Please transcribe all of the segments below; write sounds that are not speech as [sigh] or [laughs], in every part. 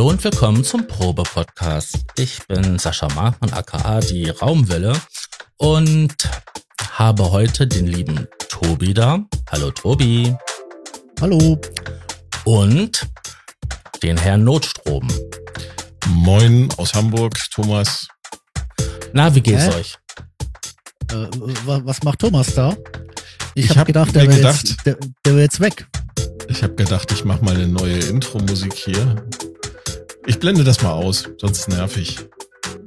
Hallo und willkommen zum Probe-Podcast. Ich bin Sascha Markmann, aka die Raumwelle und habe heute den lieben Tobi da. Hallo Tobi. Hallo. Und den Herrn Notstrom. Moin aus Hamburg, Thomas. Na, wie geht's Hä? euch? Äh, wa- was macht Thomas da? Ich, Ich hab hab gedacht, der wäre gedacht- jetzt, der, der wär jetzt weg. Ich habe gedacht, ich mache mal eine neue Intro-Musik hier. Ich blende das mal aus, sonst nervig.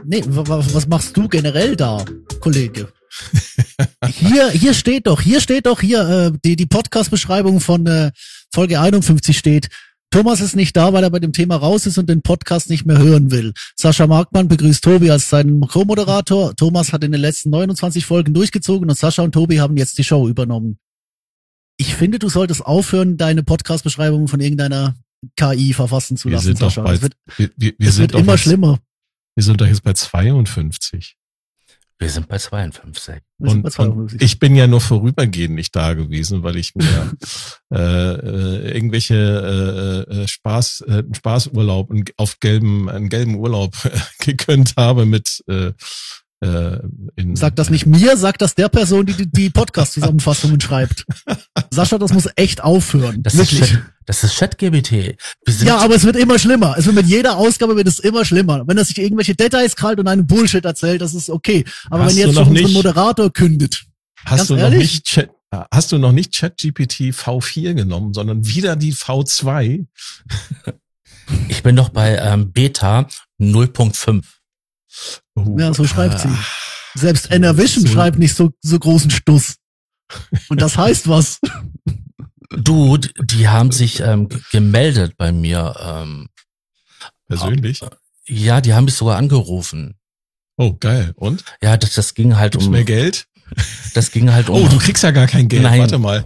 Nee, wa- wa- was machst du generell da, Kollege? hier, hier steht doch, hier steht doch, hier, äh, die, die Podcast-Beschreibung von äh, Folge 51 steht. Thomas ist nicht da, weil er bei dem Thema raus ist und den Podcast nicht mehr hören will. Sascha Markmann begrüßt Tobi als seinen Co-Moderator. Thomas hat in den letzten 29 Folgen durchgezogen und Sascha und Tobi haben jetzt die Show übernommen. Ich finde, du solltest aufhören, deine Podcast-Beschreibung von irgendeiner KI verfassen zu Wir lassen, sind doch Sascha. bei, Es wird, wir, wir, wir es sind wird doch immer jetzt, schlimmer. Wir sind doch jetzt bei 52. Wir sind bei 52. Wir sind Und, bei und 52. ich bin ja nur vorübergehend nicht da gewesen, weil ich mir [laughs] äh, äh, irgendwelche äh, äh, Spaß, äh, einen Spaßurlaub auf gelben, einen gelben Urlaub [laughs] gegönnt habe mit äh, äh, in, Sag das nicht mir, sag das der Person, die die, die Podcast-Zusammenfassungen schreibt. Sascha, das muss echt aufhören. Das ist, Wirklich. Chat, das ist ChatGBT. Ja, aber es wird immer schlimmer. Es wird mit jeder Ausgabe wird es immer schlimmer. Wenn er sich irgendwelche Details krallt und einen Bullshit erzählt, das ist okay. Aber Hast wenn jetzt noch schon unseren nicht- Moderator kündet, Hast du noch ehrlich? nicht Chat, hast du noch nicht ChatGPT V4 genommen, sondern wieder die V2? ich bin doch bei ähm, Beta 0.5. Oh, Ja, so schreibt sie. ah, selbst So, Enervision so- schreibt nicht so, so großen Stuss. Und das heißt was. Du, die haben sich ähm, gemeldet bei mir. Ähm, Persönlich? ja, die haben mich sogar angerufen. Oh, geil. Und? Ja, das, das ging halt Gibt's um, mehr Geld? das ging halt um, Oh, du kriegst ja gar kein Geld. Nein. Warte mal.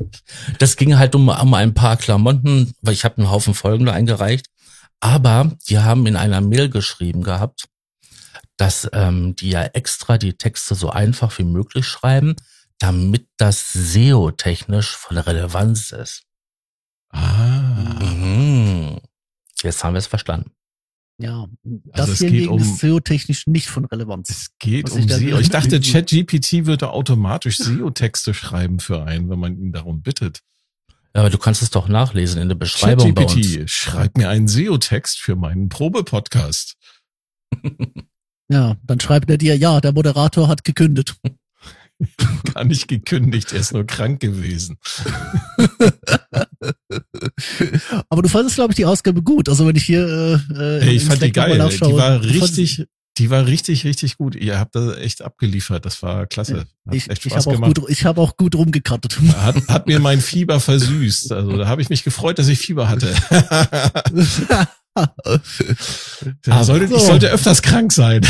das ging halt um, um ein paar Klamotten, weil ich habe einen Haufen Folgen eingereicht. Aber die haben in einer Mail geschrieben gehabt, dass ähm, die ja extra die Texte so einfach wie möglich schreiben, damit das SEO-technisch von Relevanz ist. Ah. Mhm. Jetzt haben wir es verstanden. Ja, das Also hier geht um- ist SEO-technisch nicht von Relevanz. Es geht um ich SEO. Ich dachte, ChatGPT würde automatisch SEO-Texte schreiben für einen, wenn man ihn darum bittet. Ja, aber du kannst es doch nachlesen in der Beschreibung bei uns. ChatGPT, schreib mir einen SEO-Text für meinen Probe-Podcast. [laughs] Ja, dann schreibt er dir, ja, der Moderator hat gekündigt. [laughs] Gar nicht gekündigt, er ist nur krank gewesen. [laughs] Aber du fandest, glaube ich, die Ausgabe gut. Also wenn ich hier äh, äh, Hey, ich fand die Slack nochmal geil. Die war richtig, die war richtig, richtig gut. Ihr habt da echt abgeliefert. Das war klasse. Hat Ich, echt ich Spaß habe auch, gemacht. gut, ich hab auch gut rumgekattet. Hat, hat mir mein Fieber versüßt. Also da habe ich mich gefreut, dass ich Fieber hatte. [laughs] Da sollte, Ich so. sollte öfters krank sein.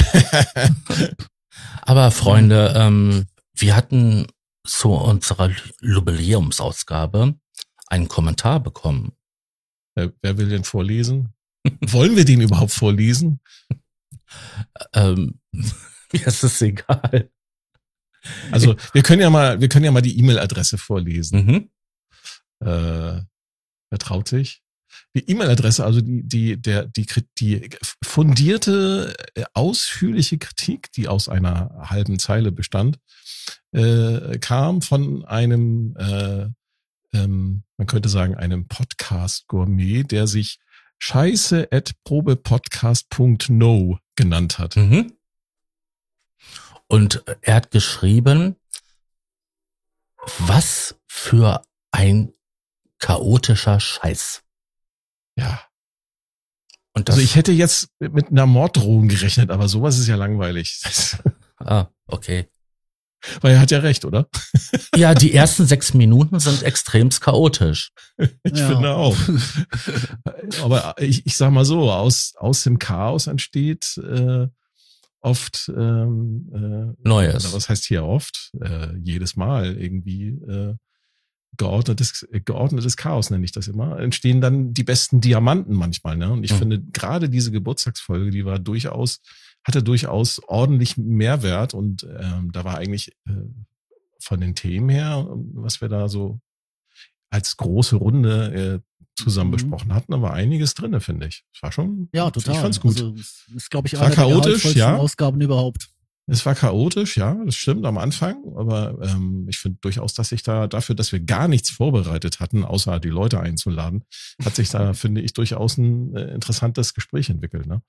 [laughs] Aber Freunde, ähm, wir hatten zu unserer Jubiläumsausgabe einen Kommentar bekommen. Wer, wer will den vorlesen? Wollen wir den überhaupt vorlesen? Ähm, [laughs] mir ist es egal. Also wir können ja mal, wir können ja mal die E-Mail-Adresse vorlesen. Mhm. Äh, wer traut sich? Die E-Mail-Adresse, also die, die, der, die, die fundierte, äh, ausführliche Kritik, die aus einer halben Zeile bestand, äh, kam von einem, äh, ähm, man könnte sagen, einem Podcast-Gourmet, der sich scheiße at probepodcast.no genannt hat. Mhm. Und er hat geschrieben, was für ein chaotischer Scheiß. Ja. Und das, Also ich hätte jetzt mit einer Morddrohung gerechnet, aber sowas ist ja langweilig. [laughs] ah, okay. Weil er hat ja recht, oder? [laughs] Ja, die ersten sechs Minuten sind extremst chaotisch. [laughs] Ich Ja. finde auch. Aber ich, ich sag mal so, aus, aus dem Chaos entsteht äh, oft ähm, äh, Neues. Was heißt hier oft? Äh, jedes Mal irgendwie äh, geordnetes, geordnetes Chaos, nenne ich das immer, entstehen dann die besten Diamanten manchmal. Ne? Und ich Mhm. finde, gerade diese Geburtstagsfolge, die war durchaus, hatte durchaus ordentlich Mehrwert und ähm, da war eigentlich äh, von den Themen her, was wir da so als große Runde äh, zusammen Mhm. besprochen hatten, war einiges drinne, finde ich. Es war schon, Ja, total. ich fand's gut. Also, ist, glaube ich, War eine der chaotisch, gehaltvollsten ja. Ausgaben überhaupt. Es war chaotisch, ja, das stimmt am Anfang, aber ähm, ich finde durchaus, dass sich da dafür, dass wir gar nichts vorbereitet hatten, außer die Leute einzuladen, hat sich da, finde ich, durchaus ein äh, interessantes Gespräch entwickelt. Ne?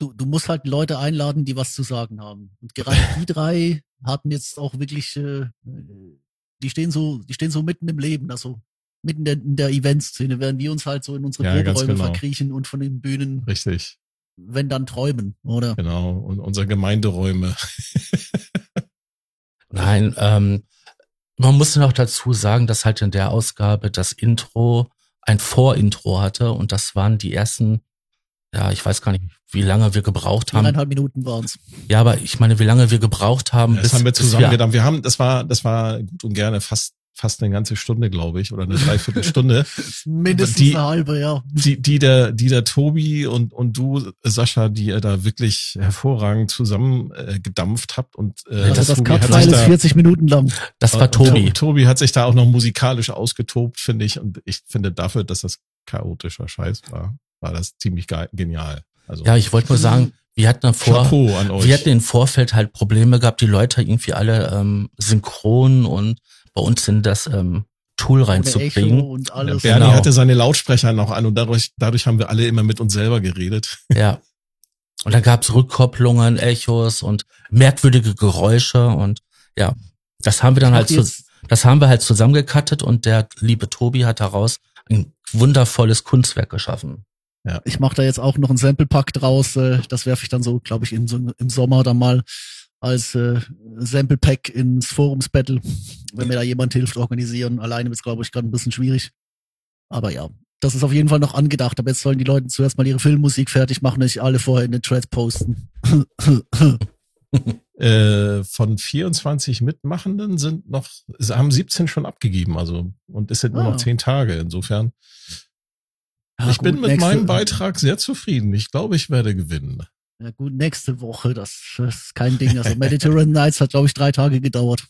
Du, du musst halt Leute einladen, die was zu sagen haben. Und gerade [laughs] die drei hatten jetzt auch wirklich, äh, die stehen so, die stehen so mitten im Leben, also mitten in der, in der Eventszene, während wir uns halt so in unsere Ja, Proberäume genau. verkriechen und von den Bühnen, Richtig, wenn dann träumen, oder? genau. Und unsere Gemeinderäume. [laughs] Nein, ähm, man muss noch dazu sagen, dass halt in der Ausgabe das Intro ein Vorintro hatte und das waren die ersten, ja, ich weiß gar nicht, wie lange wir gebraucht haben. Viereinhalb Minuten waren's. Ja, aber ich meine, wie lange wir gebraucht haben, Das haben wir bis zusammen gedacht. Wir haben, das war, das war gut und gerne fast, fast eine ganze Stunde, glaube ich, oder eine Dreiviertelstunde. [laughs] Mindestens Die- eine halbe, ja. die, die der, die der Tobi und, und du, Sascha, die ihr da wirklich hervorragend zusammen äh, gedampft habt und äh, Also das Tobi hat Cut-File ist da, 40 Minuten lang. Das war und Tobi. To- Tobi hat sich da auch noch musikalisch ausgetobt, finde ich. Und ich finde dafür, dass das chaotischer Scheiß war, war das ziemlich ge genial. Also Ja, ich wollte nur sagen, wir hatten vor, Chapeau an euch. wir hatten im Vorfeld halt Probleme gehabt, die Leute irgendwie alle ähm, synchron und bei uns in das ähm, Tool. Echo und Der alles. Bernie Genau. hatte seine Lautsprecher noch an und dadurch, dadurch haben wir alle immer mit uns selber geredet. [laughs] Ja. Und da gab's Rückkopplungen, Echos und merkwürdige Geräusche und ja, das haben wir dann halt zu, das haben wir halt zusammengekattet und der liebe Tobi hat daraus ein wundervolles Kunstwerk geschaffen. Ich mache da jetzt auch noch ein Sample-Pack draus. Äh, das werfe ich dann so, glaube ich, im, so- im Sommer dann mal als äh, Sample-Pack ins Forums-Battle, wenn mir da jemand hilft, organisieren. Alleine wird's, glaube ich, gerade ein bisschen schwierig. Aber ja, das ist auf jeden Fall noch angedacht. Aber jetzt sollen die Leute zuerst mal ihre Filmmusik fertig machen, nicht alle vorher in den Thread posten. [laughs] Äh, von 24 Mitmachenden sind noch, haben 17 schon abgegeben, also und es sind nur Ah. noch 10 Tage. Insofern, Ja, ich bin gut, mit nächste- meinem Beitrag sehr zufrieden. Ich glaube, ich werde gewinnen. Ja gut, nächste Woche, das, das ist kein Ding. Also Mediterranean [laughs] Nights hat, glaube ich, drei Tage gedauert.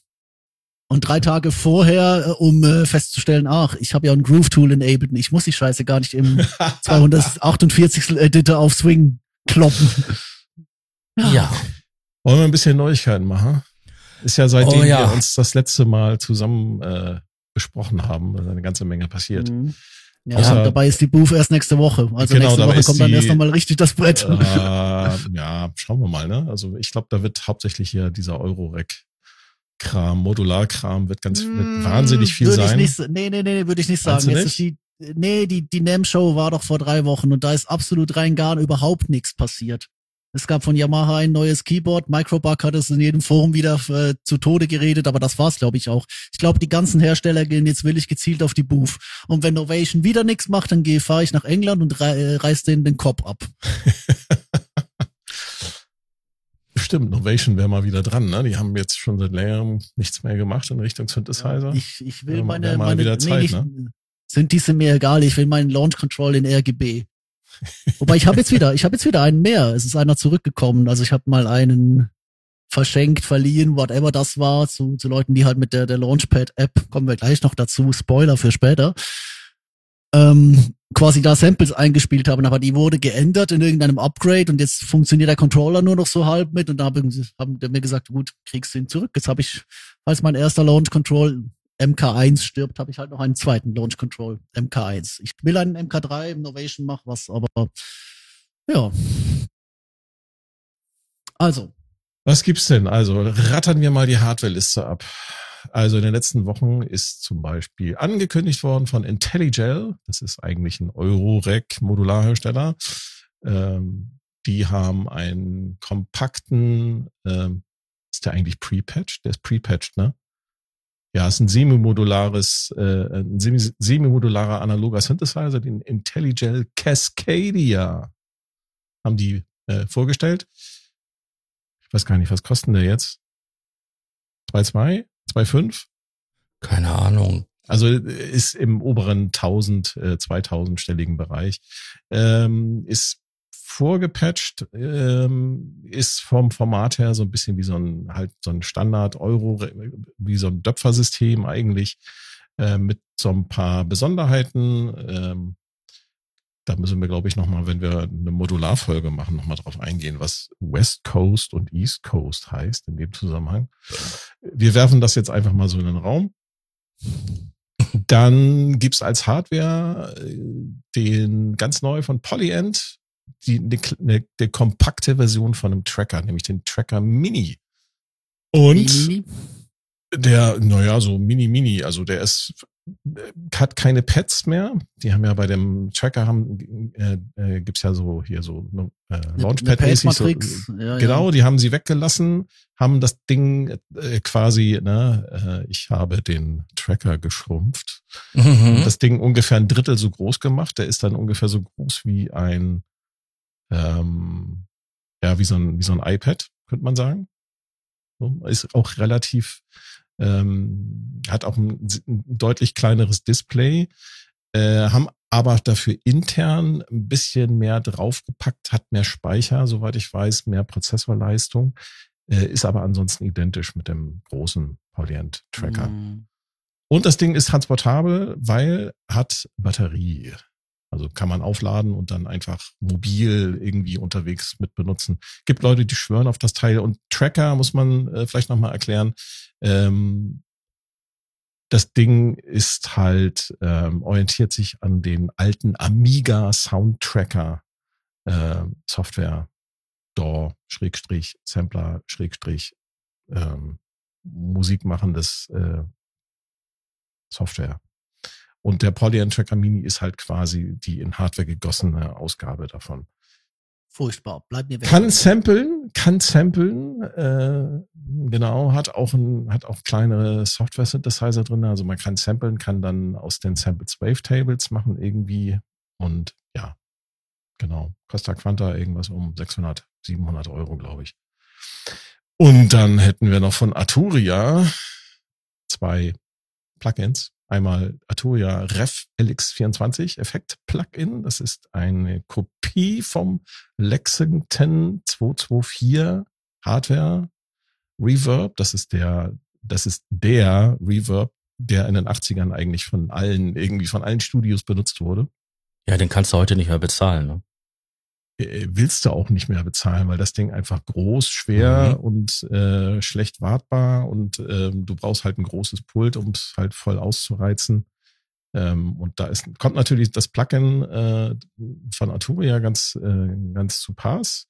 Und drei Tage vorher, äh, um äh, festzustellen, ach, ich habe ja ein Groove-Tool enabled und ich muss die Scheiße gar nicht im [laughs] 248. Editor auf Swing kloppen. Ja. Wollen wir ein bisschen Neuigkeiten machen? Ist ja seitdem Oh ja. wir uns das letzte Mal zusammen äh, besprochen haben, ist eine ganze Menge passiert. Mhm. Ja, Außer- dabei ist die Booth erst nächste Woche. Also Genau, nächste Woche kommt dann die- erst nochmal richtig das Brett. Äh, ja, schauen wir mal, ne? Also ich glaube, da wird hauptsächlich hier dieser Eurorec-Kram, Modularkram wird ganz wird wahnsinnig viel Mm, würde sein. Ich nicht, nee, nee, nee, würde ich nicht sagen. Jetzt ist die, nee, die, die NAM-Show war doch vor drei Wochen und da ist absolut rein gar überhaupt nichts passiert. Es gab von Yamaha ein neues Keyboard. Microbug hat es in jedem Forum wieder äh, zu Tode geredet, aber das war's, glaube ich, auch. Ich glaube, die ganzen Hersteller gehen jetzt willig gezielt auf die Booth. Und wenn Novation wieder nichts macht, dann gehe fahre ich nach England und rei äh, reiß denen den Kopf ab. [laughs] Stimmt, Novation wäre mal wieder dran, ne? Die haben jetzt schon seit längerem nichts mehr gemacht in Richtung Synthesizer. Ich, ich will meine, mal meine wieder Zeit, nicht, ne? sind diese mir egal, ich will meinen Launch Control in RGB. Wobei ich habe jetzt wieder, ich habe jetzt wieder einen mehr. Es ist einer zurückgekommen. Also ich habe mal einen verschenkt, verliehen, whatever das war, zu, zu Leuten, die halt mit der, der Launchpad-App, kommen wir gleich noch dazu, Spoiler für später, ähm, quasi da Samples eingespielt haben, aber die wurde geändert in irgendeinem Upgrade und jetzt funktioniert der Controller nur noch so halb mit und da haben, haben mir gesagt, gut, kriegst du ihn zurück. Jetzt habe ich, als mein erster Launch Control MK1 stirbt, habe ich halt noch einen zweiten Launch Control MK1. Ich will einen MK3 im Novation mach was, aber ja. Also, Was gibt's denn? Also rattern wir mal die Hardware-Liste ab. Also in den letzten Wochen ist zum Beispiel angekündigt worden von IntelliGel, das ist eigentlich ein Eurorec-Modularhersteller. Ähm, die haben einen kompakten, ähm, ist der eigentlich pre-patched? Der ist pre-patched, ne? Ja, ist ein semi-modulares, äh, ein semi- semi-modularer analoger Synthesizer, den IntelliGel Cascadia haben die äh, vorgestellt. weiß gar nicht, was kosten der jetzt? 2,2? 2,5? Keine Ahnung. Also äh, ist im oberen 1000, äh, 2000-stelligen Bereich. Ähm, ist vorgepatcht, ähm, ist vom Format her so ein bisschen wie so ein halt so ein Standard Euro, wie so ein Döpfer-System eigentlich äh, mit so ein paar Besonderheiten. Ähm, da müssen wir, glaube ich, nochmal, wenn wir eine Modularfolge machen, nochmal drauf eingehen, was West Coast und East Coast heißt in dem Zusammenhang. Wir werfen das jetzt einfach mal so in den Raum. Dann gibt's als Hardware äh, den ganz neu von Polyend, die, eine, eine, eine kompakte Version von einem Tracker, nämlich den Tracker Mini. Und Mini? der, naja, so Mini Mini, also der ist hat keine Pads mehr. Die haben ja bei dem Tracker haben äh, äh, gibt's ja so hier so ne, äh, Launchpad-mäßig so, ja, genau, ja. die haben sie weggelassen, haben das Ding äh, quasi, ne, äh, ich habe den Tracker geschrumpft, mhm. das Ding ungefähr ein Drittel so groß gemacht. Der ist dann ungefähr so groß wie ein ähm, ja wie so ein wie so ein iPad könnte man sagen. So, ist auch relativ ähm, hat auch ein, ein, deutlich kleineres Display, äh, haben aber dafür intern ein bisschen mehr draufgepackt, hat mehr Speicher, soweit ich weiß, mehr Prozessorleistung, äh, ist aber ansonsten identisch mit dem großen Polyant Tracker. Mhm. Und das Ding ist transportabel, weil hat Batterie. Also kann man aufladen und dann einfach mobil irgendwie unterwegs mit benutzen. Gibt Leute, die schwören auf das Teil. Und Tracker muss man äh, vielleicht nochmal erklären. Ähm, das Ding ist halt, ähm, orientiert sich an den alten Amiga Soundtracker äh, Software. DAW, Schrägstrich, Sampler, Schrägstrich, ähm, Musik machendes äh, Software. Und der Polyand Tracker Mini ist halt quasi die in Hardware gegossene Ausgabe davon. Furchtbar, bleibt mir weg. Kann samplen, kann samplen, äh, genau, hat auch ein, hat auch kleinere Software-Synthesizer drin. Also man kann samplen, kann dann aus den Samples Wavetables machen irgendwie. Und ja, genau. Costa Quanta irgendwas um 600, 700 Euro, glaube ich. Und dann hätten wir noch von Arturia zwei Plugins. Einmal Arturia Ref LX24 Effekt Plugin. Das ist eine Kopie vom Lexington 224 Hardware Reverb. Das ist der, das ist der Reverb, der in den 80ern eigentlich von allen, irgendwie von allen Studios benutzt wurde. Ja, den kannst du heute nicht mehr bezahlen, ne? Äh, willst du auch nicht mehr bezahlen, weil das Ding einfach groß, schwer mhm. und äh, schlecht wartbar und ähm, du brauchst halt ein großes Pult, um es halt voll auszureizen. Ähm, und da ist, kommt natürlich das Plugin äh, von Arturia ganz, äh, ganz zu Pass.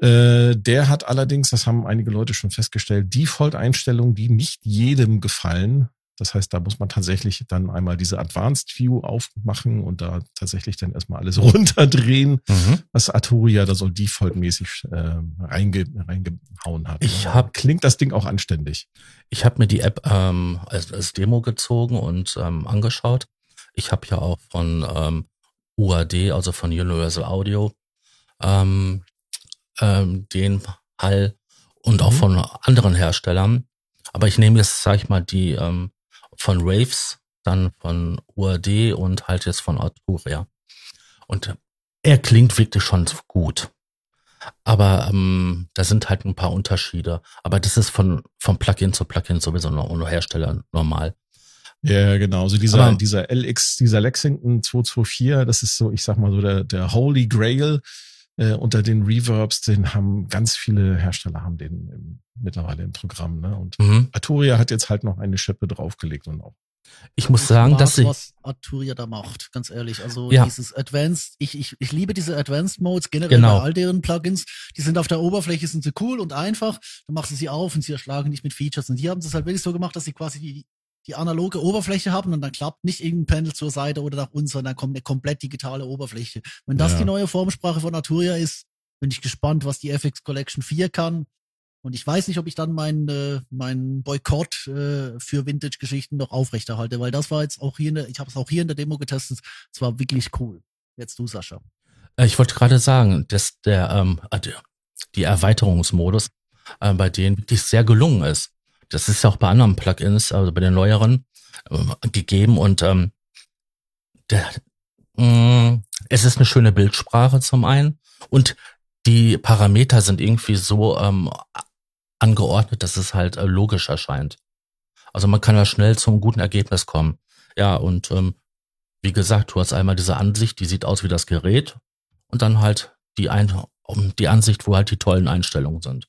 Äh, der hat allerdings, das haben einige Leute schon festgestellt, Default-Einstellungen, die nicht jedem gefallen. Das heißt, da muss man tatsächlich dann einmal diese Advanced View aufmachen und da tatsächlich dann erstmal alles [laughs] runterdrehen, mhm. was Arturia da so defaultmäßig äh, reinge, reingehauen hat. Ich hab, Klingt das Ding auch anständig? Ich habe mir die App ähm, als, als Demo gezogen und ähm, angeschaut. Ich habe ja auch von ähm, UAD, also von Universal Audio, ähm, ähm, den Hall und auch mhm. von anderen Herstellern. Aber ich nehme jetzt, sag ich mal, die ähm, von Raves, dann von UAD und halt jetzt von Arturia. Und er klingt wirklich schon gut. Aber ähm, da sind halt ein paar Unterschiede. Aber das ist von vom Plugin zu Plugin sowieso nur Hersteller normal. Ja, genau. Also dieser, Aber, dieser LX, dieser Lexington 224, das ist so, ich sag mal so der, der Holy Grail äh, unter den Reverbs, den haben ganz viele Hersteller haben den im, mittlerweile im Programm. Ne? Und mhm. Arturia hat jetzt halt noch eine Schippe draufgelegt und auch. Ich muss sagen, dass sie was Arturia da macht, ganz ehrlich. Also ja. dieses Advanced, ich, ich, ich liebe diese Advanced Modes generell genau. bei all deren Plugins. Die sind auf der Oberfläche sind sie cool und einfach. Dann machst du sie auf und sie erschlagen nicht mit Features. Und die haben es halt wirklich so gemacht, dass sie quasi die, die analoge Oberfläche haben und dann klappt nicht irgendein Panel zur Seite oder nach uns, sondern kommt eine komplett digitale Oberfläche. Wenn das ja. die neue Formsprache von Arturia ist, bin ich gespannt, was die FX Collection 4 kann. Und ich weiß nicht, ob ich dann meinen äh, mein Boykott äh, für Vintage-Geschichten noch aufrechterhalte, weil das war jetzt auch hier, in der, ich habe es auch hier in der Demo getestet, es war wirklich cool. Jetzt du, Sascha. Äh, ich wollte gerade sagen, dass der ähm, die Erweiterungsmodus, äh, bei denen wirklich sehr gelungen ist. Das ist ja auch bei anderen Plugins, also bei den neueren, äh, gegeben und ähm, der, mh, mm, es ist eine schöne Bildsprache zum einen und die Parameter sind irgendwie so ähm, angeordnet, dass es halt äh, logisch erscheint. Also man kann da schnell zum guten Ergebnis kommen. Ja, und ähm, wie gesagt, du hast einmal diese Ansicht, die sieht aus wie das Gerät und dann halt die, Ein die Ansicht, wo halt die tollen Einstellungen sind.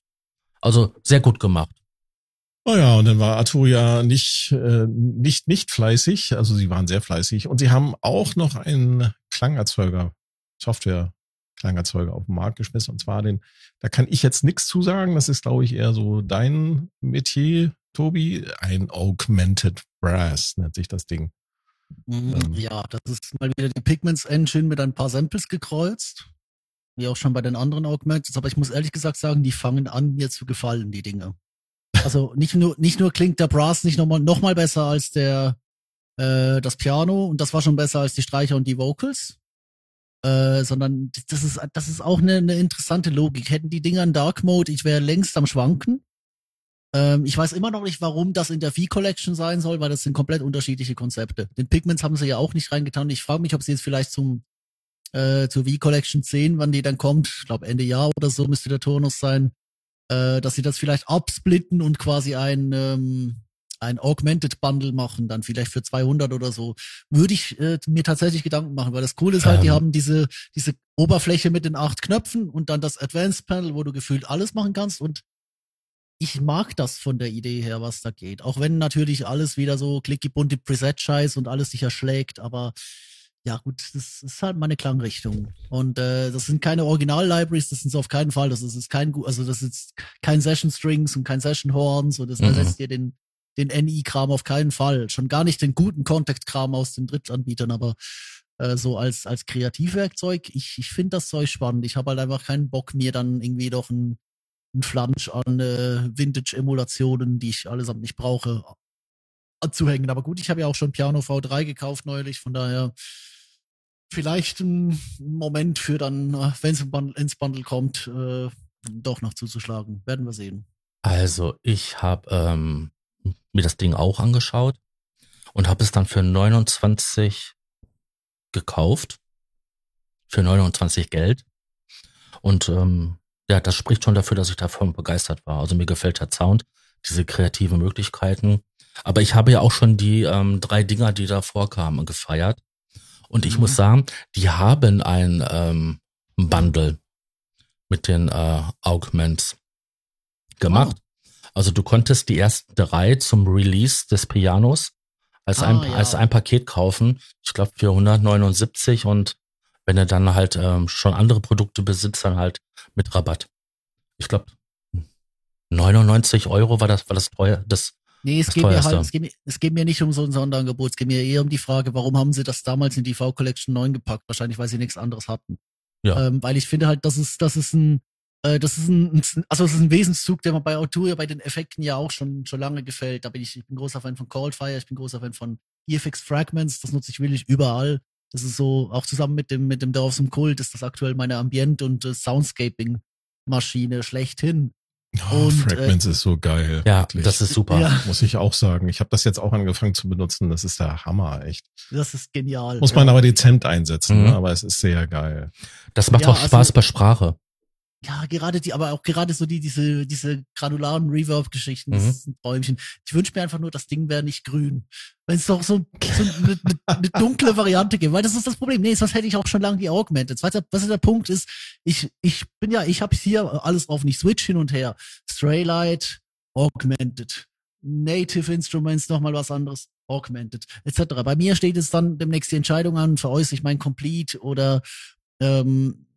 Also sehr gut gemacht. Oh ja, und dann war Arturia nicht, äh, nicht, nicht fleißig. Also sie waren sehr fleißig. Und sie haben auch noch einen Klangerzeuger, Software Klangerzeuger auf den Markt geschmissen. Und zwar den, da kann ich jetzt nichts zu sagen. Das ist, glaube ich, eher so dein Metier, Tobi. Ein Augmented Brass nennt sich das Ding. Mhm, ähm. Ja, das ist mal wieder die Pigments Engine mit ein paar Samples gekreuzt. Wie auch schon bei den anderen Augments. Aber ich muss ehrlich gesagt sagen, die fangen an, mir zu gefallen, die Dinge. Also nicht nur, nicht nur klingt der Brass nicht nochmal noch mal besser als der, äh, das Piano und das war schon besser als die Streicher und die Vocals. Äh, sondern das ist, das ist auch eine, eine interessante Logik. Hätten die Dinger in Dark Mode, ich wäre längst am Schwanken. Ähm, ich weiß immer noch nicht, warum das in der V-Collection sein soll, weil das sind komplett unterschiedliche Konzepte. Den Pigments haben sie ja auch nicht reingetan. Ich frage mich, ob sie jetzt vielleicht zum äh, zur V-Collection sehen, wann die dann kommt. Ich glaube Ende Jahr oder so müsste der Turnus sein. Äh, dass sie das vielleicht absplitten und quasi ein ähm, ein Augmented Bundle machen, dann vielleicht für 200 oder so, würde ich äh, mir tatsächlich Gedanken machen, weil das Coole ist halt, ähm. die haben diese, diese Oberfläche mit den acht Knöpfen und dann das Advanced Panel, wo du gefühlt alles machen kannst und ich mag das von der Idee her, was da geht. Auch wenn natürlich alles wieder so clicky bunte Preset-Scheiß und alles sich erschlägt, aber ja gut, das ist halt meine Klangrichtung. Und äh, das sind keine Original-Libraries, das sind auf keinen Fall. Das ist, ist kein, also das ist kein Session Strings und kein Session Horns und das mhm. ersetzt dir den den NI-Kram auf keinen Fall. Schon gar nicht den guten Contact-Kram aus den Drittanbietern, aber äh, so als, als Kreativwerkzeug, ich, ich finde das Zeug spannend. Ich habe halt einfach keinen Bock, mir dann irgendwie doch ein, ein Flansch an äh, Vintage-Emulationen, die ich allesamt nicht brauche, anzuhängen. Aber gut, ich habe ja auch schon Piano V3 gekauft neulich, von daher vielleicht ein Moment für dann, äh, wenn es ins Bundle kommt, äh, doch noch zuzuschlagen. Werden wir sehen. Also ich habe ähm, mir das Ding auch angeschaut und habe es dann für 29 gekauft. Für 29 Geld. Und ähm, ja, das spricht schon dafür, dass ich davon begeistert war. Also mir gefällt der Sound, diese kreativen Möglichkeiten. Aber ich habe ja auch schon die ähm, drei Dinger, die da vorkamen, gefeiert. Und ich mhm. muss sagen, die haben ein ähm, Bundle mit den äh, Augments gemacht. Wow. Also du konntest die ersten drei zum Release des Pianos als, ah, ein, ja. als ein Paket kaufen. Ich glaube für 179 und wenn er dann halt ähm, schon andere Produkte besitzt, dann halt mit Rabatt. Ich glaube 99 Euro war das, war das teuer, das Nee, es geht, mir halt, es, geht mir, es geht mir nicht um so ein Sonderangebot. Es geht mir eher um die Frage, warum haben sie das damals in die V-Collection 9 gepackt? Wahrscheinlich, weil sie nichts anderes hatten. Ja. Ähm, weil ich finde halt, das ist, das ist ein, äh, das ist ein, also es ist ein Wesenszug, der mir bei Autor bei den Effekten ja auch schon, schon lange gefällt. Da bin ich, ich bin großer Fan von Coldfire, ich bin großer Fan von EFX Fragments, das nutze ich wirklich überall. Das ist so, auch zusammen mit dem, mit dem Dorf zum Kult ist das aktuell meine Ambient- und äh, Soundscaping-Maschine schlechthin. Oh, und, Fragments äh, ist so geil. Ja, wirklich. das ist super. Ja. Muss ich auch sagen. Ich habe das jetzt auch angefangen zu benutzen. Das ist der Hammer, echt. Das ist genial. Muss man ja. aber dezent einsetzen, mhm. ne? aber es ist sehr geil. Das macht ja, auch Spaß also, bei Sprache ja, gerade die, aber auch gerade so die, diese, diese granularen Reverb-Geschichten, das mhm. ist ein Träumchen. Ich wünsche mir einfach nur, das Ding wäre nicht grün. Wenn es doch so, so eine, eine, dunkle Variante gibt, weil das ist das Problem. Nee, sonst hätte ich auch schon lange die Augmented. Du, was der Punkt ist? Ich, ich bin ja, ich habe hier alles drauf, nicht Switch hin und her. Straylight, Augmented. Native Instruments, nochmal was anderes, Augmented, etc. Bei mir steht es dann demnächst die Entscheidung an, veräußere ich mein Complete oder ähm,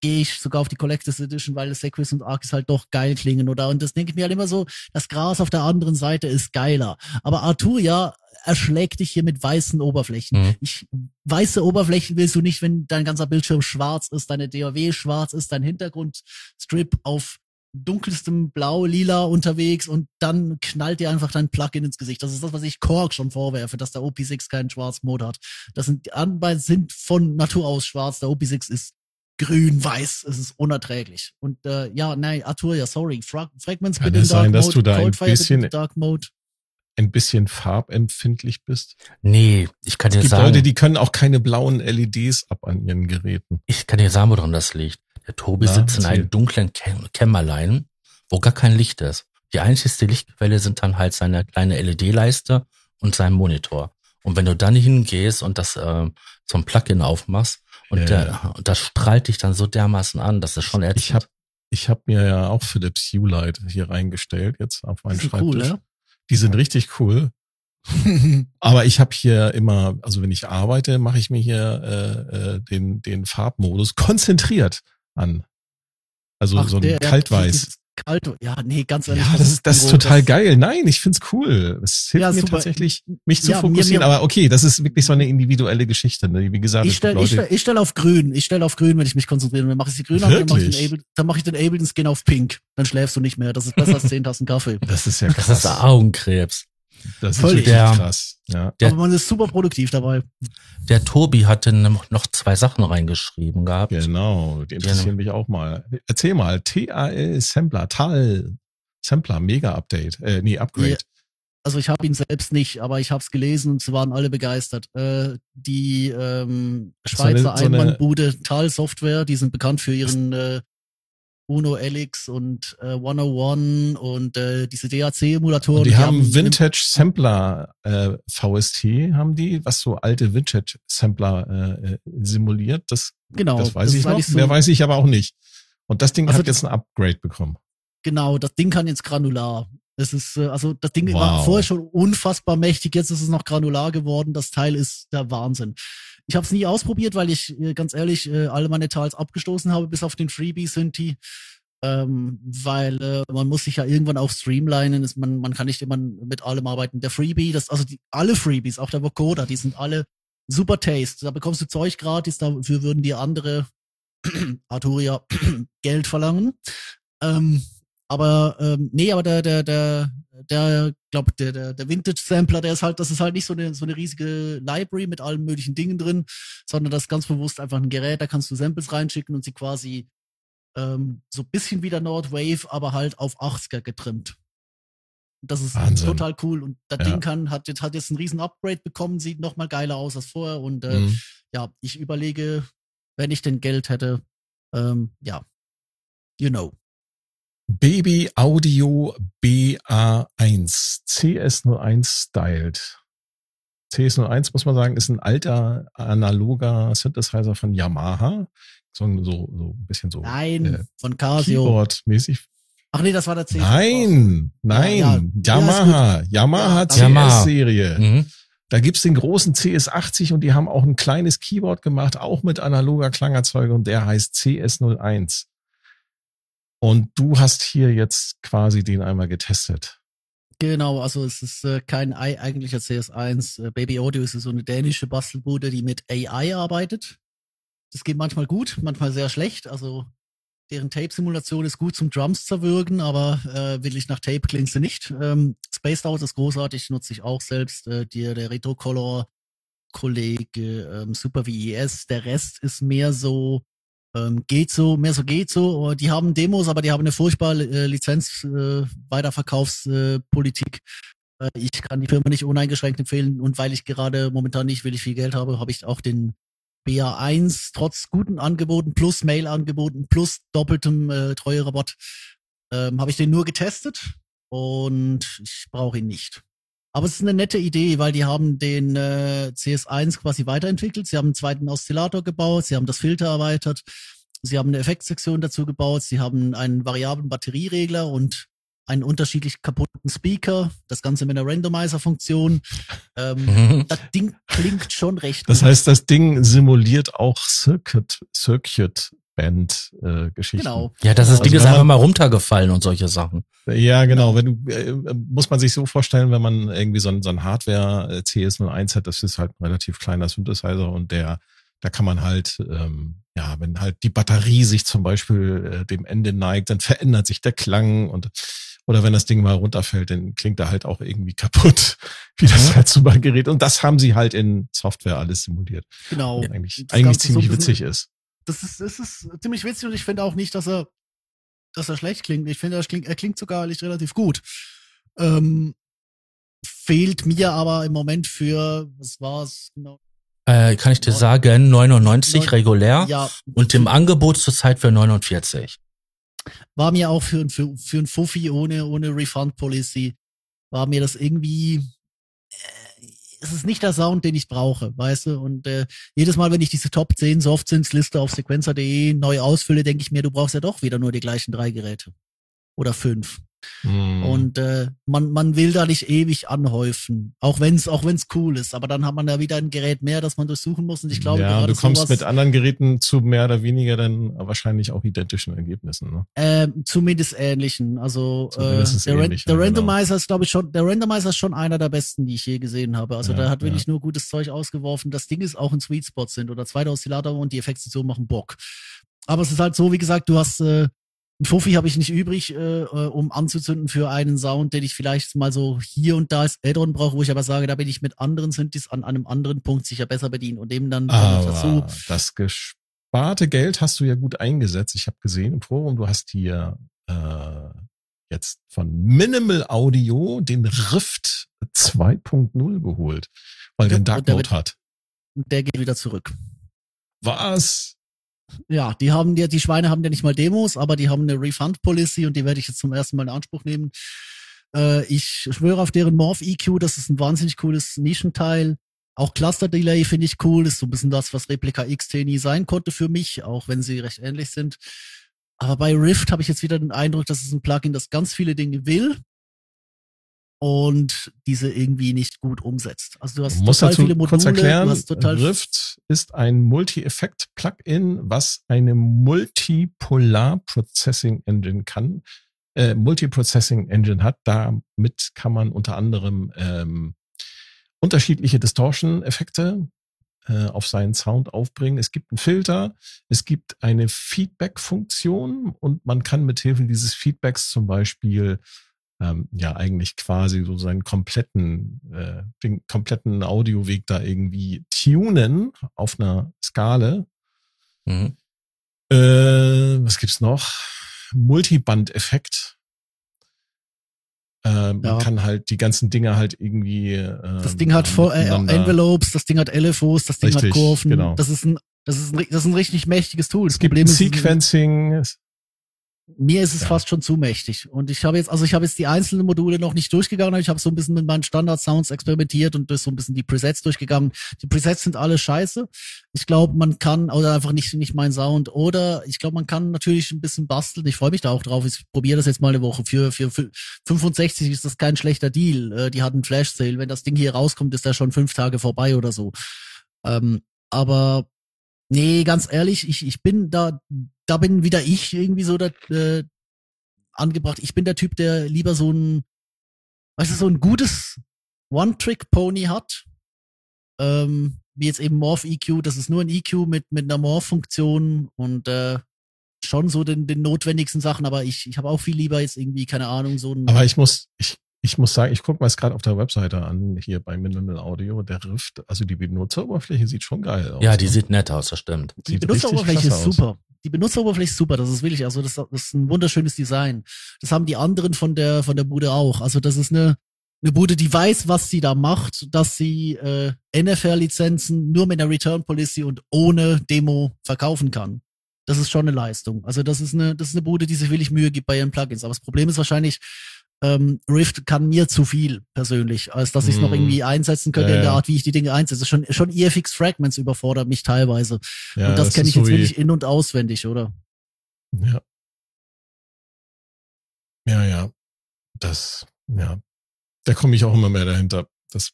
gehe ich sogar auf die Collectors Edition, weil Sequis und Arcus halt doch geil klingen, oder? Und das denke ich mir halt immer so, das Gras auf der anderen Seite ist geiler. Aber Arturia erschlägt dich hier mit weißen Oberflächen. Mhm. Ich, weiße Oberflächen willst du nicht, wenn dein ganzer Bildschirm schwarz ist, deine DAW schwarz ist, dein Hintergrundstrip auf dunkelstem Blau, Lila unterwegs und dann knallt dir einfach dein Plugin ins Gesicht. Das ist das, was ich Korg schon vorwerfe, dass der OP6 keinen Schwarzmod hat. Das sind, die anderen sind von Natur aus schwarz. Der OP6 ist grün-weiß. Es ist unerträglich. Und äh, ja, nein, Arthur, ja, sorry. Fra Fragments Kann bitte in es sein, Dark dass Mode, du da ein Coldfire bisschen- in Dark Mode. Ein bisschen farbempfindlich bist. Nee, ich kann dir Es gibt sagen, Leute, die können auch keine blauen LEDs ab an ihren Geräten. ich kann dir sagen, woran das liegt. Der Tobi Na, sitzt in einem dunklen Käm- Kämmerlein, wo gar kein Licht ist. Die einzigste Lichtquelle sind dann halt seine kleine LED-Leiste und sein Monitor. Und wenn du dann hingehst und das äh, zum Plugin aufmachst und, Ja, der, ja. und das strahlt dich dann so dermaßen an, das ist schon ätzend. Ich habe ich hab mir ja auch Philips Hue Light hier reingestellt, jetzt auf meinen Das Schreibtisch. cool, ne? Die sind richtig cool. [laughs] Aber ich habe hier immer, also wenn ich arbeite, mache ich mir hier äh, äh, den, den Farbmodus konzentriert an. Also Ach, so ein der- der- Kaltweiß. Dieses Kalt, ja, nee, ganz ehrlich. Ja, das ist, das ist total das- geil. Nein, ich find's cool. Es hilft Ja, mir super. tatsächlich, mich zu Ja, mir- fokussieren. mir- aber okay, das ist wirklich so eine individuelle Geschichte. Ne? Wie gesagt, Ich stelle ich stell, ich stell auf grün. Ich stelle auf grün, wenn ich mich konzentriere. Dann mache ich die grün an, dann mache ich, den Wirklich? Able, dann mach ich den Ableton Skin auf pink. Dann schläfst du nicht mehr. Das ist besser als [laughs] 10 Tassen Kaffee. das ist ja das krass. ist Augenkrebs. Das ist wirklich Der- krass. Ja. Der- Aber man ist super produktiv dabei. Der Tobi hatte noch noch zwei Sachen reingeschrieben gehabt. Genau, die interessieren mich auch mal. Erzähl mal, TAL Sampler, TAL Sampler, Mega Update, äh, nee, Upgrade. Ja. Also ich habe ihn selbst nicht, aber ich habe es gelesen und sie waren alle begeistert. Äh, die ähm, So eine- Schweizer so eine- Einmannbude Tal Software, die sind bekannt für ihren äh, Uno Elix und äh, 101 und äh, diese DAC-Emulatoren. Und die, haben in- Vintage Sampler äh, VST, haben die, was so alte Vintage Sampler äh, äh, simuliert. Das, Genau, das weiß ist ich noch, so- mehr weiß ich aber auch nicht. Und das Ding Also hat jetzt ein Upgrade bekommen. Genau, das Ding kann jetzt granular. Es ist, äh, also das Ding Wow. war vorher schon unfassbar mächtig, jetzt ist es noch granular geworden. Das Teil ist der Wahnsinn. Ich habe es nie ausprobiert, weil ich äh, ganz ehrlich äh, alle meine Teils abgestoßen habe, bis auf den Freebie die. Ähm, weil äh, man muss sich ja irgendwann auch streamlinen. Es- Man, man kann nicht immer mit allem arbeiten. Der Freebie, das, also die, alle Freebies, auch der Vocoder, die sind alle super Taste. Da bekommst du Zeug gratis, dafür würden dir andere [clears throat] Arturia [clears throat] Geld verlangen. Ähm, aber ähm, nee, aber der der der der glaub der der der Vintage Sampler, der ist halt, das ist halt nicht so eine so eine riesige Library mit allen möglichen Dingen drin, sondern das ist ganz bewusst einfach ein Gerät, da kannst du Samples reinschicken und sie quasi ähm, so bisschen wie der Nordwave, aber halt auf 80er getrimmt. Das ist Wahnsinn. total cool und das Ja. Ding kann hat jetzt hat jetzt ein riesen Upgrade bekommen, sieht noch mal geiler aus als vorher und äh, Mhm. ja, ich überlege, wenn ich denn Geld hätte, ähm, ja, you know. Baby Audio BA1 CS01 styled. CS01 muss man sagen, ist ein alter analoger Synthesizer von Yamaha. So, so, so ein bisschen so Nein, äh, von Casio. Keyboard-mäßig. Ach nee, das war der C. Nein, nein, Ja, ja. Yamaha, Yamaha Ja, Yamaha. CS-Serie. Mhm. Da gibt's den großen CS80 und die haben auch ein kleines Keyboard gemacht, auch mit analoger Klangerzeugung und der heißt CS01. Und du hast hier jetzt quasi den einmal getestet. Genau, also es ist äh, kein ei- eigentlicher CS1. Äh, Baby Audio ist so eine dänische Bastelbude, die mit AI arbeitet. Das geht manchmal gut, manchmal sehr schlecht. Also deren Tape-Simulation ist gut zum Drums zerwürgen, aber äh, wirklich nach Tape klingt sie nicht. Ähm, Spaced Out ist großartig, nutze ich auch selbst. Äh, die, der Retrocolor Kollege, ähm, Super VES. Der Rest ist mehr so ähm, geht so, mehr so geht so. Die haben Demos, aber die haben eine furchtbare äh, Lizenz äh, Weiterverkaufspolitik. Äh, ich kann die Firma nicht uneingeschränkt empfehlen und weil ich gerade momentan nicht wirklich viel Geld habe, habe ich auch den BA1 trotz guten Angeboten plus Mail-Angeboten plus doppeltem äh, Treuerabatt ähm, habe ich den nur getestet und ich brauche ihn nicht. Aber es ist eine nette Idee, weil die haben den äh, CS1 quasi weiterentwickelt. Sie haben einen zweiten Oszillator gebaut, sie haben das Filter erweitert, sie haben eine Effektsektion dazu gebaut, sie haben einen variablen Batterieregler und einen unterschiedlich kaputten Speaker, das Ganze mit einer Randomizer-Funktion. Ähm, [laughs] Mhm. das Ding klingt schon recht Das gut. heißt, das Ding simuliert auch Circuit, Circuit Band äh. Genau. Ja, das ist, Also Ding ist einfach mal runtergefallen und solche Sachen. Ja, genau. Wenn du äh, muss man sich so vorstellen, wenn man irgendwie so ein, so ein Hardware äh, CS01 hat, das ist halt ein relativ kleiner Synthesizer und der, da kann man halt, ähm, ja, wenn halt die Batterie sich zum Beispiel äh, dem Ende neigt, dann verändert sich der Klang und oder wenn das Ding mal runterfällt, dann klingt er halt auch irgendwie kaputt, [laughs] wie das Mhm. halt so bei Gerät. Und das haben sie halt in Software alles simuliert. Genau. Eigentlich, eigentlich so ziemlich bisschen- witzig ist. Das ist, das ist ziemlich witzig und ich finde auch nicht, dass er, dass er schlecht klingt. Ich finde, er klingt, er klingt sogar eigentlich relativ gut. Ähm, fehlt mir aber im Moment für, was war's genau? Äh, kann ich dir sagen, 99 Neun- regulär Ja, und im Angebot zurzeit für 49. war mir auch für, für, für ein Fuffi ohne, ohne Refund Policy, war mir das irgendwie, äh, es ist nicht der Sound, den ich brauche, weißt du? Und äh, jedes Mal, wenn ich diese Top 10 Softsynths Liste auf sequencer.de neu ausfülle, denke ich mir, du brauchst ja doch wieder nur die gleichen drei Geräte. Oder fünf. Hm. Und äh, man, man will da nicht ewig anhäufen, auch wenn es auch wenn's cool ist. Aber dann hat man da wieder ein Gerät mehr, das man durchsuchen muss. Und ich glaube, ja, du kommst sowas, mit anderen Geräten zu mehr oder weniger dann wahrscheinlich auch identischen Ergebnissen. Ne? Ähm, zumindest ähnlichen. Also äh, Zumindest der, Ran ähnlich, der ja, genau. Randomizer ist, glaube ich, schon, der Randomizer ist schon einer der besten, die ich je gesehen habe. Also Ja, der hat ja. wirklich nur gutes Zeug ausgeworfen. Das Ding ist auch ein Sweet Spot sind oder zweite Oszillator und die Effekte so machen Bock. Aber es ist halt so, wie gesagt, du hast äh, ein Fuffi habe ich nicht übrig, äh, äh, um anzuzünden für einen Sound, den ich vielleicht mal so hier und da als Add-on brauche, wo ich aber sage, da bin ich mit anderen Synthes an einem anderen Punkt sicher besser bedient und dem dann dann dazu. Aber das gesparte Geld hast du ja gut eingesetzt. Ich habe gesehen im Forum, du hast hier äh, jetzt von Minimal Audio den Rift 2.0 geholt, weil der Ja, einen Dark der Mode hat. Und der geht wieder zurück. Was? Ja, die haben ja, die Schweine haben ja nicht mal Demos, aber die haben eine Refund-Policy und die werde ich jetzt zum ersten Mal in Anspruch nehmen. Äh, ich schwöre auf deren Morph EQ, das ist ein wahnsinnig cooles Nischenteil. Auch Cluster Delay finde ich cool, ist so ein bisschen das, was Replika XT nie sein konnte für mich, auch wenn sie recht ähnlich sind. Aber bei Rift habe ich jetzt wieder den Eindruck, dass es ein Plugin, das ganz viele Dinge will und diese irgendwie nicht gut umsetzt. Also du hast Du musst total dazu viele Module, kurz erklären, du hast total Rift ist ein Multi-Effekt-Plugin, was eine Multipolar-Processing Engine kann, äh, Multiprocessing Engine hat. Damit kann man unter anderem ähm, unterschiedliche Distortion-Effekte äh, auf seinen Sound aufbringen. Es gibt einen Filter, es gibt eine Feedback-Funktion und man kann mithilfe dieses Feedbacks zum Beispiel ähm, ja eigentlich quasi so seinen kompletten, äh, den kompletten Audioweg da irgendwie tunen auf einer Skala. Mhm. Äh, was gibt's noch? Multiband-Effekt. Äh, man Ja. kann halt die ganzen Dinge halt irgendwie. Äh, Das Ding hat vor, äh, Envelopes, das Ding hat LFOs, das Ding Richtig, hat Kurven. genau. Das ist ein, das ist ein, das ist ein richtig mächtiges Tool. Das Es gibt Problem ist, Sequencing. es- mir ist es Ja. fast schon zu mächtig. Und ich habe jetzt, also ich habe jetzt die einzelnen Module noch nicht durchgegangen, aber ich habe so ein bisschen mit meinen Standard-Sounds experimentiert und durch so ein bisschen die Presets durchgegangen. Die Presets sind alle scheiße. Ich glaube, man kann, oder einfach nicht, nicht mein Sound, oder ich glaube, man kann natürlich ein bisschen basteln. Ich freue mich da auch drauf. Ich probiere das jetzt mal eine Woche. Für, für, für 65 ist das kein schlechter Deal. Äh, Die hatten Flash-Sale. Wenn das Ding hier rauskommt, ist der schon fünf Tage vorbei oder so. Ähm, aber nee, ganz ehrlich, ich, ich bin da, da bin wieder ich irgendwie so da, äh, angebracht. Ich bin der Typ, der lieber so ein, weißt du, so ein gutes One-Trick-Pony hat. Ähm, wie jetzt eben Morph EQ, das ist nur ein EQ mit, mit einer Morph-Funktion und äh, schon so den, den notwendigsten Sachen, aber ich, ich habe auch viel lieber jetzt irgendwie, keine Ahnung, so ein. Aber ich muss, ich, ich muss sagen, ich gucke mir es gerade auf der Webseite an, hier bei Minimal Audio, der Rift, also die Benutzeroberfläche sieht schon geil aus. Ja, die ne? sieht nett aus, das stimmt. Die Sieht Benutzeroberfläche ist klasse aus. super. Die Benutzeroberfläche ist super. Das ist wirklich, also das, das ist ein wunderschönes Design. Das haben die anderen von der von der Bude auch. Also das ist eine eine Bude, die weiß, was sie da macht, dass sie äh, NFL-Lizenzen nur mit einer Return Policy und ohne Demo verkaufen kann. Das ist schon eine Leistung. Also das ist eine das ist eine Bude, die sich wirklich Mühe gibt bei ihren Plugins. Aber das Problem ist wahrscheinlich ähm, Rift kann mir zu viel persönlich, als dass ich es noch Hm. irgendwie einsetzen könnte Ja, in der. Art, wie ich die Dinge einsetze. Schon schon EFX Fragments überfordert mich teilweise. Ja, und das, kenne ist ich jetzt so wirklich in- und auswendig, oder? Ja. Ja, ja. Das, ja. Da komme ich auch immer mehr dahinter, dass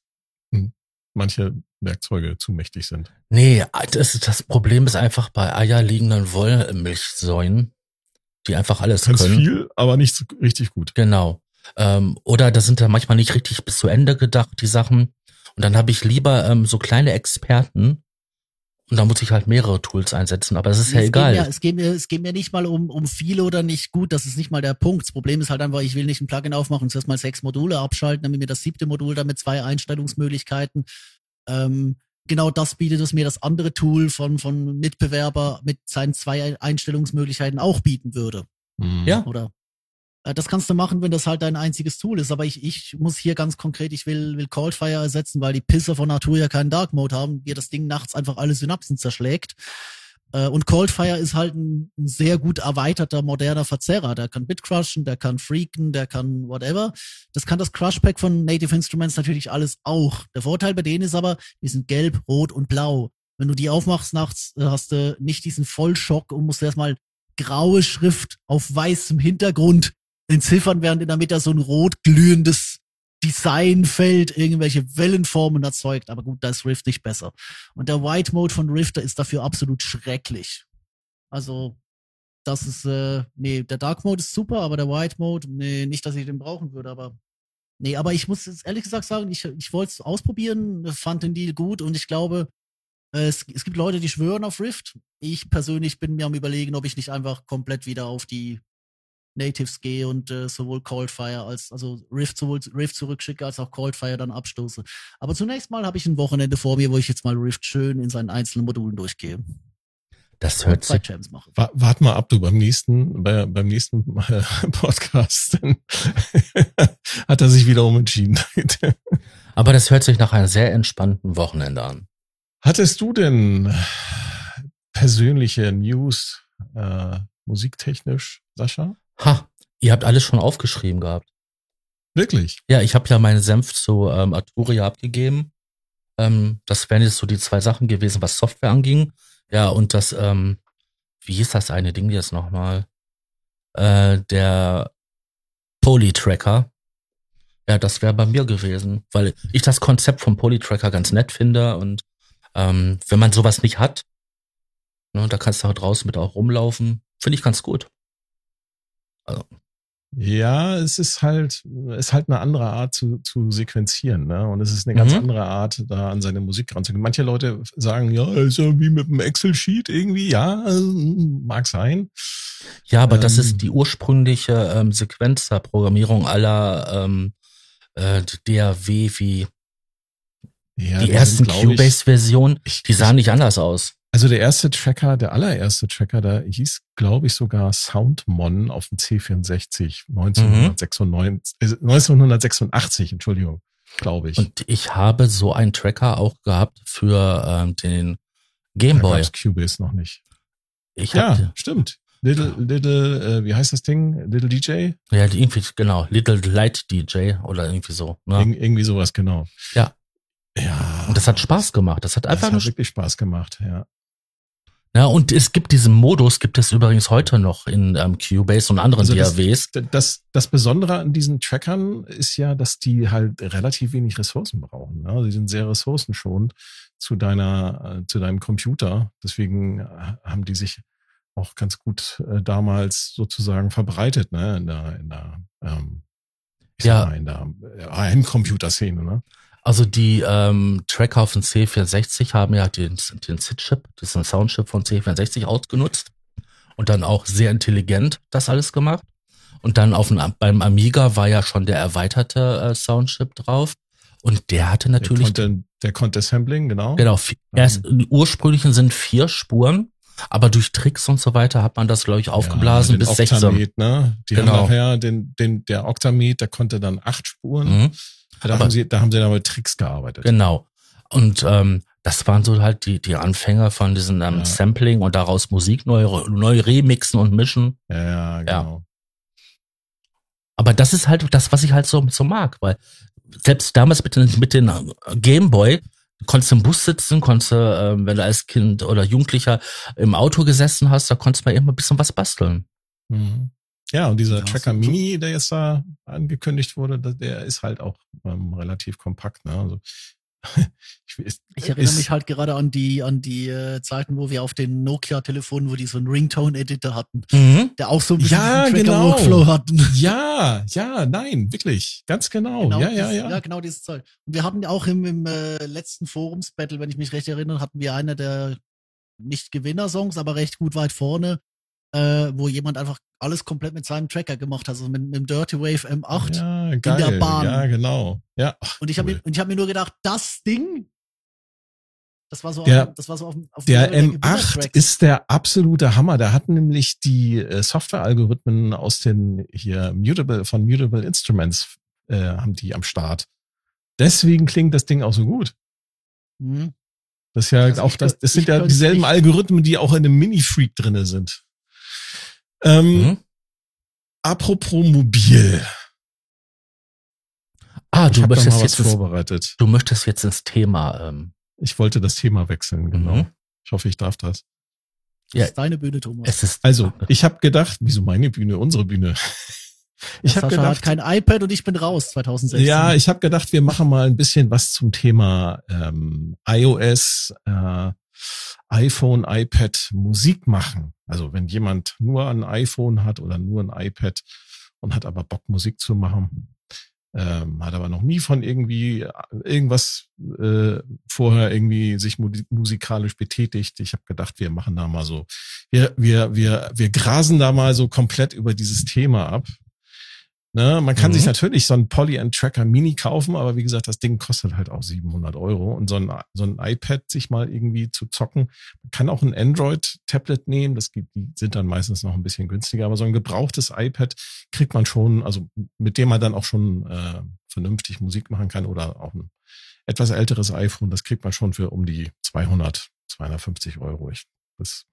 hm, manche Werkzeuge zu mächtig sind. Nee, das, das Problem ist einfach bei eierliegenden Wollmilchsäulen, die einfach alles Ganz können. viel, aber nicht so richtig gut. Genau. Ähm, oder da sind da manchmal nicht richtig bis zu Ende gedacht, die Sachen. Und dann habe ich lieber ähm, so kleine Experten. Und da muss ich halt mehrere Tools einsetzen, aber das ist ja es egal. Geht mir, es, geht mir, es geht mir nicht mal um, um viel oder nicht gut, das ist nicht mal der Punkt. Das Problem ist halt einfach, ich will nicht ein Plugin aufmachen und zuerst mal sechs Module abschalten, damit mir das siebte Modul dann mit zwei Einstellungsmöglichkeiten ähm, genau das bietet, was mir das andere Tool von, von Mitbewerber mit seinen zwei Einstellungsmöglichkeiten auch bieten würde. Mhm. Ja. Oder das kannst du machen, wenn das halt dein einziges Tool ist. Aber ich, ich muss hier ganz konkret, ich will, will Coldfire ersetzen, weil die Pisser von Natur ja keinen Dark Mode haben, dir das Ding nachts einfach alle Synapsen zerschlägt. Äh, Und Coldfire ist halt ein, sehr gut erweiterter, moderner Verzerrer. Der kann Bitcrushen, der kann freaken, der kann whatever. Das kann das Crush-Pack von Native Instruments natürlich alles auch. Der Vorteil bei denen ist aber, die sind gelb, rot und blau. Wenn du die aufmachst nachts, äh, hast du nicht diesen Vollschock und musst erstmal graue Schrift auf weißem Hintergrund entziffern, während in der Mitte so ein rot glühendes Designfeld irgendwelche Wellenformen erzeugt. Aber gut, da ist Rift nicht besser. Und der White Mode von Rifter ist dafür absolut schrecklich. Also, das ist, äh, nee, der Dark Mode ist super, aber der White Mode, nee, nicht, dass ich den brauchen würde, aber nee, aber ich muss jetzt ehrlich gesagt sagen, ich, ich wollte es ausprobieren, fand den Deal gut und ich glaube, äh, es, es gibt Leute, die schwören auf Rift. Ich persönlich bin mir am überlegen, ob ich nicht einfach komplett wieder auf die Natives gehe und äh, sowohl Coldfire als, also Rift sowohl Rift zurückschicke als auch Coldfire dann abstoße. Aber zunächst mal habe ich ein Wochenende vor mir, wo ich jetzt mal Rift schön in seinen einzelnen Modulen durchgehe. Das hört Zwei sich. Wa- Wart mal ab, du beim nächsten, bei, beim nächsten äh, [laughs] Podcast, dann [laughs] hat er sich wieder umentschieden. [laughs] aber das hört sich nach einem sehr entspannten Wochenende an. Hattest du denn persönliche News äh, musiktechnisch, Sascha? Ha, ihr habt alles schon aufgeschrieben gehabt. Wirklich? Ja, ich habe ja meinen Senf zu ähm, Arturia abgegeben. Ähm, das wären jetzt so die zwei Sachen gewesen, was Software anging. Ja, und das, ähm, wie hieß das eine Ding jetzt nochmal? Äh, der Polytracker. Ja, das wäre bei mir gewesen, weil ich das Konzept vom Polytracker ganz nett finde und ähm, wenn man sowas nicht hat, ne, da kannst du halt draußen mit auch rumlaufen, finde ich ganz gut. Ja, es ist halt, ist halt eine andere Art zu, zu sequenzieren, ne? Und es ist eine ganz Mhm. andere Art, da an seine Musik ranzugehen. Manche Leute sagen, ja, ist ja wie mit einem Excel-Sheet irgendwie, ja, mag sein. Ja, aber das Ähm. ist die ursprüngliche ähm, Sequenzerprogrammierung aller ähm, äh, DAW wie Ja, die sind, ersten Cubase-Versionen. Die sahen nicht anders aus. Also der erste Tracker, der allererste Tracker, da hieß, glaube ich, sogar Soundmon auf dem C64 1996, äh, 1986, Entschuldigung, glaube ich. Und ich habe so einen Tracker auch gehabt für ähm, den Gameboy. Cubase noch nicht. Ich Ja, hatte, stimmt. Little, little, äh, wie heißt das Ding? Little DJ? ja, irgendwie, genau, Little Light DJ oder irgendwie so. Ne? Irg irgendwie sowas, genau. Ja. Ja. Und das hat Spaß gemacht. Das hat Das einfach nur hat wirklich Spaß gemacht, ja. Ja, und es gibt diesen Modus, gibt es übrigens heute noch in ähm, Cubase und anderen Also das- DAWs. Das, das Besondere an diesen Trackern ist ja, dass die halt relativ wenig Ressourcen brauchen. Ne? Die sind sehr ressourcenschonend zu deiner, äh, zu deinem Computer. Deswegen äh, haben die sich auch ganz gut äh, damals sozusagen verbreitet, ne, in der, in der, ähm, Ja. mal, in der äh, Heimcomputerszene, ne? Also die ähm, Tracker auf dem C64 haben ja den, den SID-Chip, diesen Soundchip von C64 ausgenutzt und dann auch sehr intelligent das alles gemacht. Und dann auf dem, beim Amiga war ja schon der erweiterte äh, Soundchip drauf. Und der hatte Der natürlich, konnte, der konnte Sampling, genau. genau, vi- erst, die ursprünglichen sind vier Spuren, aber durch Tricks und so weiter hat man das, glaube ich, aufgeblasen ja, bis 16. Octamet, ne? Die Genau. haben nachher den, den, der Octamet, der konnte dann acht Spuren. Mhm. Da Aber- haben sie, da haben sie dann mit Tricks gearbeitet. Genau. Und ähm, das waren so halt die, die Anfänger von diesem ähm, Ja. Sampling und daraus Musik neu, neu remixen und mischen. Ja, ja, genau. Aber das ist halt das, was ich halt so, so mag, weil selbst damals mit den, mit den äh, Gameboy konntest du im Bus sitzen, konntest du, ähm, wenn du als Kind oder Jugendlicher im Auto gesessen hast, da konntest du mal immer ein bisschen was basteln. Mhm. Ja, und dieser Ja, Tracker Mini, der jetzt da angekündigt wurde, der- ist halt auch ähm, relativ kompakt. Ne? Also, [laughs] ich, ist, Ich erinnere ist, mich halt gerade an die, an die äh, Zeiten, wo wir auf den Nokia-Telefonen, wo die so einen Ringtone-Editor hatten, Mhm. der auch so ein bisschen Ja, diesen genau. Tracker-Workflow hatten. Ja, ja, nein, wirklich. Ganz genau. Genau ja, ja, ja. Ja, genau dieses Zeug. Und wir hatten auch im, im äh, letzten Forums-Battle, wenn ich mich recht erinnere, hatten wir einer der nicht Gewinner-Songs, aber recht gut weit vorne, äh, wo jemand einfach alles komplett mit seinem Tracker gemacht hat, also mit, mit dem Dirty Wave M8. Ja, geil. der Bahn. Ja, genau. Ja. Ach, Und ich habe cool. mir, und ich habe mir nur gedacht, das Ding Das war so, Der- auf, das war so auf, dem- auf Der dem M8 Level Gewinnertrack. ist der absolute Hammer. Der hat nämlich die äh, Software-Algorithmen aus den hier Mutable, von Mutable Instruments äh, haben die am Start. Deswegen klingt das Ding auch so gut. Mhm. Das ist ja Also auch ich das, das sind ja dieselben ich- Algorithmen, die auch in einem Mini-Freak drinne sind. Ähm, Mhm. Apropos mobil. Ah, du möchtest jetzt ins, vorbereitet. du möchtest jetzt ins Thema. Ähm, Ich wollte das Thema wechseln, genau. Mhm. Ich hoffe, ich darf das. Das Ja. ist deine Bühne, Thomas. es ist Also, ich habe gedacht, wieso meine Bühne, unsere Bühne? Ich habe gedacht, hat kein iPad und ich bin raus 2016. ja, ich habe gedacht, wir machen mal ein bisschen was zum Thema ähm, iOS, äh, iPhone, iPad, Musik machen. Also wenn jemand nur ein iPhone hat oder nur ein iPad und hat aber Bock, Musik zu machen, ähm, hat aber noch nie von irgendwie äh, irgendwas äh, vorher irgendwie sich mu- musikalisch betätigt. Ich habe gedacht, wir machen da mal so, wir, wir, wir, wir grasen da mal so komplett über dieses Thema ab. Ne, man kann Mhm. sich natürlich so ein Poly and Tracker Mini kaufen, aber wie gesagt, das Ding kostet halt auch 700 Euro und so ein, so ein iPad sich mal irgendwie zu zocken. Man kann auch ein Android-Tablet nehmen, das gibt, die sind dann meistens noch ein bisschen günstiger, aber so ein gebrauchtes iPad kriegt man schon, also mit dem man dann auch schon äh, vernünftig Musik machen kann oder auch ein etwas älteres iPhone, das kriegt man schon für um die 200, 250 Euro. Ich, das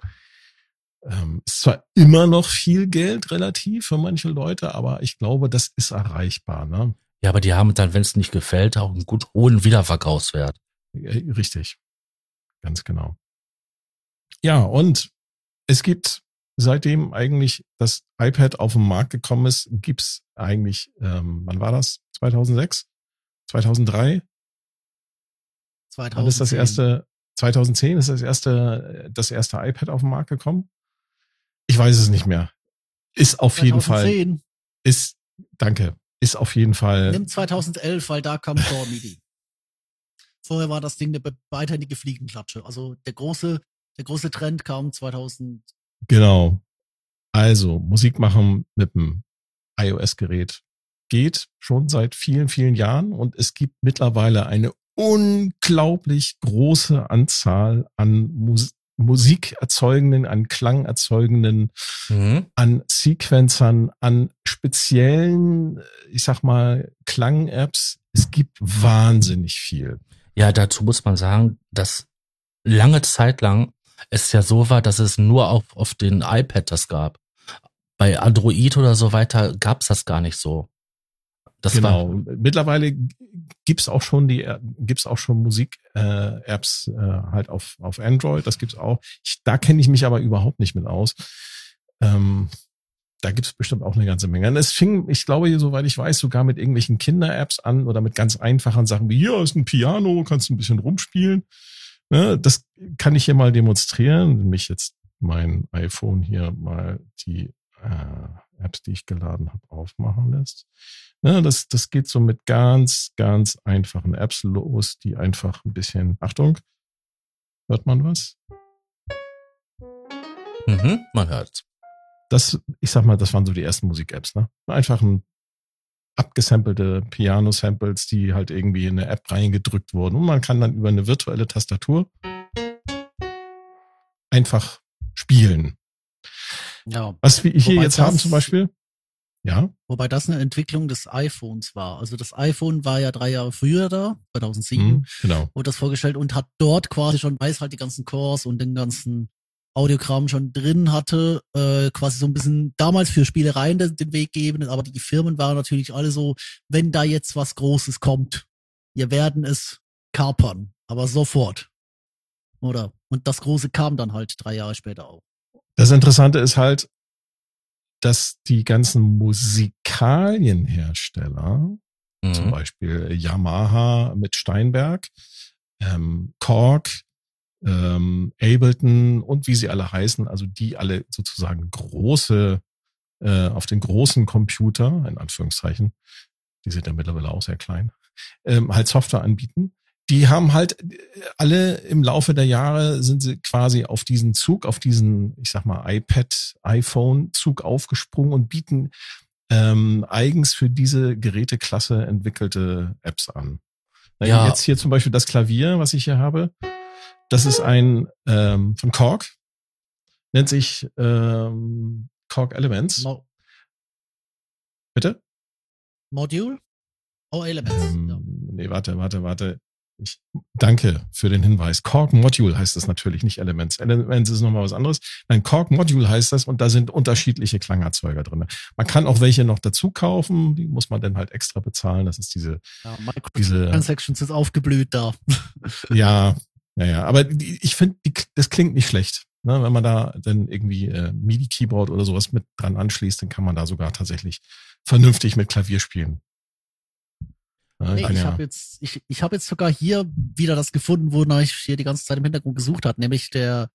ähm, ist zwar immer noch viel Geld relativ für manche Leute, aber ich glaube, das ist erreichbar. Ne? ja, aber die haben dann, wenn es nicht gefällt, auch einen gut hohen Wiederverkaufswert. Äh, Richtig. Ganz genau. Ja, und es gibt, seitdem eigentlich das iPad auf den Markt gekommen ist, gibt's eigentlich, ähm, wann war das? 2006? 2003? 2010. Wann ist das erste? 2010 ist das erste, das erste iPad auf den Markt gekommen? Ich weiß es nicht mehr. Ist auf jeden Fall, 2010. ist, danke, ist auf jeden Fall, Nimm 2011, weil da kam Core MIDI. Vorher war das Ding eine be- beidhändige Fliegenklatsche. Also der große, der große Trend kam 2000. genau. Also, Musik machen mit einem iOS-Gerät geht schon seit vielen, vielen Jahren und es gibt mittlerweile eine unglaublich große Anzahl an Mus musikerzeugenden, an klangerzeugenden Mhm. an Sequencern, an speziellen, ich sag mal, Klang-Apps. Es gibt wahnsinnig viel. Ja, dazu muss man sagen, dass lange Zeit lang es ja so war, dass es nur auf, auf den iPad das gab. Bei Android oder so weiter gab's das gar nicht so. Das genau. war, Mittlerweile gibt's auch schon die, gibt's auch schon Musik-Apps äh, halt auf, auf Android. Das gibt's auch. Ich, da kenne ich mich aber überhaupt nicht mit aus. Ähm, da gibt's bestimmt auch eine ganze Menge. Und es fing, ich glaube, soweit ich weiß, sogar mit irgendwelchen Kinder-Apps an oder mit ganz einfachen Sachen wie hier ist ein Piano, kannst du ein bisschen rumspielen. Ne, das kann ich hier mal demonstrieren, wenn mich jetzt mein iPhone hier mal die äh, Apps, die ich geladen habe, aufmachen lässt. Ne, das, das geht so mit ganz, ganz einfachen Apps los, die einfach ein bisschen, Achtung, hört man was? mhm, man hört. das, ich sag mal, das waren so die ersten Musik-Apps, ne? Einfach ein abgesampelte Piano-Samples, die halt irgendwie in eine App reingedrückt wurden. Und man kann dann über eine virtuelle Tastatur einfach spielen. Ja. Was wir hier jetzt das- haben zum Beispiel. Ja, Wobei das eine Entwicklung des iPhones war. Also das iPhone war ja drei Jahre früher da, 2007, mhm, genau. wurde das vorgestellt und hat dort quasi schon, weil es halt die ganzen Cores und den ganzen Audiokram schon drin hatte, äh, quasi so ein bisschen damals für Spielereien den, den Weg geben, aber die Firmen waren natürlich alle so, wenn da jetzt was Großes kommt, wir werden es kapern, aber sofort. Oder? Und das Große kam dann halt drei Jahre später auch. Das Interessante ist halt, dass die ganzen Musikalienhersteller zum Mhm. Beispiel Yamaha mit Steinberg, ähm, Korg, ähm, Ableton und wie sie alle heißen, also die alle sozusagen große, äh, auf den großen Computer, in Anführungszeichen, die sind ja mittlerweile auch sehr klein, ähm, halt Software anbieten. Die haben halt alle im Laufe der Jahre sind sie quasi auf diesen Zug, auf diesen, ich sag mal, iPad, iPhone-Zug aufgesprungen und bieten ähm, eigens für diese Geräteklasse entwickelte Apps an. Ja. Jetzt hier zum Beispiel das Klavier, was ich hier habe. Das ist ein ähm, von Korg, nennt sich ähm, Korg Elements. Mo Bitte? Module? Oh, Elements. Ähm, ja. Nee, warte, warte, warte. Ich danke für den Hinweis. Korg Module heißt das natürlich, nicht Elements. Elements ist nochmal was anderes. Nein, Korg Module heißt das und da sind unterschiedliche Klangerzeuger drin. Man kann auch welche noch dazu kaufen, die muss man dann halt extra bezahlen. Das ist diese, Ja, diese, Transactions ist aufgeblüht da. [laughs] ja, ja, ja. Aber die, ich finde, das klingt nicht schlecht. Ne? Wenn man da dann irgendwie äh, MIDI-Keyboard oder sowas mit dran anschließt, dann kann man da sogar tatsächlich vernünftig mit Klavier spielen. Ja, Nee, ich ja- habe jetzt, ich, ich habe jetzt sogar hier wieder das gefunden, wonach ich hier die ganze Zeit im Hintergrund gesucht hat, nämlich der,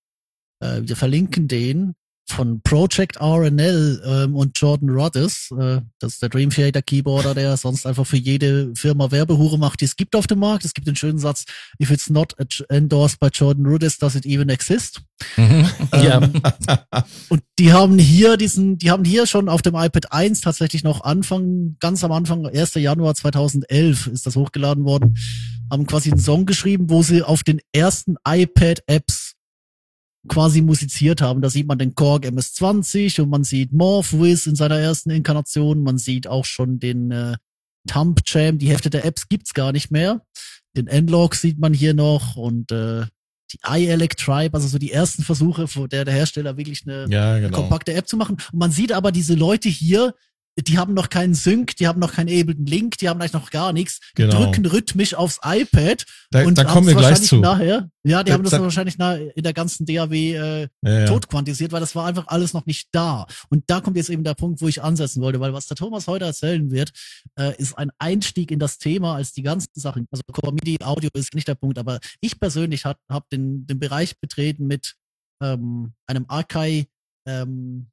äh, wir verlinken den von Project RNL ähm, und Jordan Rudess. Äh, das ist der Dream Theater Keyboarder, der sonst einfach für jede Firma Werbehure macht, die es gibt auf dem Markt. Es gibt den schönen Satz, if it's not endorsed by Jordan Rudess, does it even exist? Mhm. ja. Ähm, und die haben hier diesen, die haben hier schon auf dem iPad 1 tatsächlich noch Anfang, ganz am Anfang, 1. Januar 2011 ist das hochgeladen worden, haben quasi einen Song geschrieben, wo sie auf den ersten iPad-Apps quasi musiziert haben. Da sieht man den Korg MS-20 und man sieht Morphwiz in seiner ersten Inkarnation. Man sieht auch schon den äh, Thumb Jam. Die Hälfte der Apps gibt's gar nicht mehr. Den N-Log sieht man hier noch und äh, die iElectribe, also so die ersten Versuche, wo der, der Hersteller wirklich eine, ja, eine genau. kompakte App zu machen. Und man sieht aber diese Leute hier, die haben noch keinen Sync, die haben noch keinen Ableton Link, die haben eigentlich noch gar nichts, die Genau. drücken rhythmisch aufs iPad Da, und da kommen wir gleich wahrscheinlich zu. Nachher, ja, die Da- haben das da- wahrscheinlich in der ganzen DAW äh, Ja, ja. tot quantisiert, weil das war einfach alles noch nicht da. Und da kommt jetzt eben der Punkt, wo ich ansetzen wollte, weil was der Thomas heute erzählen wird, äh, ist ein Einstieg in das Thema als die ganzen Sachen. Also Core MIDI Audio ist nicht der Punkt, aber ich persönlich habe hab den, den Bereich betreten mit ähm, einem Archive, ähm,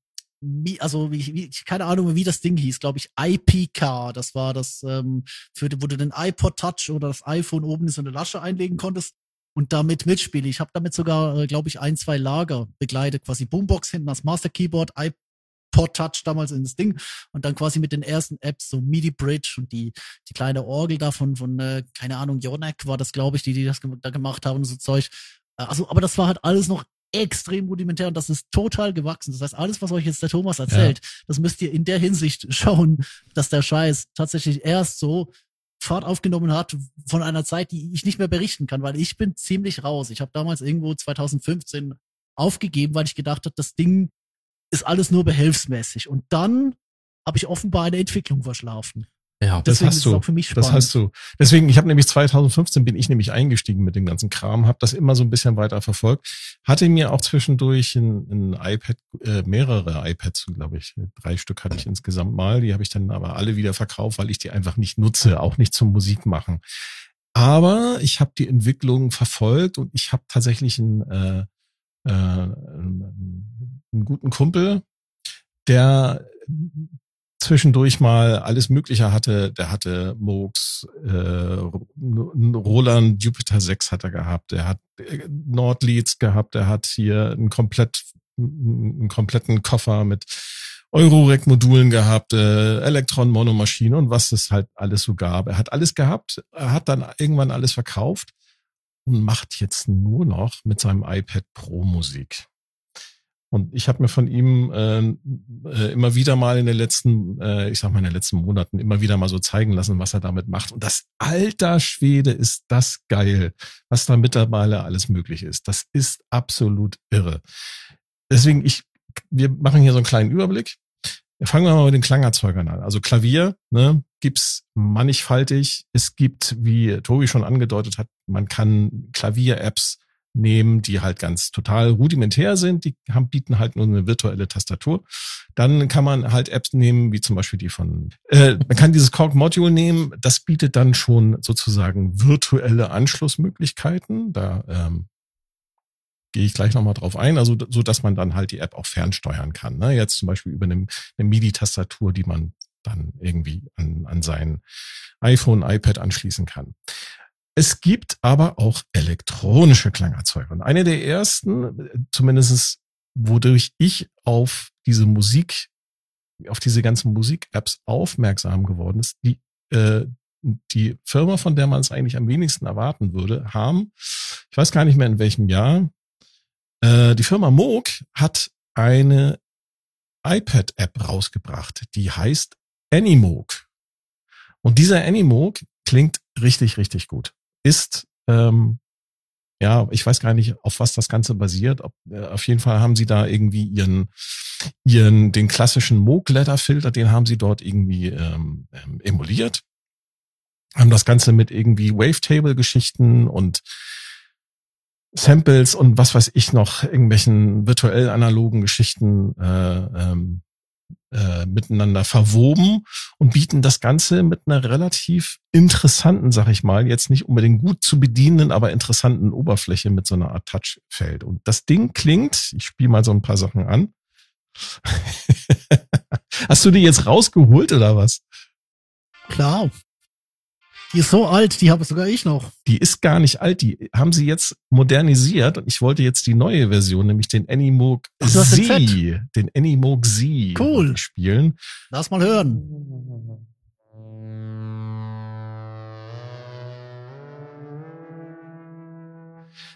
also wie, wie, keine Ahnung, wie das Ding hieß, glaube ich, IPK. Das war das, ähm, für, wo du den iPod Touch oder das iPhone oben in so eine Lasche einlegen konntest und damit mitspiele. Ich habe damit sogar, äh, glaube ich, ein, zwei Lager begleitet, quasi Boombox hinten als Master Keyboard, iPod Touch damals in das Ding und dann quasi mit den ersten Apps, so MIDI Bridge und die, die kleine Orgel da von, äh, keine Ahnung, Yonek war das, glaube ich, die, die das da gemacht haben und so Zeug. Äh, Also, aber das war halt alles noch extrem rudimentär und das ist total gewachsen. Das heißt, alles, was euch jetzt der Thomas erzählt, das müsst ihr in der Hinsicht [laughs] schauen, dass der Scheiß tatsächlich erst so Fahrt aufgenommen hat von einer Zeit, die ich nicht mehr berichten kann, weil ich bin ziemlich raus. Ich habe damals irgendwo 2015 aufgegeben, weil ich gedacht habe, das Ding ist alles nur behelfsmäßig. Und dann habe ich offenbar eine Entwicklung verschlafen. Ja. Das Deswegen hast du. für mich spannend. Das hast du. Deswegen, ich habe nämlich 2015 bin ich nämlich eingestiegen mit dem ganzen Kram, habe das immer so ein bisschen weiter verfolgt, hatte mir auch zwischendurch ein, ein iPad, äh, mehrere iPads, glaube ich, drei Stück hatte ich insgesamt mal. Die habe ich dann aber alle wieder verkauft, weil ich die einfach nicht nutze, auch nicht zum Musik machen. Aber ich habe die Entwicklung verfolgt und ich habe tatsächlich einen, äh, äh, einen guten Kumpel, der zwischendurch mal alles Mögliche hatte. Der hatte Moogs, äh, Roland Jupiter 6 hat er gehabt. Er hat äh, Nordleads gehabt. Er hat hier einen komplett, einen kompletten Koffer mit Eurorec-Modulen gehabt, äh, Elektron-Monomaschine und was es halt alles so gab. Er hat alles gehabt. Er hat dann irgendwann alles verkauft und macht jetzt nur noch mit seinem iPad Pro Musik. Und ich habe mir von ihm äh, äh, immer wieder mal in den letzten, äh, ich sag mal in den letzten Monaten immer wieder mal so zeigen lassen, was er damit macht. Und das alter Schwede ist das geil, was da mittlerweile alles möglich ist. Das ist absolut irre. Deswegen, ich, wir machen hier so einen kleinen Überblick. Fangen wir mal mit den Klangerzeugern an. Also Klavier, ne, gibt's mannigfaltig. Es gibt, wie Tobi schon angedeutet hat, man kann Klavier-Apps nehmen, die halt ganz total rudimentär sind. Die haben, bieten halt nur eine virtuelle Tastatur. Dann kann man halt Apps nehmen, wie zum Beispiel die von, äh, man kann dieses Korg Module nehmen. Das bietet dann schon sozusagen virtuelle Anschlussmöglichkeiten. Da ähm, gehe ich gleich nochmal drauf ein, also so, dass man dann halt die App auch fernsteuern kann. Ne? Jetzt zum Beispiel über eine, eine MIDI-Tastatur, die man dann irgendwie an, an sein iPhone, iPad anschließen kann. Es gibt aber auch elektronische Klangerzeuger. Und eine der ersten, zumindestens wodurch ich auf diese Musik, auf diese ganzen Musik-Apps aufmerksam geworden ist, die äh, die Firma, von der man es eigentlich am wenigsten erwarten würde, haben, ich weiß gar nicht mehr in welchem Jahr, äh, die Firma Moog hat eine iPad-App rausgebracht, die heißt Animoog. Und dieser Animoog klingt richtig, richtig gut. Ist ähm, ja, ich weiß gar nicht, auf was das Ganze basiert. Ob, äh, auf jeden Fall haben sie da irgendwie ihren, ihren, den klassischen Moog-Letter-Filter, den haben sie dort irgendwie ähm, ähm, emuliert. Haben das Ganze mit irgendwie Wavetable-Geschichten und Samples und was weiß ich noch, irgendwelchen virtuell analogen Geschichten äh, ähm, äh, miteinander verwoben und bieten das Ganze mit einer relativ interessanten, sag ich mal, jetzt nicht unbedingt gut zu bedienen, aber interessanten Oberfläche mit so einer Art Touchfeld. Und das Ding klingt, ich spiele mal so ein paar Sachen an. [laughs] Hast du die jetzt rausgeholt oder was? Klar. Die ist so alt, die habe sogar ich noch. Die ist gar nicht alt, die haben sie jetzt modernisiert und ich wollte jetzt die neue Version, nämlich den Ach, den Z, den Animoog Z Cool. spielen. Lass mal hören.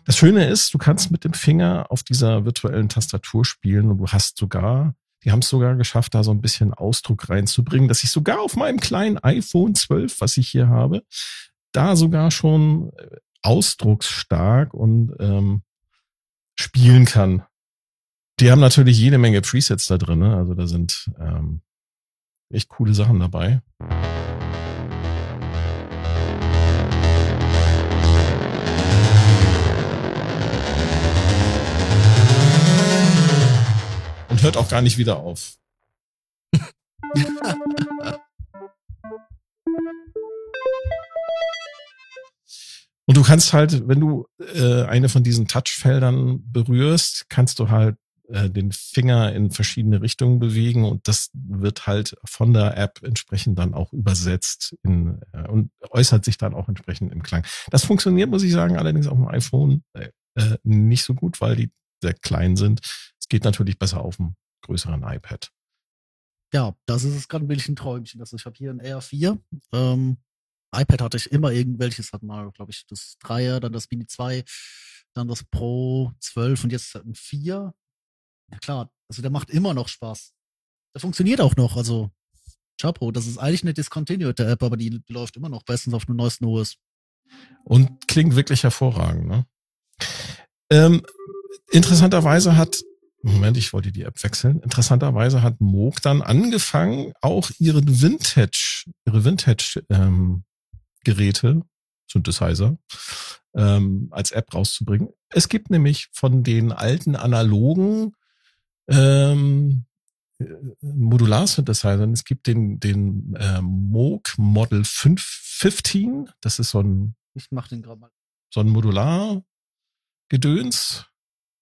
Das Schöne ist, du kannst mit dem Finger auf dieser virtuellen Tastatur spielen und du hast sogar, die haben es sogar geschafft, da so ein bisschen Ausdruck reinzubringen, dass ich sogar auf meinem kleinen iPhone 12, was ich hier habe, da sogar schon äh, ausdrucksstark und ähm, spielen kann. Die haben natürlich jede Menge Presets da drin, ne? also da sind ähm, echt coole Sachen dabei. Und hört auch gar nicht wieder auf. [laughs] Und du kannst halt, wenn du äh, eine von diesen Touchfeldern berührst, kannst du halt äh, den Finger in verschiedene Richtungen bewegen und das wird halt von der App entsprechend dann auch übersetzt in, äh, und äußert sich dann auch entsprechend im Klang. Das funktioniert, muss ich sagen, allerdings auf dem iPhone äh, äh, nicht so gut, weil die sehr klein sind. Es geht natürlich besser auf dem größeren iPad. Ja, das ist es gerade ein Träumchen. Also ich habe hier ein R4. Ähm, iPad hatte ich immer irgendwelches, hat mal, glaube ich, das 3er, dann das Mini 2, dann das Pro 12 und jetzt ein 4. Ja klar, also der macht immer noch Spaß. Der funktioniert auch noch, also Chapo, das ist eigentlich eine Discontinued App, aber die, die läuft immer noch bestens auf dem neuesten OS. Und klingt wirklich hervorragend. Ne? Ähm, interessanterweise hat, Moment, ich wollte die App wechseln. Interessanterweise hat Moog dann angefangen, auch ihren Vintage, ihre Vintage ähm, Synthesizer, ähm, als App rauszubringen. Es gibt nämlich von den alten analogen ähm, äh, Modular-Synthesizern, es gibt den, den äh, Moog Model 515, das ist so ein, Ich mach den gerade mal. so ein Modular-Gedöns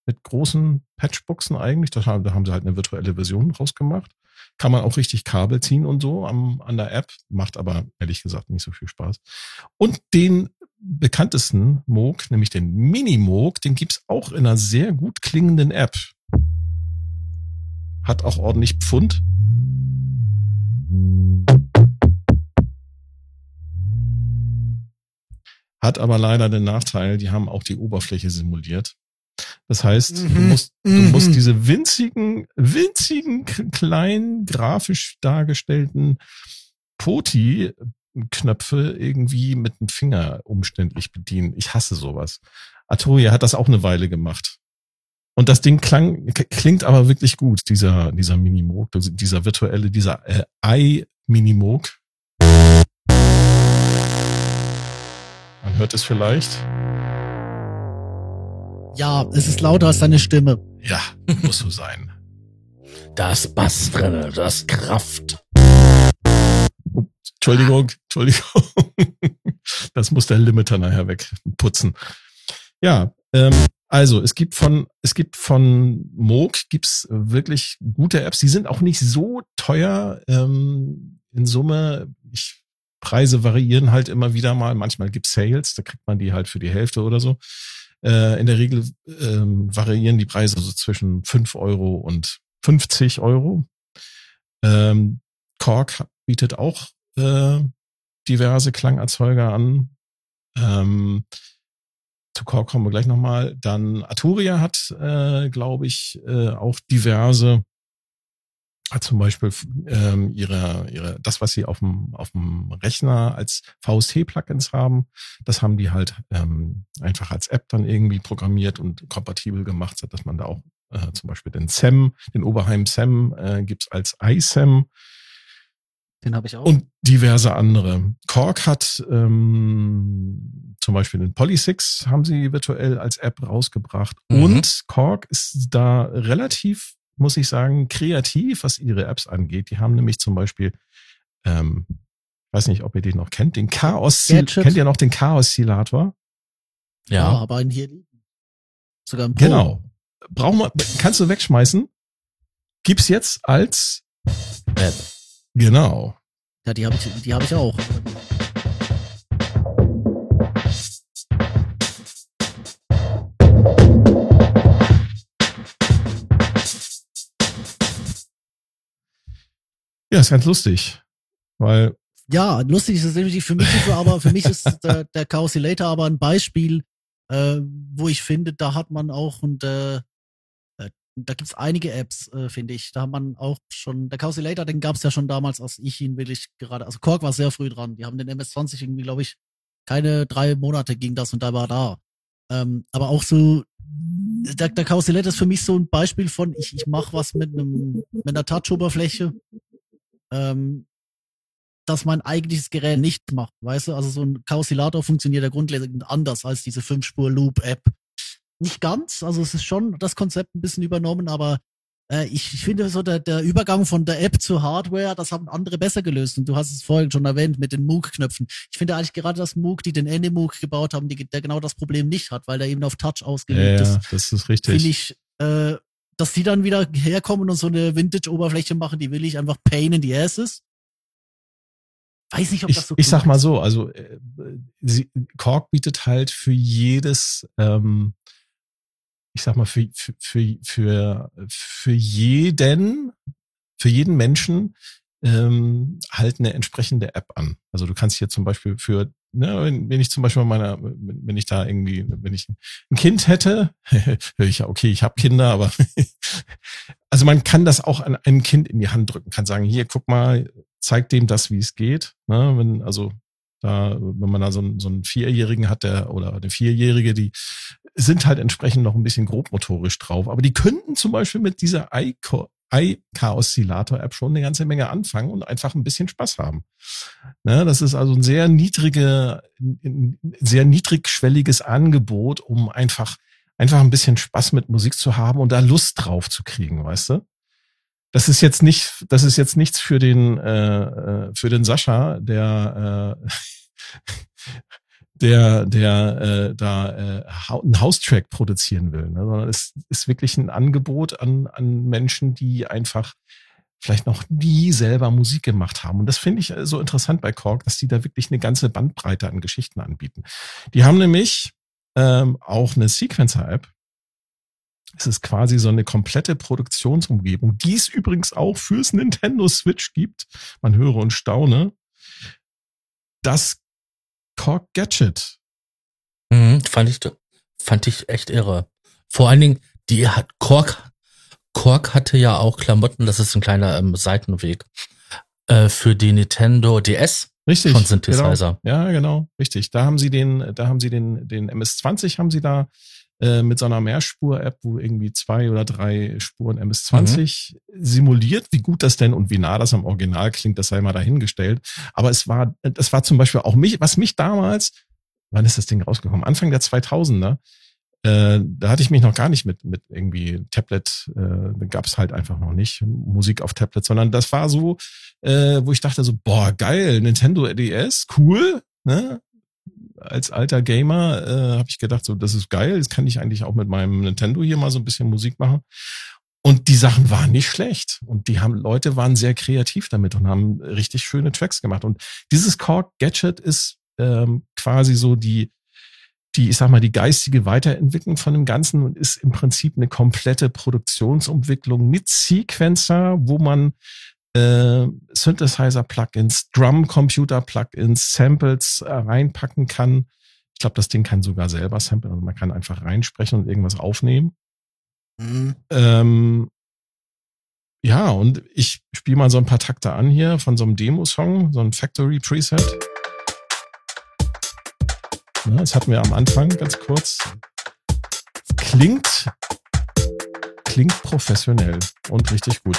mit großen Patchboxen eigentlich. Da haben, da haben sie halt eine virtuelle Version rausgemacht. Kann man auch richtig Kabel ziehen und so am, an der App, macht aber ehrlich gesagt nicht so viel Spaß. Und den bekanntesten Moog, nämlich den Mini-Moog, den gibt's auch in einer sehr gut klingenden App. Hat auch ordentlich Pfund. Hat aber leider den Nachteil, die haben auch die Oberfläche simuliert. Das heißt, du Mhm. musst, du Mhm. musst diese winzigen, winzigen, kleinen, grafisch dargestellten Poti-Knöpfe irgendwie mit dem Finger umständlich bedienen. Ich hasse sowas. Arturia hat das auch eine Weile gemacht. Und das Ding klang, klingt aber wirklich gut, dieser, dieser Minimoog, dieser virtuelle, dieser äh, i-Minimoog. Man hört es vielleicht. Ja, es ist lauter als deine Stimme. Ja, muss so sein. [laughs] Das Bass drinne, das Kraft. Entschuldigung, Entschuldigung. [laughs] Das muss der Limiter nachher wegputzen. Ja, ähm, also es gibt von es gibt von Moog gibt's wirklich gute Apps. Die sind auch nicht so teuer ähm, in Summe. Ich, Preise variieren halt immer wieder mal. Manchmal gibt's Sales, da kriegt man die halt für die Hälfte oder so. Äh, in der Regel ähm, variieren die Preise so zwischen 5 Euro und 50 Euro. Ähm, Korg bietet auch äh, diverse Klangerzeuger an. Ähm, zu Core kommen wir gleich nochmal. Dann Arturia hat, äh, glaube ich, äh, auch diverse zum Beispiel ähm, ihre, ihre, das, was sie auf dem, auf dem Rechner als VST-Plugins haben, das haben die halt ähm, einfach als App dann irgendwie programmiert und kompatibel gemacht, dass man da auch äh, zum Beispiel den SAM, den Oberheim SAM äh, gibt's als iSAM. Den habe ich auch. Und diverse andere. Korg hat ähm, zum Beispiel den Polysix haben sie virtuell als App rausgebracht. Mhm. Und Korg ist da relativ muss ich sagen, kreativ, was ihre Apps angeht. Die haben nämlich zum Beispiel, ähm, weiß nicht, ob ihr den noch kennt, den Chaos, kennt ihr noch den Chaos-Silator? Ja. ja, aber einen hier Sogar ein Pro. Genau. Brauchen wir, kannst du wegschmeißen. Gibt's jetzt als App. Genau. Ja, die habe ich, die habe ich auch. Ja, ist ganz lustig. Weil. Ja, lustig ist es definitiv für mich aber für mich ist [laughs] der, der Chaosilator aber ein Beispiel, äh, wo ich finde, da hat man auch und äh, äh da gibt's einige Apps, äh, finde ich. Da hat man auch schon, der Chaosilator, den gab's ja schon damals, als ich ihn wirklich gerade, also Korg war sehr früh dran. Die haben den MS-20 irgendwie, glaube ich, keine drei Monate ging das und da war da. Ähm, aber auch so, der, der Chaosilator ist für mich so ein Beispiel von, ich, ich mache was mit einem mit einer Touch-Oberfläche ähm, dass mein eigentliches Gerät nicht macht. Weißt du, also so ein Chaosilator funktioniert ja grundlegend anders als diese Fünf-Spur-Loop-App. Nicht ganz, also es ist schon das Konzept ein bisschen übernommen, aber äh, ich, ich finde so der, der Übergang von der App zur Hardware, das haben andere besser gelöst. Und du hast es vorhin schon erwähnt mit den MOOC-Knöpfen. Ich finde eigentlich gerade das MOOC, die den NMOOC gebaut haben, die, der genau das Problem nicht hat, weil der eben auf Touch ausgelegt ja, ist. Ja, das ist richtig. Finde ich äh, dass die dann wieder herkommen und so eine Vintage-Oberfläche machen, die will ich einfach pain in the asses. Weiß nicht, ob ich, das so Ich sag mal so, also äh, sie, Korg bietet halt für jedes, ähm, ich sag mal, für, für, für, für jeden, für jeden Menschen ähm, halt eine entsprechende App an. Also du kannst hier zum Beispiel für ne, wenn, wenn ich zum Beispiel meiner, wenn ich da irgendwie, wenn ich ein Kind hätte, [laughs] ich okay, ich habe Kinder, aber [laughs] also man kann das auch an einem Kind in die Hand drücken, kann sagen, hier, guck mal, zeig dem das, wie es geht. Ne, wenn, also da, wenn man da so einen, so einen Vierjährigen hat, der oder eine Vierjährige, die sind halt entsprechend noch ein bisschen grobmotorisch drauf. Aber die könnten zum Beispiel mit dieser iCar-Oszillator-App schon eine ganze Menge anfangen und einfach ein bisschen Spaß haben. Ne, das ist also ein sehr niedrige, ein sehr niedrigschwelliges Angebot, um einfach, einfach ein bisschen Spaß mit Musik zu haben und da Lust drauf zu kriegen, weißt du? Das ist jetzt nicht, das ist jetzt nichts für den, äh, äh für den Sascha, der, äh, [laughs] der, der äh, da äh, einen Haustrack produzieren will, ne? sondern es ist wirklich ein Angebot an, an Menschen, die einfach vielleicht noch nie selber Musik gemacht haben. Und das finde ich äh, so interessant bei Korg, dass die da wirklich eine ganze Bandbreite an Geschichten anbieten. Die haben nämlich ähm, auch eine Sequencer-App. Es ist quasi so eine komplette Produktionsumgebung, die es übrigens auch fürs Nintendo Switch gibt. Man höre und staune. Das Korg Gadget. Mhm, fand ich, fand ich echt irre. Vor allen Dingen, die hat Korg Korg hatte ja auch Klamotten, das ist ein kleiner ähm, Seitenweg, äh, für die Nintendo DS. Richtig. Von Synthesizer. Genau. Ja, genau, richtig. Da haben sie den, da haben sie den, den MS-20 haben sie da äh, mit so einer Mehrspur-App, wo irgendwie zwei oder drei Spuren MS-20 mhm. simuliert. Wie gut das denn und wie nah das am Original klingt, das sei mal dahingestellt. Aber es war, das war zum Beispiel auch mich, was mich damals, wann ist das Ding rausgekommen? Anfang der 2000er, äh, da hatte ich mich noch gar nicht mit, mit irgendwie Tablet, äh, gab es halt einfach noch nicht Musik auf Tablet, sondern das war so, äh, wo ich dachte so, boah, geil, Nintendo DS, cool, ne? Als alter Gamer äh, habe ich gedacht, so, das ist geil, das kann ich eigentlich auch mit meinem Nintendo hier mal so ein bisschen Musik machen. Und die Sachen waren nicht schlecht. Und die haben, Leute waren sehr kreativ damit und haben richtig schöne Tracks gemacht. Und dieses Korg Gadget ist ähm, quasi so die, die, ich sag mal, die geistige Weiterentwicklung von dem Ganzen und ist im Prinzip eine komplette Produktionsumwicklung mit Sequencer, wo man äh, Synthesizer-Plugins, Drum-Computer-Plugins, Samples äh, reinpacken kann. Ich glaube, das Ding kann sogar selber samplen. Also man kann einfach reinsprechen und irgendwas aufnehmen. Mhm. Ähm, ja, und ich spiele mal so ein paar Takte an hier von so einem Demo-Song, so ein Factory-Preset. Ja, das hatten wir am Anfang ganz kurz. Klingt, klingt professionell und richtig gut.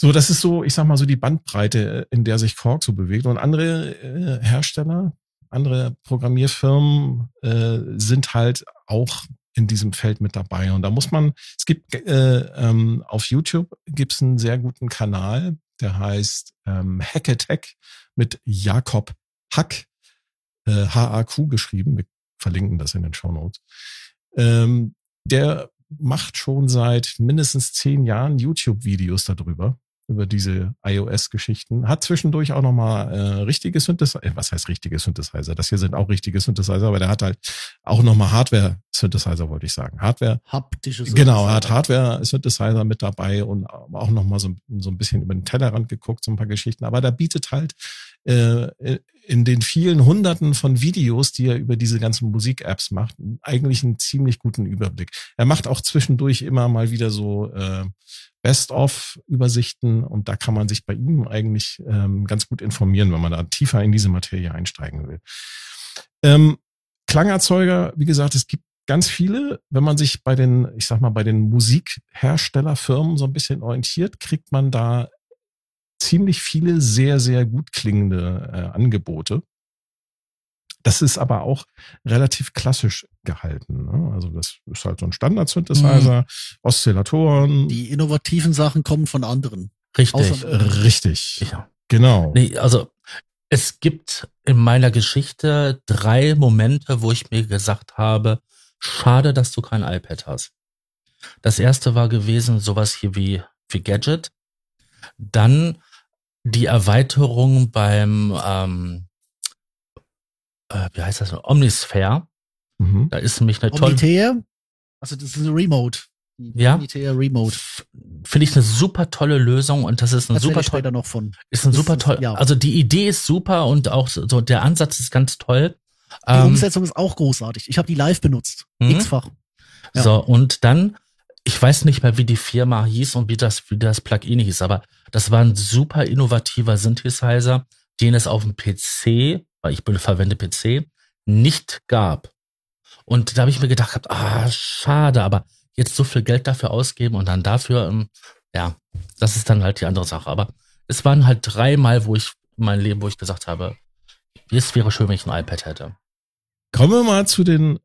So, das ist so, ich sag mal so die Bandbreite, in der sich Korg so bewegt. Und andere äh, Hersteller, andere Programmierfirmen äh, sind halt auch in diesem Feld mit dabei. Und da muss man, es gibt äh, ähm, auf YouTube gibt's einen sehr guten Kanal, der heißt ähm, Hack Attack mit Jakob Hack, äh, H-A-Q geschrieben. Wir verlinken das in den Show Notes. Ähm, der macht schon seit mindestens zehn Jahren YouTube-Videos darüber über diese iOS-Geschichten. Hat zwischendurch auch nochmal äh, richtige Synthesizer, äh, was heißt richtige Synthesizer? Das hier sind auch richtige Synthesizer, aber der hat halt auch nochmal Hardware-Synthesizer, wollte ich sagen. Hardware. Haptische Genau, er hat Hardware-Synthesizer mit dabei und auch nochmal so, so ein bisschen über den Tellerrand geguckt, so ein paar Geschichten. Aber der bietet halt äh, in den vielen Hunderten von Videos, die er über diese ganzen Musik-Apps macht, eigentlich einen ziemlich guten Überblick. Er macht auch zwischendurch immer mal wieder so äh, Best-of-Übersichten und da kann man sich bei ihm eigentlich ähm, ganz gut informieren, wenn man da tiefer in diese Materie einsteigen will. Ähm, Klangerzeuger, wie gesagt, es gibt ganz viele. Wenn man sich bei den, ich sag mal, bei den Musikherstellerfirmen so ein bisschen orientiert, kriegt man da ziemlich viele sehr, sehr gut klingende äh, Angebote. Das ist aber auch relativ klassisch gehalten. Ne? Also das ist halt so ein Standard-Synthesizer, mhm. Oszillatoren. Die innovativen Sachen kommen von anderen. Richtig. Außer Richtig. Ja. Genau. Nee, also es gibt in meiner Geschichte drei Momente, wo ich mir gesagt habe, schade, dass du kein iPad hast. Das erste war gewesen, sowas hier wie, wie Gadget. Dann die Erweiterung beim ähm, äh, wie heißt das, Omnisphere. Mhm. Da ist nämlich eine tolle. Omnitere? Also das ist eine Remote. Ja. Omnitere Remote. Finde ich eine super tolle Lösung und das ist ein super toll. noch von. Ist ein super toll. Ja. Also die Idee ist super und auch so der Ansatz ist ganz toll. Die ähm, Umsetzung ist auch großartig. Ich habe die live benutzt. Mhm. X-fach. Ja. So, und dann, ich weiß nicht mehr, wie die Firma hieß und wie das, wie das Plugin hieß, aber das war ein super innovativer Synthesizer, den es auf dem PC weil ich verwende PC, nicht gab. Und da habe ich mir gedacht, ah, schade, aber jetzt so viel Geld dafür ausgeben und dann dafür, ähm, ja, das ist dann halt die andere Sache. Aber es waren halt dreimal, wo ich mein Leben, wo ich gesagt habe, es wäre schön, wenn ich ein iPad hätte. Kommen wir mal zu den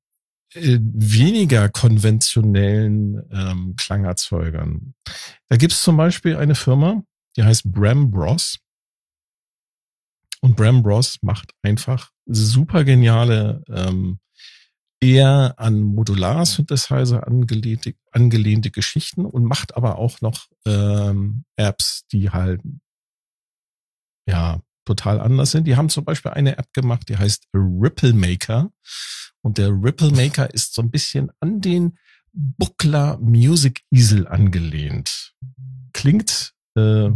äh, weniger konventionellen ähm, Klangerzeugern. Da gibt es zum Beispiel eine Firma, die heißt Bram Bros. Und Bram Bros macht einfach super geniale, ähm, eher an Modular-Synthesizer angelehnte, angelehnte Geschichten und macht aber auch noch ähm, Apps, die halt ja total anders sind. Die haben zum Beispiel eine App gemacht, die heißt Ripple Maker. Und der Ripple Maker ist so ein bisschen an den Buckler Music Easel angelehnt. Klingt äh,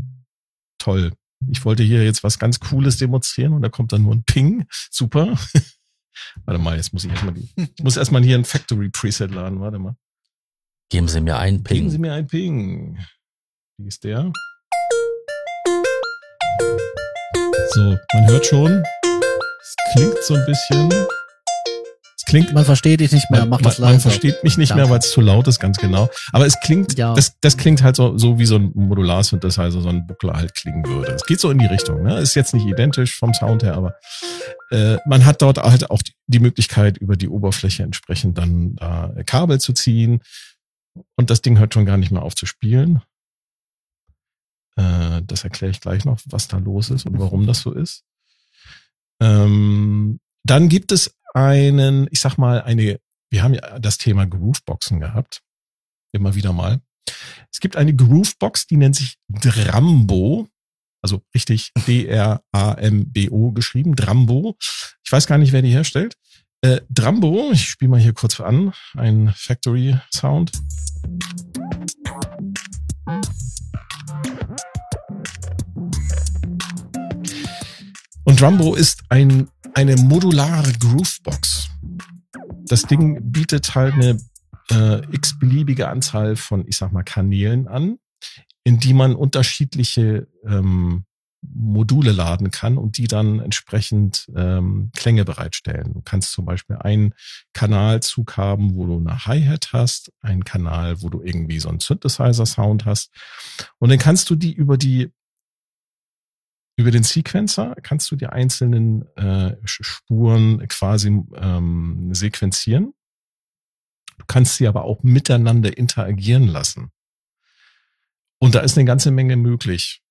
toll ich wollte hier jetzt was ganz Cooles demonstrieren und da kommt dann nur ein Ping. Super. [laughs] Warte mal, jetzt muss ich erstmal, ich muss erstmal hier ein Factory Preset laden. Warte mal. Geben Sie mir einen Ping. Geben Sie mir einen Ping. Wie ist der? So, man hört schon. Es klingt so ein bisschen klingt. Man versteht dich nicht mehr, mach das leiser. Man versteht mich nicht Danke. mehr, weil es zu laut ist, ganz genau. Aber es klingt, ja. das, das klingt halt so, so wie so ein Modular-Synthesizer, so ein Buckler halt klingen würde. Es geht so in die Richtung, ne? Ist jetzt nicht identisch vom Sound her, aber äh, man hat dort halt auch die Möglichkeit, über die Oberfläche entsprechend dann da Kabel zu ziehen. Und das Ding hört schon gar nicht mehr auf zu spielen. Äh, das erkläre ich gleich noch, was da los ist und warum das so ist. Ähm, dann gibt es einen, ich sag mal, eine, wir haben ja das Thema Grooveboxen gehabt. Immer wieder mal. Es gibt eine Groovebox, die nennt sich Drambo. Also richtig D-R-A-M-B-O geschrieben, Drambo. Ich weiß gar nicht, wer die herstellt. Äh, Drambo, ich spiele mal hier kurz an, ein Factory Sound. Drumbo ist ein, eine modulare Groovebox. Das Ding bietet halt eine äh, x-beliebige Anzahl von, ich sag mal, Kanälen an, in die man unterschiedliche ähm, Module laden kann und die dann entsprechend ähm, Klänge bereitstellen. Du kannst zum Beispiel einen Kanalzug haben, wo du eine Hi-Hat hast, einen Kanal, wo du irgendwie so einen Synthesizer-Sound hast. Und dann kannst du die über die über den Sequencer kannst du die einzelnen äh, Spuren quasi ähm, sequenzieren. Du kannst sie aber auch miteinander interagieren lassen. Und da ist eine ganze Menge möglich.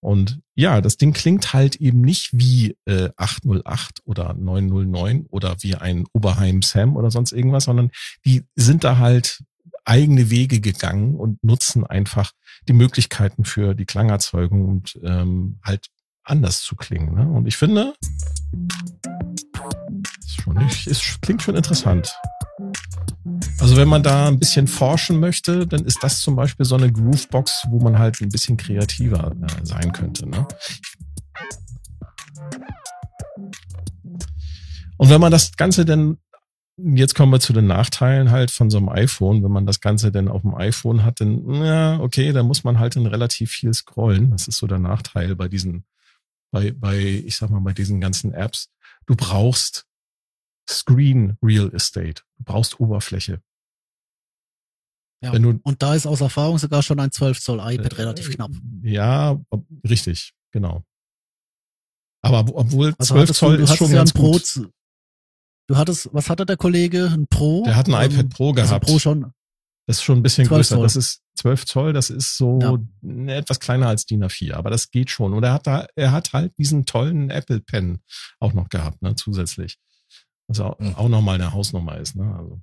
Und ja, das Ding klingt halt eben nicht wie äh, 808 oder 909 oder wie ein Oberheim Sam oder sonst irgendwas, sondern die sind da halt eigene Wege gegangen und nutzen einfach die Möglichkeiten für die Klangerzeugung und ähm, halt anders zu klingen. Ne? Und ich finde, ist, klingt schon interessant. Also wenn man da ein bisschen forschen möchte, dann ist das zum Beispiel so eine Groovebox, wo man halt ein bisschen kreativer äh, sein könnte. Ne? Und wenn man das Ganze denn, jetzt kommen wir zu den Nachteilen halt von so einem iPhone, wenn man das Ganze denn auf dem iPhone hat, dann, ja, okay, dann muss man halt dann relativ viel scrollen. Das ist so der Nachteil bei diesen, bei, bei, ich sag mal, bei diesen ganzen Apps. Du brauchst Screen Real Estate. Du brauchst Oberfläche. Ja, du, und da ist aus Erfahrung sogar schon ein 12 Zoll iPad äh, relativ knapp. Ja, richtig, genau. Aber obwohl also 12 Zoll du, du ist schon ja ganz Pro, gut. Du hattest, was hatte der Kollege? Ein Pro? Der hat ein ähm, iPad Pro gehabt. Also Pro schon. Das ist schon ein bisschen größer. Zoll. Das ist 12 Zoll, das ist so ja. etwas kleiner als DIN A4, aber das geht schon. Und er hat da, er hat halt diesen tollen Apple Pen auch noch gehabt, ne, zusätzlich. Was auch, mhm. auch nochmal eine Hausnummer ist, ne, also.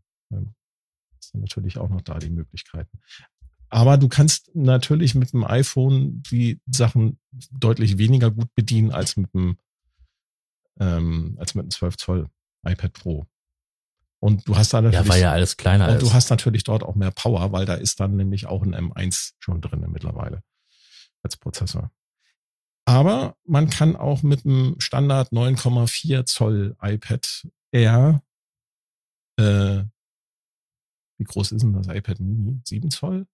Ist natürlich auch noch da die Möglichkeiten. Aber du kannst natürlich mit dem iPhone die Sachen deutlich weniger gut bedienen als mit dem, ähm, als mit einem 12 Zoll iPad Pro. Und du hast da natürlich. Ja, war ja alles kleiner. Und du hast natürlich dort auch mehr Power, weil da ist dann nämlich auch ein M1 schon drin mittlerweile als Prozessor. Aber man kann auch mit einem Standard 9,4 Zoll iPad Air äh, wie groß ist denn das iPad Mini? 7 Zoll?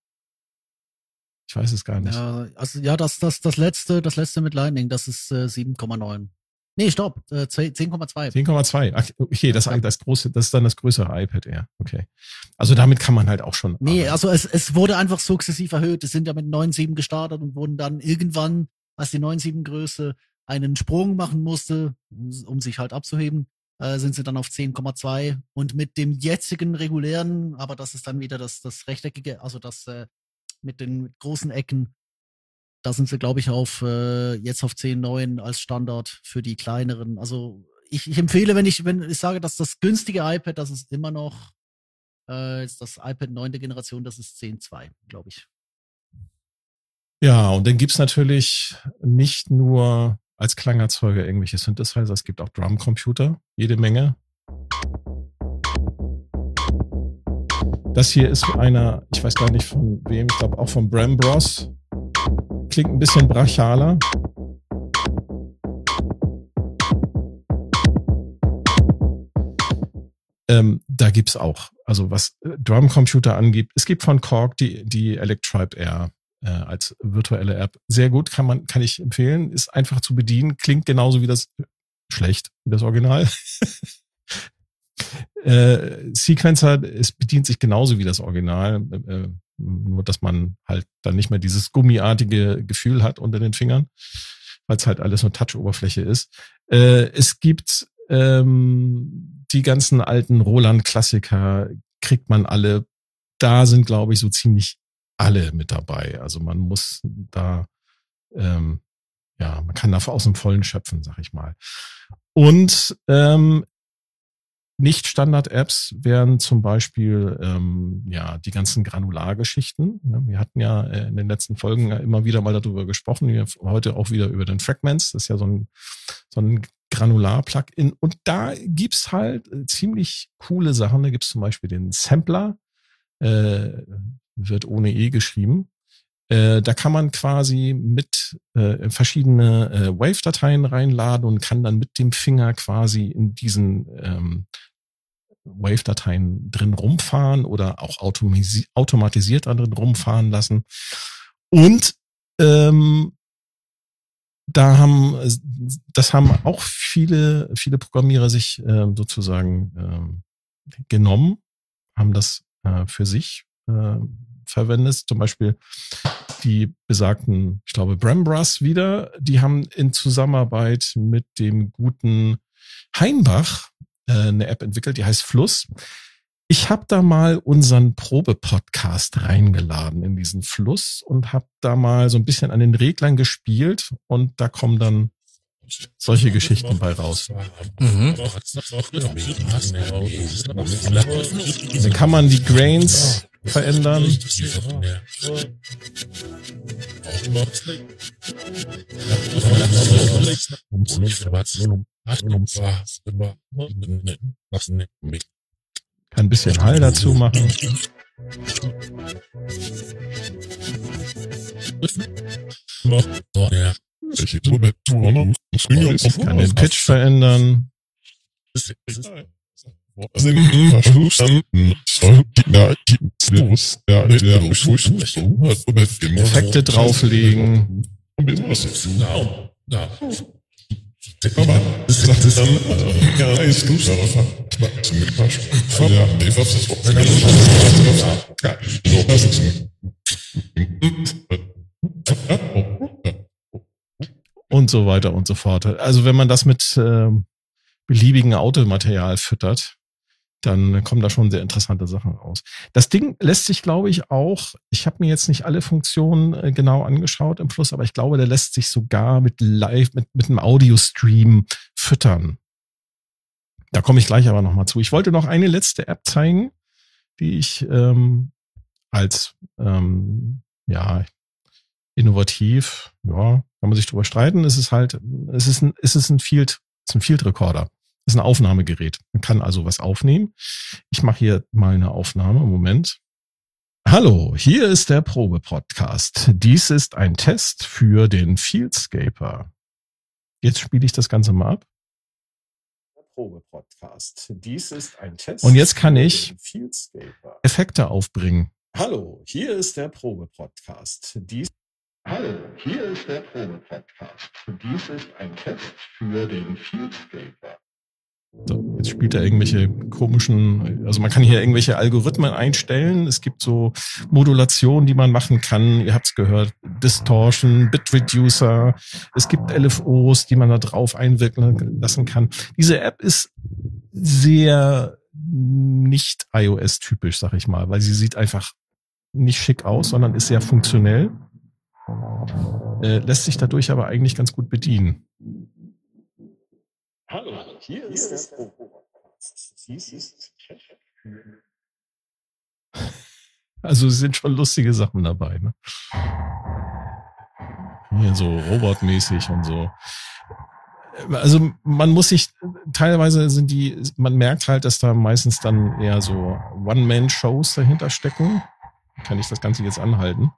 Ich weiß es gar nicht. Ja, also ja, das, das, das letzte, das letzte mit Lightning, das ist äh, 7,9. Nee, stopp, äh, 10,2. 10,2. Okay, das, das große, das ist dann das größere iPad Air. Okay. Also damit kann man halt auch schon. Nee, arbeiten. also es, es wurde einfach sukzessiv erhöht. Es sind ja mit 9,7 gestartet und wurden dann irgendwann, als die 9,7 Größe einen Sprung machen musste, um sich halt abzuheben, äh, sind sie dann auf 10,2 und mit dem jetzigen regulären, aber das ist dann wieder das, das rechteckige, also das äh, mit den großen Ecken, da sind sie, glaube ich, auf äh, jetzt auf 10,9 als Standard für die kleineren. Also ich, ich empfehle, wenn ich, wenn ich sage, dass das günstige iPad, das ist immer noch äh, ist das iPad 9. Generation, das ist 10.2, glaube ich. Ja, und dann gibt's natürlich nicht nur als Klangerzeuger irgendwelche Synthesizer. Es gibt auch Drumcomputer, jede Menge. Das hier ist einer, ich weiß gar nicht von wem, ich glaube auch von Bram Bros. Klingt ein bisschen brachialer. Ähm, da gibt's auch, also was äh, Drumcomputer angibt, es gibt von Korg die, die Electribe R äh, als virtuelle App. Sehr gut, kann man, kann ich empfehlen. Ist einfach zu bedienen, klingt genauso wie das schlecht wie das Original. [laughs] äh, Sequencer, es bedient sich genauso wie das Original, äh, nur dass man halt dann nicht mehr dieses gummiartige Gefühl hat unter den Fingern, weil es halt alles nur Touch-Oberfläche ist. Äh, es gibt ähm, die ganzen alten Roland-Klassiker, kriegt man alle. Da sind, glaube ich, so ziemlich alle mit dabei. Also man muss da, ähm, ja, man kann da aus dem Vollen schöpfen, sag ich mal. Und ähm, Nicht-Standard-Apps wären zum Beispiel ähm, ja die ganzen Granulargeschichten. Ne? Wir hatten ja äh, in den letzten Folgen immer wieder mal darüber gesprochen. Wir heute auch wieder über den Fragments. Das ist ja so ein, so ein Granular-Plugin. Und da gibt's halt äh, ziemlich coole Sachen. Da gibt's zum Beispiel den Sampler, äh, wird ohne E geschrieben. Äh, da kann man quasi mit äh, verschiedene äh, Wave-Dateien reinladen und kann dann mit dem Finger quasi in diesen ähm, Wave-Dateien drin rumfahren oder auch automatisiert drin rumfahren lassen. Und ähm, da haben, das haben auch viele, viele Programmierer sich äh, sozusagen äh, genommen, haben das äh, für sich äh, verwendest, zum Beispiel die besagten, ich glaube, Brambras wieder, die haben in Zusammenarbeit mit dem guten Heinbach äh, eine App entwickelt, die heißt Fluss. Ich habe da mal unseren Probe-Podcast reingeladen in diesen Fluss und habe da mal so ein bisschen an den Reglern gespielt und da kommen dann solche Geschichten bei raus. Mhm. Dann kann man die Grains verändern. Kann ein bisschen Hall dazu machen. Kann den Pitch verändern. Effekte drauflegen. Und so weiter und so fort. Also wenn man das mit äh, beliebigen Automaterial füttert, dann kommen da schon sehr interessante Sachen raus. Das Ding lässt sich, glaube ich, auch, ich habe mir jetzt nicht alle Funktionen äh, genau angeschaut im Fluss, aber ich glaube, der lässt sich sogar mit Live, mit, mit einem Audio-Stream füttern. Da komme ich gleich aber nochmal zu. Ich wollte noch eine letzte App zeigen, die ich ähm, als ähm, ja innovativ, ja, kann man sich drüber streiten. Es ist halt, es ist ein, es ist ein Field, es ist ein Field Recorder. Ist ein Aufnahmegerät. Man kann also was aufnehmen. Ich mache hier mal eine Aufnahme. Moment. Hallo, hier ist der Probe-Podcast. Dies ist ein Test für den Fieldscaper. Jetzt spiele ich das Ganze mal ab. Probe-Podcast. Dies ist ein Test. Und jetzt kann ich Effekte aufbringen. Hallo, hier ist der Probe-Podcast. Dies Hallo, hier ist der Probe-Podcast. Dies ist ein Test für den Fieldscaper. So, jetzt spielt er irgendwelche komischen, also man kann hier irgendwelche Algorithmen einstellen. Es gibt so Modulationen, die man machen kann. Ihr habt es gehört, Distortion, Bit Reducer. Es gibt LFOs, die man da drauf einwirken lassen kann. Diese App ist sehr nicht iOS-typisch, sag ich mal, weil sie sieht einfach nicht schick aus, sondern ist sehr funktionell. Äh, lässt sich dadurch aber eigentlich ganz gut bedienen. Hallo, hier ist der Also es sind schon lustige Sachen dabei, ne? Hier so robotmäßig und so. Also man muss sich, teilweise sind die, man merkt halt, dass da meistens dann eher so One-Man-Shows dahinter stecken. Kann ich das Ganze jetzt anhalten?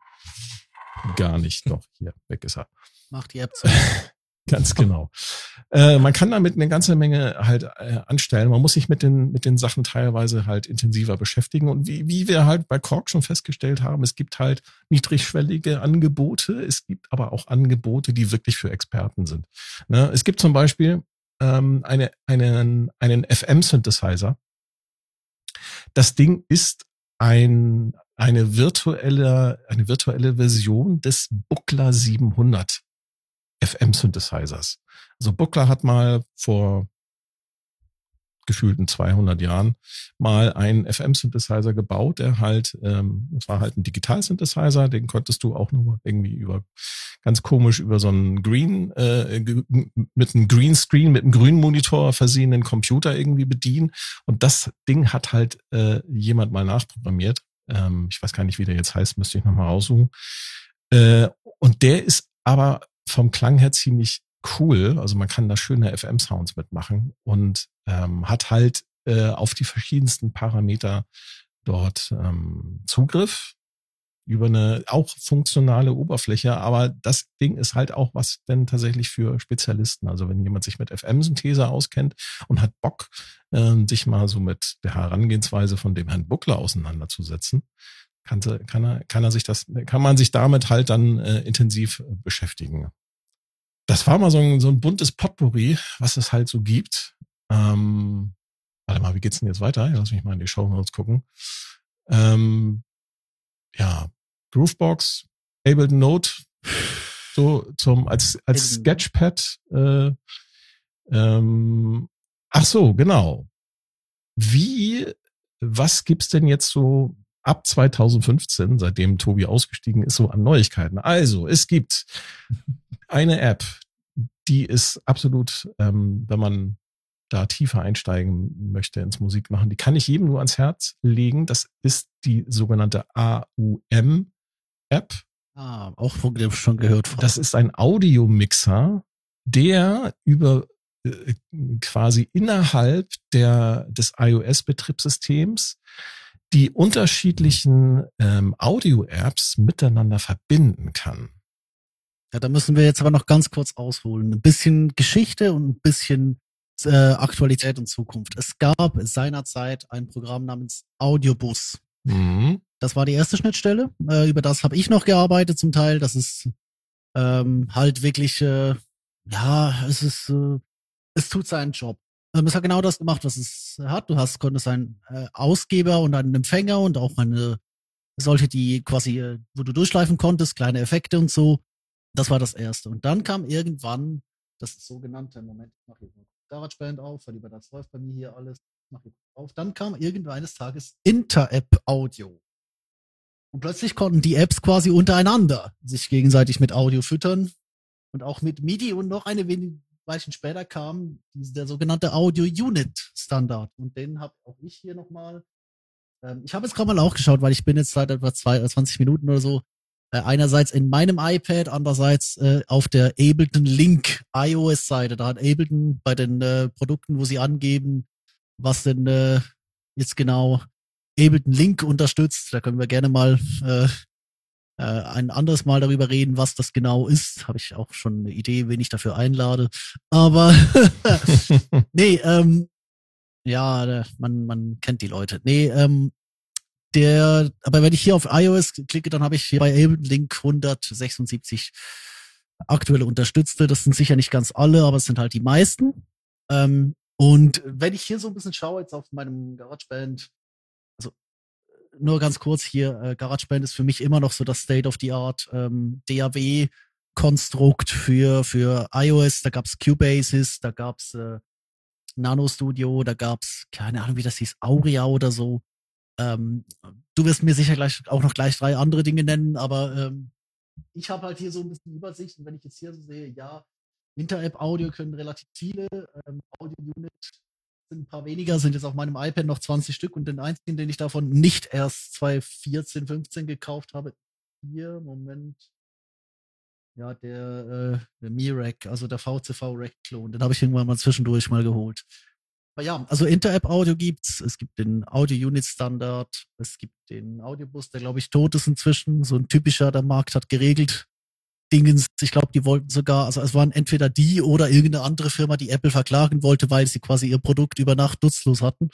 Gar nicht, doch, hier, weg ist er. Macht die App zu. [laughs] [laughs] Ganz genau. Äh, man kann damit eine ganze Menge halt äh, anstellen. Man muss sich mit den, mit den Sachen teilweise halt intensiver beschäftigen. Und wie, wie wir halt bei Kork schon festgestellt haben, es gibt halt niedrigschwellige Angebote. Es gibt aber auch Angebote, die wirklich für Experten sind. Ne? Es gibt zum Beispiel ähm, eine, einen, einen FM-Synthesizer. Das Ding ist ein, eine virtuelle, eine virtuelle Version des Buckler 700. FM-Synthesizers. Also Buckler hat mal vor gefühlten 200 Jahren mal einen FM-Synthesizer gebaut, der halt, ähm, das war halt ein Digital-Synthesizer, den konntest du auch nur irgendwie über ganz komisch über so einen Green, äh, mit einem Greenscreen, mit einem grünen Monitor versehenen Computer irgendwie bedienen. Und das Ding hat halt äh, jemand mal nachprogrammiert. Ähm, ich weiß gar nicht, wie der jetzt heißt, müsste ich nochmal raussuchen. Äh, und der ist aber vom Klang her ziemlich cool. Also man kann da schöne FM-Sounds mitmachen und ähm, hat halt äh, auf die verschiedensten Parameter dort ähm, Zugriff über eine auch funktionale Oberfläche, aber das Ding ist halt auch was denn tatsächlich für Spezialisten. Also wenn jemand sich mit FM-Synthese auskennt und hat Bock, äh, sich mal so mit der Herangehensweise von dem Herrn Buckler auseinanderzusetzen, kann, kann, er, kann er sich das, kann man sich damit halt dann äh, intensiv beschäftigen. Das war mal so ein, so ein buntes Potpourri, was es halt so gibt. Ähm, warte mal, wie geht's denn jetzt weiter? Lass mich mal in die Show Notes gucken. Ähm, ja, Groovebox, Ableton Note, so zum als als Sketchpad. Äh, ähm, ach so, genau. Wie, was gibt's denn jetzt so ab 2015, seitdem Tobi ausgestiegen ist, so an Neuigkeiten? Also, es gibt [laughs] eine App, die ist absolut, ähm, wenn man da tiefer einsteigen möchte ins Musikmachen, die kann ich jedem nur ans Herz legen. Das ist die sogenannte AUM-App. Ah, auch von schon gehört. Frau. Das ist ein Audiomixer, der über äh, quasi innerhalb der, des iOS-Betriebssystems die unterschiedlichen ähm, Audio-Apps miteinander verbinden kann. Ja, da müssen wir jetzt aber noch ganz kurz ausholen. Ein bisschen Geschichte und ein bisschen äh, Aktualität und Zukunft. Es gab seinerzeit ein Programm namens Audiobus. Mhm. Das war die erste Schnittstelle. Äh, über das habe ich noch gearbeitet zum Teil. Das ist ähm, halt wirklich, äh, ja, es ist, äh, es tut seinen Job. Ähm, es hat genau das gemacht, was es hat. Du hast, konntest einen äh, Ausgeber und einen Empfänger und auch eine solche, die quasi, äh, wo du durchschleifen konntest, kleine Effekte und so. Das war das erste. Und dann kam irgendwann das sogenannte, Moment, ich mache hier mal GarageBand auf, weil über das läuft bei mir hier alles. Ich mache hier auf. Dann kam irgendwann eines Tages Inter-App Audio. Und plötzlich konnten die Apps quasi untereinander sich gegenseitig mit Audio füttern und auch mit MIDI und noch eine wenig Weilchen später kam der sogenannte Audio Unit Standard und den habe auch ich hier nochmal. Ähm, ich habe jetzt gerade mal auch geschaut, weil ich bin jetzt seit etwa zwei, 20 Minuten oder so äh, einerseits in meinem iPad, andererseits äh, auf der Ableton Link iOS-Seite. Da hat Ableton bei den äh, Produkten, wo sie angeben, was denn äh, jetzt genau Ableton Link unterstützt. Da können wir gerne mal äh, äh, ein anderes Mal darüber reden, was das genau ist. Habe ich auch schon eine Idee, wen ich dafür einlade. Aber [laughs] nee, ähm, ja, man, man kennt die Leute. Nee, ähm, der, aber wenn ich hier auf iOS klicke, dann habe ich hier bei Ableton Link 176 aktuelle Unterstützte. Das sind sicher nicht ganz alle, aber es sind halt die meisten. Ähm, und wenn ich hier so ein bisschen schaue, jetzt auf meinem GarageBand, nur ganz kurz hier, äh, GarageBand ist für mich immer noch so das State-of-the-Art ähm, DAW-Konstrukt für, für iOS. Da gab's Cubasis, da gab's äh, Nano Studio, da gab's keine Ahnung, wie das hieß, Aurea oder so. Ähm, du wirst mir sicher gleich auch noch gleich drei andere Dinge nennen, aber ähm, ich habe halt hier so ein bisschen Übersicht und wenn ich jetzt hier so sehe, ja, Inter-App-Audio können relativ viele, ähm, Audio-Unit sind ein paar weniger, sind jetzt auf meinem iPad noch 20 Stück und den einzigen, den ich davon nicht erst 2014, 15 gekauft habe, hier, Moment, ja, der, äh, der Mi-Rack, also der VCV-Rack-Klon, den habe ich irgendwann mal zwischendurch mal geholt. Aber ja, also Inter-App-Audio gibt's. Es gibt den Audio-Unit-Standard. Es gibt den Audiobus, der glaube ich tot ist inzwischen. So ein typischer, der Markt hat geregelt. Dingens, ich glaube, die wollten sogar, also es waren entweder die oder irgendeine andere Firma, die Apple verklagen wollte, weil sie quasi ihr Produkt über Nacht nutzlos hatten.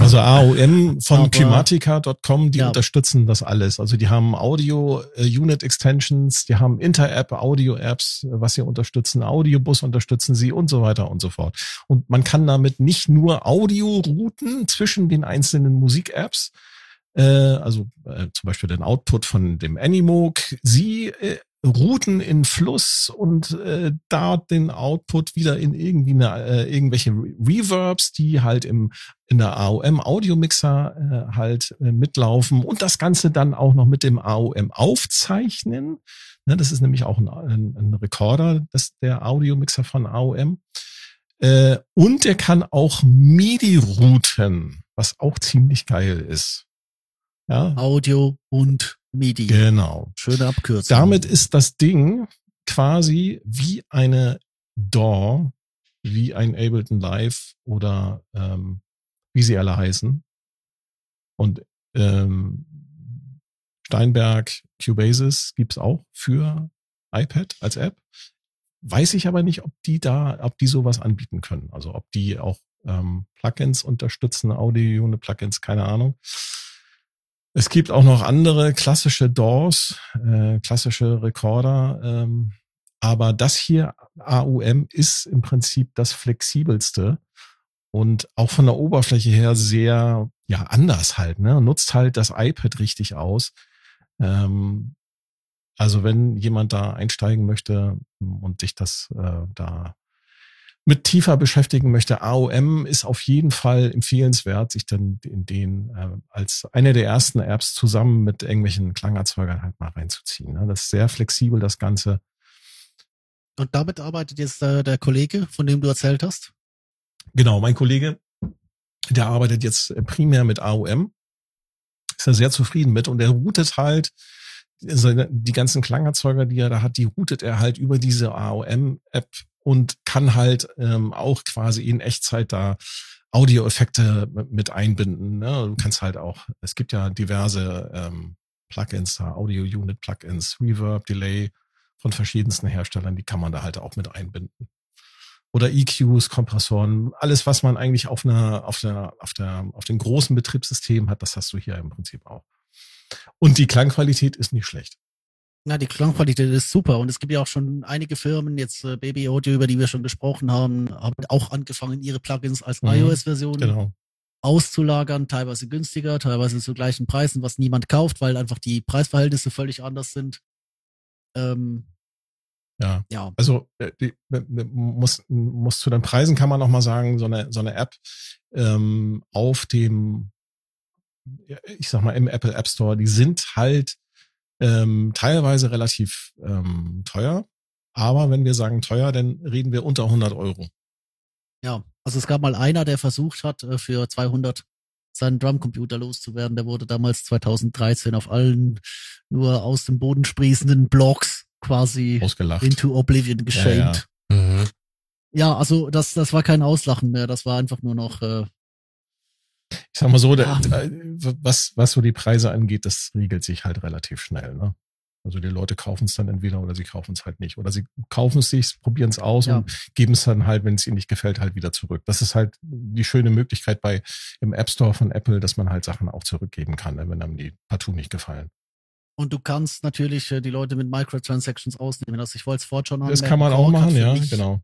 Also AOM [laughs] von Climatica.com, die ja. unterstützen das alles. Also die haben Audio äh, Unit Extensions, die haben Inter-App Audio Apps, was sie unterstützen, Audiobus unterstützen sie und so weiter und so fort. Und man kann damit nicht nur Audio-Routen zwischen den einzelnen Musik-Apps, äh, also äh, zum Beispiel den Output von dem Animoog, sie äh, Routen in Fluss und äh, da den Output wieder in irgendwie eine, äh, irgendwelche Reverbs, die halt im in der AOM Audio Mixer äh, halt äh, mitlaufen und das Ganze dann auch noch mit dem AOM aufzeichnen. Ne, das ist nämlich auch ein, ein, ein Recorder, das der Audio Mixer von AOM. Äh, und er kann auch MIDI routen, was auch ziemlich geil ist. Ja. Audio und MIDI. Genau. Schöne Abkürzung. Damit ist das Ding quasi wie eine DAW, wie ein Ableton Live oder ähm, wie sie alle heißen. Und ähm, Steinberg Cubasis gibt's auch für iPad als App. Weiß ich aber nicht, ob die da, ob die sowas anbieten können. Also ob die auch ähm, Plugins unterstützen, Audio-Unit-Plugins, keine Ahnung. Es gibt auch noch andere klassische DAWs, äh, klassische Recorder, ähm, aber das hier, AUM, ist im Prinzip das flexibelste und auch von der Oberfläche her sehr, ja, anders halt, ne? Nutzt halt das iPad richtig aus. Ähm, also wenn jemand da einsteigen möchte und sich das äh, da mit tiefer beschäftigen möchte, AOM ist auf jeden Fall empfehlenswert, sich dann in den äh, als eine der ersten Apps zusammen mit irgendwelchen Klangerzeugern halt mal reinzuziehen. Ne? Das ist sehr flexibel, das Ganze. Und damit arbeitet jetzt äh, der Kollege, von dem du erzählt hast? Genau, mein Kollege, der arbeitet jetzt primär mit AOM. Ist er sehr zufrieden mit und er routet halt die ganzen Klangerzeuger, die er da hat, die routet er halt über diese AOM-App und kann halt ähm, auch quasi in Echtzeit da Audioeffekte mit einbinden. Ne? Du kannst halt auch, es gibt ja diverse ähm, Plugins da, Audio-Unit-Plugins, Reverb, Delay von verschiedensten Herstellern, die kann man da halt auch mit einbinden. Oder EQs, Kompressoren, alles, was man eigentlich auf einer, auf der, auf der, auf dem großen Betriebssystem hat, das hast du hier im Prinzip auch. Und die Klangqualität ist nicht schlecht. Na, die Klangqualität ist super und es gibt ja auch schon einige Firmen, jetzt äh, Baby Audio, über die wir schon gesprochen haben, haben auch angefangen, ihre Plugins als mhm, iOS-Version genau. auszulagern, teilweise günstiger, teilweise zu gleichen Preisen, was niemand kauft, weil einfach die Preisverhältnisse völlig anders sind. Ähm, ja. ja. Also äh, die, muss, muss zu den Preisen kann man noch mal sagen, so eine, so eine App ähm, auf dem, ich sag mal, im Apple App Store, die sind halt ähm, teilweise relativ ähm, teuer. Aber wenn wir sagen teuer, dann reden wir unter 100 Euro. Ja, also es gab mal einer, der versucht hat, äh, für 200 seinen Drumcomputer loszuwerden. Der wurde damals 2013 auf allen nur aus dem Boden sprießenden Blogs quasi Ausgelacht. into Oblivion geschenkt. Ja, ja. Mhm. ja, also das, das war kein Auslachen mehr. Das war einfach nur noch äh, ich sag mal so, ja. was, was so die Preise angeht, das regelt sich halt relativ schnell. Ne? Also die Leute kaufen es dann entweder oder sie kaufen es halt nicht. Oder sie kaufen es sich, probieren es aus ja. und geben es dann halt, wenn es ihnen nicht gefällt, halt wieder zurück. Das ist halt die schöne Möglichkeit bei im App Store von Apple, dass man halt Sachen auch zurückgeben kann, ne, wenn einem die partout nicht gefallen. Und du kannst natürlich äh, die Leute mit Microtransactions ausnehmen. Also ich wollte es vorhin schon Das kann man Kork auch machen, ja, mich, genau.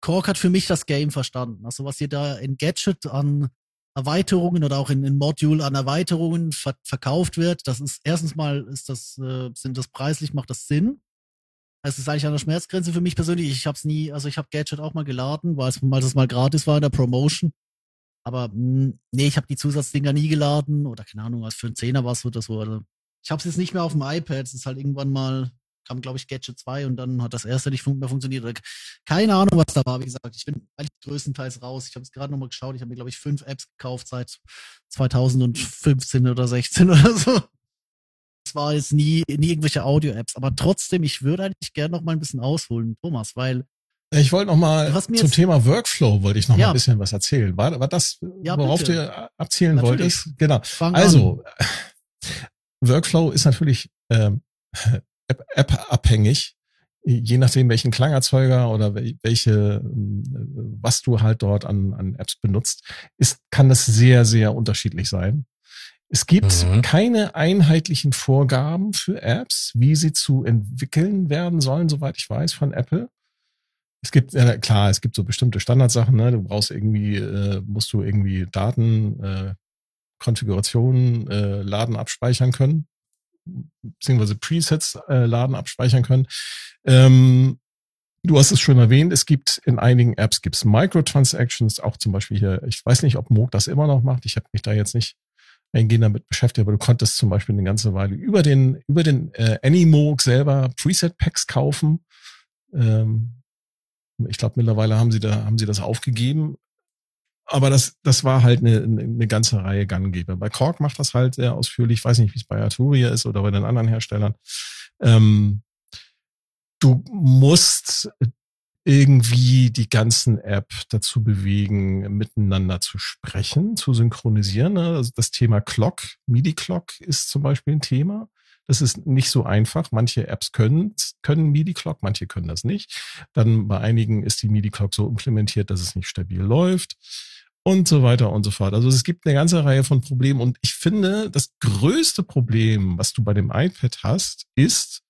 Kork hat für mich das Game verstanden. Also was ihr da in Gadget an Erweiterungen oder auch in, in Module an Erweiterungen ver verkauft wird. Das ist erstens mal ist das äh, sind das preislich macht das Sinn. Es ist eigentlich an der Schmerzgrenze für mich persönlich. Ich habe es nie, also ich habe Gadget auch mal geladen, weil es mal gratis war in der Promotion. Aber mh, hm, nee, ich habe die Zusatzdinger nie geladen oder keine Ahnung, was für ein Zehner was oder so. Also ich habe es jetzt nicht mehr auf dem iPad. Es ist halt irgendwann mal kam, glaube ich, Gadget 2 und dann hat das erste nicht mehr funktioniert. Keine Ahnung, was da war. Wie gesagt, ich bin eigentlich größtenteils raus. Ich habe es gerade nochmal geschaut. Ich habe mir, glaube ich, fünf Apps gekauft seit 2015 oder 16 [laughs] oder so. Es war jetzt nie, nie irgendwelche Audio-Apps, aber trotzdem, ich würde eigentlich gerne noch mal ein bisschen ausholen, Thomas, weil ich wollte noch mal zum Thema Workflow wollte ich noch ja. mal ein bisschen was erzählen. War, war das, ja, worauf bitte. du abzielen natürlich. wolltest? Genau. Fang also an. [laughs] Workflow ist natürlich ähm, [laughs] App-abhängig, je nachdem welchen Klangerzeuger oder welche, was du halt dort an, an Apps benutzt, ist, kann das sehr, sehr unterschiedlich sein. Es gibt mhm. keine einheitlichen Vorgaben für Apps, wie sie zu entwickeln werden sollen, soweit ich weiß, von Apple. Es gibt, ja, klar, es gibt so bestimmte Standardsachen, ne? Du brauchst irgendwie, äh, musst du irgendwie Daten, äh, Konfigurationen, äh, laden, abspeichern können beziehungsweise Presets äh, laden, abspeichern können. Ähm, du hast es schon erwähnt, es gibt in einigen Apps gibt's Microtransactions, auch zum Beispiel hier, ich weiß nicht, ob Moog das immer noch macht, ich habe mich da jetzt nicht eingehend damit beschäftigt, aber du konntest zum Beispiel eine ganze Weile über den, über den äh, Animoog selber Preset-Packs kaufen. Ähm, ich glaube, mittlerweile haben sie da, haben sie das aufgegeben. Aber das, das war halt eine, eine ganze Reihe Ganggeber. Bei Korg macht das halt sehr ausführlich. Ich weiß nicht, wie es bei Arturia ist oder bei den anderen Herstellern. Ähm, du musst irgendwie die ganzen App dazu bewegen, miteinander zu sprechen, zu synchronisieren. Also das Thema Clock, MIDI-Clock ist zum Beispiel ein Thema. Das ist nicht so einfach. Manche Apps können, können MIDI-Clock, manche können das nicht. Dann bei einigen ist die MIDI-Clock so implementiert, dass es nicht stabil läuft und so weiter und so fort. Also es gibt eine ganze Reihe von Problemen und ich finde, das größte Problem, was du bei dem iPad hast, ist,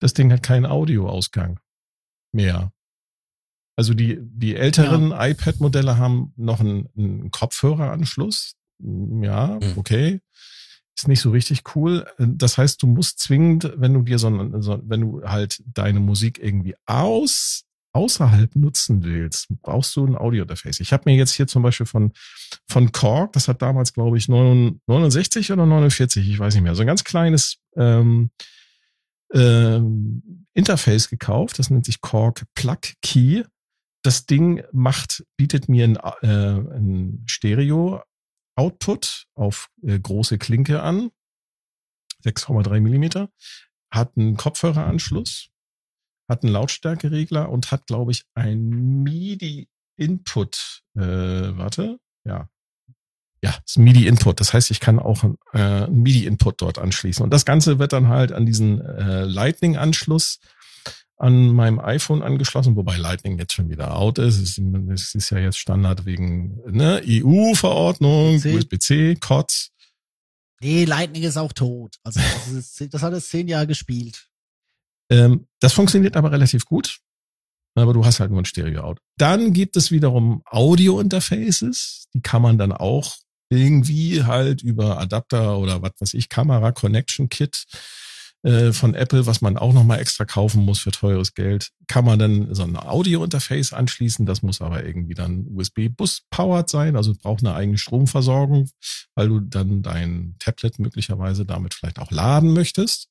das Ding hat keinen Audioausgang mehr. Also die, die älteren ja. iPad-Modelle haben noch einen, einen Kopfhöreranschluss. Ja, mhm. okay ist nicht so richtig cool. Das heißt, du musst zwingend, wenn du dir so, so wenn du halt deine Musik irgendwie aus außerhalb nutzen willst, brauchst du ein Audio-Interface. Ich habe mir jetzt hier zum Beispiel von, von Korg, das hat damals, glaube ich, 69 oder 49, ich weiß nicht mehr, so ein ganz kleines ähm, ähm, Interface gekauft. Das nennt sich Korg Plug Key. Das Ding macht, bietet mir ein, äh, ein Stereo Output auf äh, große Klinke an, 6,3 Millimeter, hat einen Kopfhöreranschluss, hat einen Lautstärkeregler und hat, glaube ich, ein MIDI-Input. Äh, warte, ja. Ja, ist MIDI-Input. Das heißt, ich kann auch äh, einen MIDI-Input dort anschließen. Und das Ganze wird dann halt an diesen äh, Lightning-Anschluss an meinem iPhone angeschlossen, wobei Lightning jetzt schon wieder out ist. Es ist, es ist ja jetzt Standard wegen ne, EU-Verordnung, USB-C, COTS. Nee, Lightning ist auch tot. Also das, ist, das hat es zehn Jahre gespielt. Ähm, das funktioniert aber relativ gut. Aber du hast halt nur ein Stereo-Out. Dann gibt es wiederum Audio-Interfaces. Die kann man dann auch irgendwie halt über Adapter oder was weiß ich, Kamera Connection Kit äh, von Apple, was man auch nochmal extra kaufen muss für teures Geld, kann man dann so ein Audio-Interface anschließen. Das muss aber irgendwie dann USB-Bus-powered sein, also braucht eine eigene Stromversorgung, weil du dann dein Tablet möglicherweise damit vielleicht auch laden möchtest.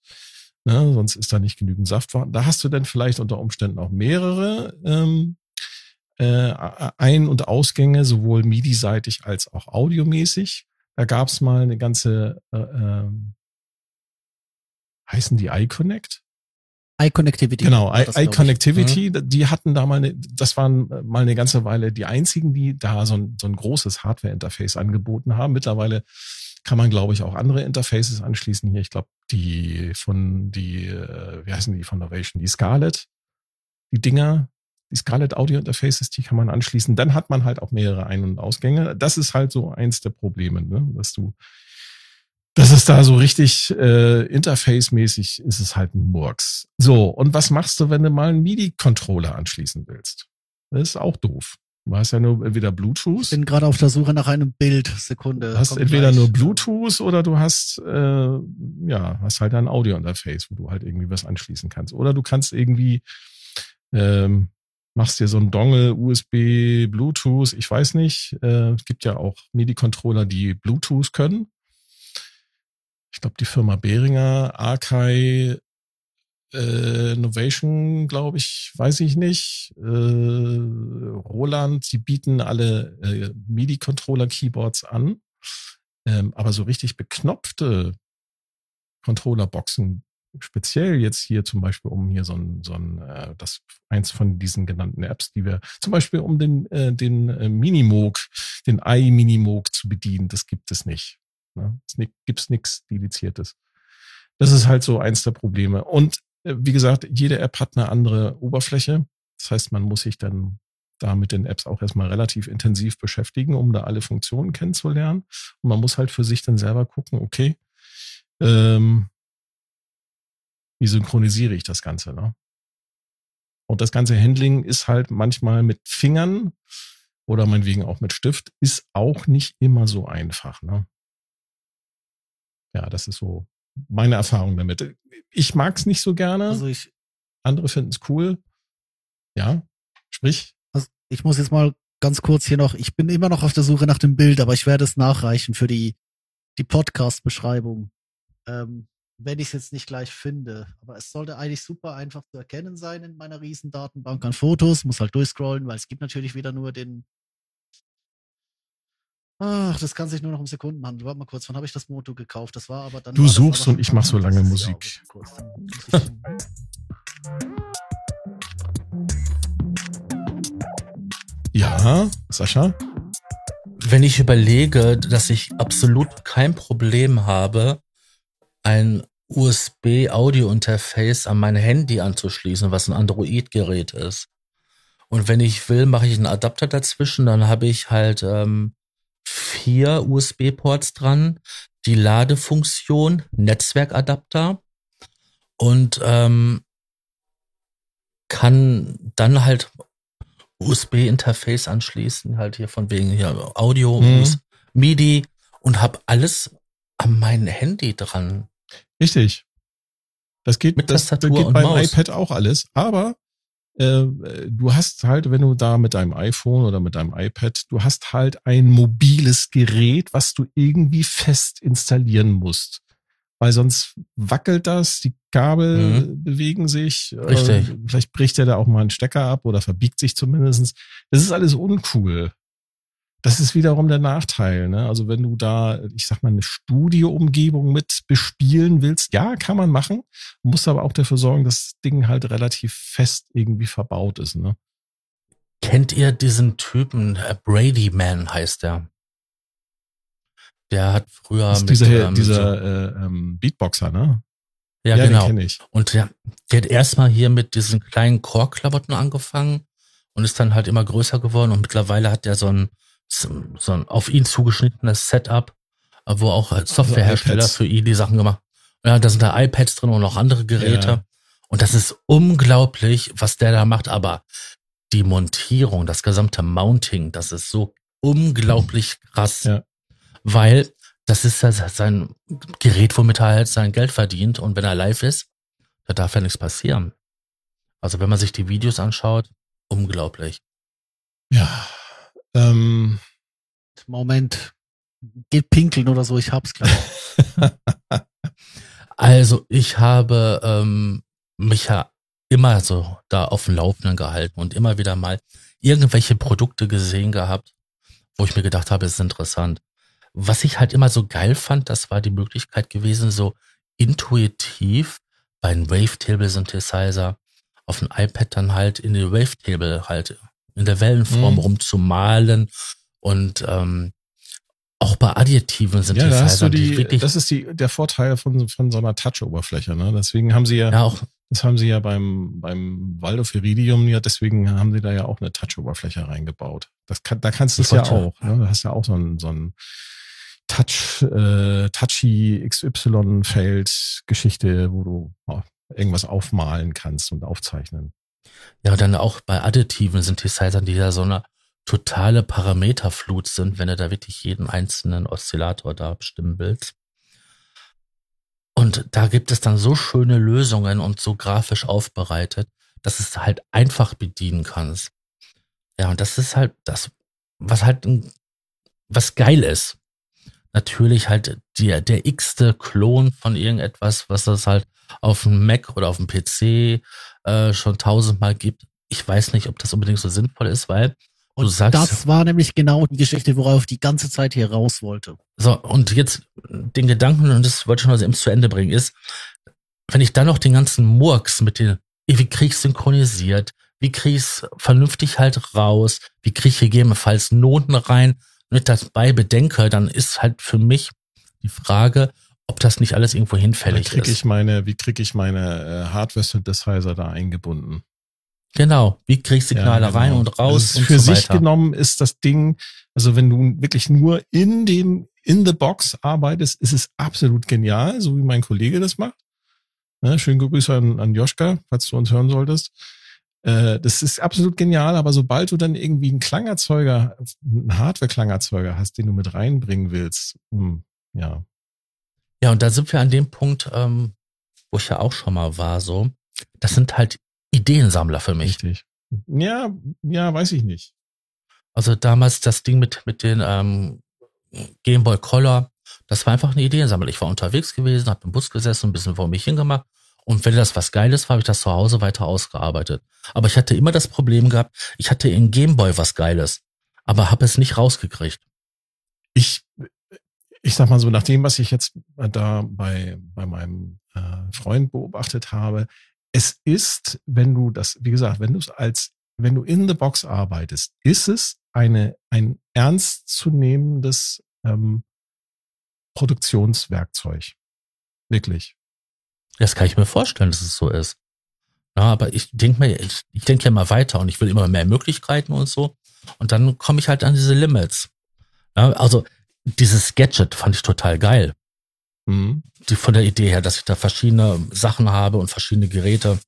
Ne, sonst ist da nicht genügend Saft vorhanden. Da hast du dann vielleicht unter Umständen auch mehrere ähm, äh, Ein- und Ausgänge, sowohl MIDI-seitig als auch audiomäßig. Da gab es mal eine ganze äh, ähm, heißen die iConnect? iConnectivity. Genau, iConnectivity, mhm. die hatten da mal, eine, das waren mal eine ganze Weile die einzigen, die da so ein, so ein großes Hardware-Interface angeboten haben. Mittlerweile kann man, glaube ich, auch andere Interfaces anschließen hier. Ich glaube, die von die, äh, wie heißen die von Novation, die Scarlett, die Dinger, die Scarlett Audio Interfaces, die kann man anschließen. Dann hat man halt auch mehrere Ein- und Ausgänge. Das ist halt so eins der Probleme, ne? dass du das ist da so richtig äh, interface-mäßig ist es halt ein Murks. So, und was machst du, wenn du mal einen MIDI-Controller anschließen willst? Das ist auch doof. Du hast ja nur entweder Bluetooth. Ich bin gerade auf der Suche nach einem Bild. Sekunde. Du hast entweder gleich. nur Bluetooth oder du hast äh, ja hast halt ein Audio-Interface, wo du halt irgendwie was anschließen kannst. Oder du kannst irgendwie ähm, machst dir so ein Dongle, USB, Bluetooth. Ich weiß nicht. Äh, es gibt ja auch MIDI-Controller, die Bluetooth können ich glaube, die Firma Behringer, Arkai, äh, Innovation, glaube ich, weiß ich nicht. Äh, Roland, die bieten alle äh, MIDI-Controller-Keyboards an. Ähm, aber so richtig beknopfte Controller-Boxen, speziell jetzt hier zum Beispiel, um hier so ein, so ein äh, das eins von diesen genannten Apps, die wir zum Beispiel um den, äh, den äh, Minimoog, den i-Minimoog zu bedienen, das gibt es nicht. Ne? Es gibt nichts Dediziertes. Das ist halt so eins der Probleme. Und äh, wie gesagt, jede App hat eine andere Oberfläche. Das heißt, man muss sich dann da mit den Apps auch erstmal relativ intensiv beschäftigen, um da alle Funktionen kennenzulernen. Und man muss halt für sich dann selber gucken, okay, ähm, wie synchronisiere ich das Ganze, ne? Und das ganze Handling ist halt manchmal mit Fingern oder meinetwegen auch mit Stift, ist auch nicht immer so einfach, ne? Ja, das ist so meine Erfahrung damit. Ich mag's nicht so gerne. Also ich, Andere finden es cool. Ja, sprich. also ich muss jetzt mal ganz kurz hier noch, ich bin immer noch auf der Suche nach dem Bild, aber ich werde es nachreichen für die, die Podcast-Beschreibung. Ähm, wenn ich es jetzt nicht gleich finde. Aber es sollte eigentlich super einfach zu erkennen sein in meiner riesen Datenbank an Fotos. Muss halt durchscrollen, weil es gibt natürlich wieder nur den. Ach, das kann sich nur noch um Sekunden handeln. Warte mal kurz, wann habe ich das Moto gekauft? Das war aber dann. Du suchst und ich mach so lange Musik. Ja, Sascha? Wenn ich überlege, dass ich absolut kein Problem habe, ein USB-Audio-Interface an mein Handy anzuschließen, was ein Android-Gerät ist. Und wenn ich will, mache ich einen Adapter dazwischen, dann habe ich halt ähm, vier USB-Ports dran, die Ladefunktion, Netzwerkadapter und ähm, kann dann halt USB-Interface anschließen, halt hier von wegen hier Audio, Mhm. MIDI und habe alles an mein Handy dran. Richtig. Das geht, Mit das, das Tastatur geht und beim Maus. iPad auch alles. Aber äh, du hast halt, wenn du da mit deinem iPhone oder mit deinem iPad, du hast halt ein mobiles Gerät, was du irgendwie fest installieren musst. Weil sonst wackelt das, die Kabel Mhm. bewegen sich. Richtig. Äh, vielleicht bricht er da auch mal einen Stecker ab oder verbiegt sich zumindestens. Das ist alles uncool. Das ist wiederum der Nachteil. Ne? Also wenn du da, ich sag mal, eine Studioumgebung mit bespielen willst, ja, kann man machen. Musst aber auch dafür sorgen, dass das Ding halt relativ fest irgendwie verbaut ist. Ne? Kennt ihr diesen Typen? Äh, Brady Man heißt der. Der hat früher Das ist mit dieser, ähm, dieser äh, ähm, Beatboxer, ne? ja, den genau. Und der, der hat erstmal hier mit diesen kleinen Core-Klamotten angefangen und ist dann halt immer größer geworden und mittlerweile hat er so ein, so so ein auf ihn zugeschnittenes Setup, wo auch Softwarehersteller iPads. für ihn die Sachen gemacht. Ja, da sind da iPads drin und auch andere Geräte. Ja. Und das ist unglaublich, was der da macht. Aber die Montierung, das gesamte Mounting, das ist so unglaublich krass. Ja. Weil das ist ja sein Gerät, womit er halt sein Geld verdient. Und wenn er live ist, da darf ja nichts passieren. Also wenn man sich die Videos anschaut, unglaublich. Ja. Ähm, Moment. Geht pinkeln oder so, ich hab's gleich. [laughs] Also ich habe ähm, mich ja immer so da auf dem Laufenden gehalten und immer wieder mal irgendwelche Produkte gesehen gehabt, wo ich mir gedacht habe, es ist interessant. Was ich halt immer so geil fand, das war die Möglichkeit gewesen, so intuitiv bei einem Wavetable Synthesizer auf dem iPad dann halt in die Wavetable halt in der Wellenform Mhm. rumzumalen und ähm, auch bei additiven ja, da hast du die, die, wirklich das ist die, der Vorteil von, von so einer Touch-Oberfläche, ne? Deswegen haben sie ja, ja auch das haben sie ja beim, beim Waldorf Iridium, ja, deswegen haben sie da ja auch eine Touch-Oberfläche reingebaut. Das kann, da kannst du es ja auch, ne? Du hast ja auch so ein, so ein Touch, äh, Touchy XY-Feld-Geschichte, wo du oh, irgendwas aufmalen kannst und aufzeichnen. Ja, dann auch bei additiven Synthesizern, die ja so eine totale Parameterflut sind, wenn du da wirklich jeden einzelnen Oszillator da bestimmen willst. Und da gibt es dann so schöne Lösungen und so grafisch aufbereitet, dass es halt einfach bedienen kannst. Ja, und das ist halt das, was halt, was geil ist. Natürlich halt der, der x-te Klon von irgendetwas, was es halt auf dem Mac oder auf dem PC äh, schon tausendmal gibt. Ich weiß nicht, ob das unbedingt so sinnvoll ist, weil du Und sagst, das war nämlich genau die Geschichte, worauf ich die ganze Zeit hier raus wollte. so, und jetzt den Gedanken, und das wollte ich noch eben zu Ende bringen, ist, wenn ich dann noch den ganzen Murks mit den, wie krieg ich's synchronisiert, wie krieg ich's vernünftig halt raus, wie krieg ich gegebenenfalls Noten rein, mit dabei bedenke, dann ist halt für mich die Frage, ob das nicht alles irgendwo Wie hinfällig krieg ist. ich meine, wie krieg ich meine äh, Hardware-Synthesizer da eingebunden? genau, wie krieg ich Signale Ja, genau. rein und raus Also und für so sich genommen ist das Ding, also wenn du wirklich nur in dem, in the box arbeitest, ist es absolut genial, so wie mein Kollege das macht. Ne, schönen Grüße an, an Joschka, falls du uns hören solltest. Äh, das ist absolut genial, aber sobald du dann irgendwie einen Klangerzeuger, einen Hardware-Klangerzeuger hast, den du mit reinbringen willst, hm, ja, Ja, und da sind wir an dem Punkt, ähm, wo ich ja auch schon mal war, so. Das sind halt Ideensammler für mich. Richtig. Ja, ja, weiß ich nicht. Also damals das Ding mit, mit den ähm, Game Boy Color, das war einfach eine Ideensammler. Ich war unterwegs gewesen, habe im Bus gesessen, ein bisschen vor mich hingemacht. Und wenn das was Geiles war, habe ich das zu Hause weiter ausgearbeitet. Aber ich hatte immer das Problem gehabt, ich hatte in Game Boy was Geiles, aber habe es nicht rausgekriegt. Ich, ich sag mal so, nach dem, was ich jetzt da bei, bei meinem äh, Freund beobachtet habe, es ist, wenn du das, wie gesagt, wenn du es als, wenn du in the box arbeitest, ist es eine, ein ernstzunehmendes ähm, Produktionswerkzeug. Wirklich. Das kann ich mir vorstellen, dass es so ist. Ja, aber ich denke mir, ich, ich denke ja mal weiter und ich will immer mehr Möglichkeiten und so. Und dann komme ich halt an diese Limits. Ja, also dieses Gadget fand ich total geil. Mhm. Die von der Idee her, dass ich da verschiedene Sachen habe und verschiedene Geräte.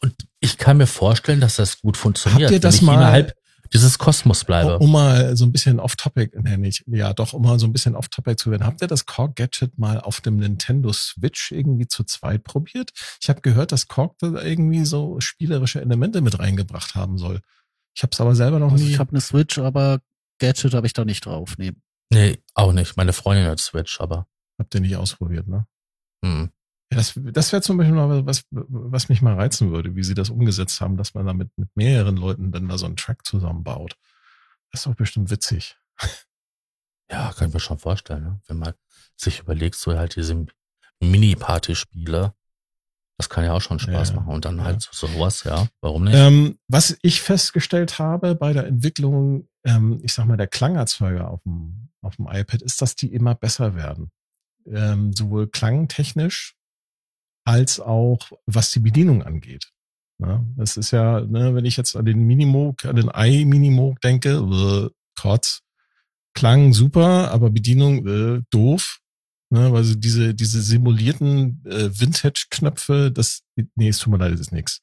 Und ich kann mir vorstellen, dass das gut funktioniert. Habt ihr das wenn ich mal innerhalb dieses Kosmos bleibe. Um mal so ein bisschen off-topic, nenne ich, ja doch, um mal so ein bisschen off-topic zu werden. Habt ihr das Korg Gadget mal auf dem Nintendo Switch irgendwie zu zweit probiert? Ich habe gehört, dass Korg da irgendwie so spielerische Elemente mit reingebracht haben soll. Ich habe es aber selber noch Also nie. ich habe eine Switch, aber Gadget habe ich da nicht drauf. Nee. Nee, auch nicht. Meine Freundin hat Switch, aber. Habt ihr nicht ausprobiert, ne? Hm. Ja, das das wäre zum Beispiel mal was, was mich mal reizen würde, wie sie das umgesetzt haben, dass man da mit, mit mehreren Leuten dann da so einen Track zusammenbaut. Das ist doch bestimmt witzig. Ja, kann ich mir schon vorstellen, ne? wenn man sich überlegt, so halt diese Mini-Party-Spiele, das kann ja auch schon Spaß Ja, machen. Und dann ja. halt so sowas, ja, warum nicht? Ähm, was ich festgestellt habe bei der Entwicklung, ähm, ich sag mal, der Klangerzeuger auf dem, auf dem iPad, ist, dass die immer besser werden. Ähm, sowohl klangtechnisch als auch was die Bedienung angeht. Ja, das ist ja, ne, wenn ich jetzt an den Minimoog, an den i-Minimoog denke, äh, Kotz, Klang super, aber Bedienung äh, doof. Ne, weil so diese, diese simulierten äh, Vintage-Knöpfe, das, nee, es tut mir leid, das ist nix.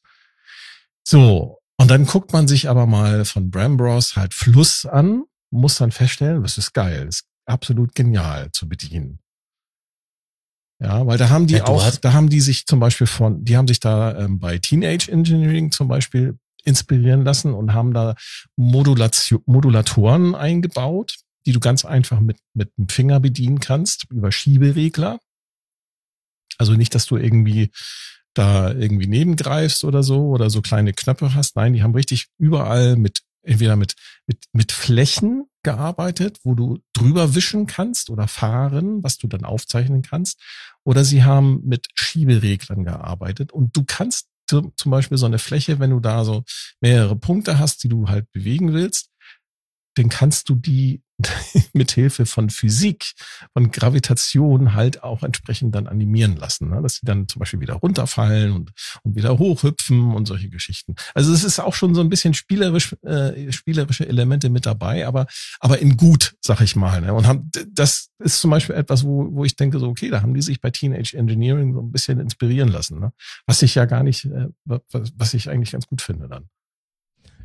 So, und dann guckt man sich aber mal von Brambros halt Fluss an, muss dann feststellen, das ist geil, das ist absolut genial zu bedienen. Ja, weil da haben die Ja, auch, hast- da haben die sich zum Beispiel von, die haben sich da ähm, bei Teenage Engineering zum Beispiel inspirieren lassen und haben da Modulation, Modulatoren eingebaut, die du ganz einfach mit, mit dem Finger bedienen kannst über Schieberegler. Also nicht, dass du irgendwie da irgendwie nebengreifst oder so oder so kleine Knöpfe hast. Nein, die haben richtig überall mit entweder mit mit mit Flächen gearbeitet, wo du drüber wischen kannst oder fahren, was du dann aufzeichnen kannst, oder sie haben mit Schiebereglern gearbeitet und du kannst zu- zum Beispiel so eine Fläche, wenn du da so mehrere Punkte hast, die du halt bewegen willst, dann kannst du die [laughs] mit Hilfe von Physik, von Gravitation halt auch entsprechend dann animieren lassen, ne? dass sie dann zum Beispiel wieder runterfallen und, und wieder hochhüpfen und solche Geschichten. Also es ist auch schon so ein bisschen spielerisch, äh, spielerische Elemente mit dabei, aber aber in gut, sag ich mal. Ne? Und haben, das ist zum Beispiel etwas, wo, wo ich denke so, okay, da haben die sich bei Teenage Engineering so ein bisschen inspirieren lassen, ne? was ich ja gar nicht, äh, was, was ich eigentlich ganz gut finde dann.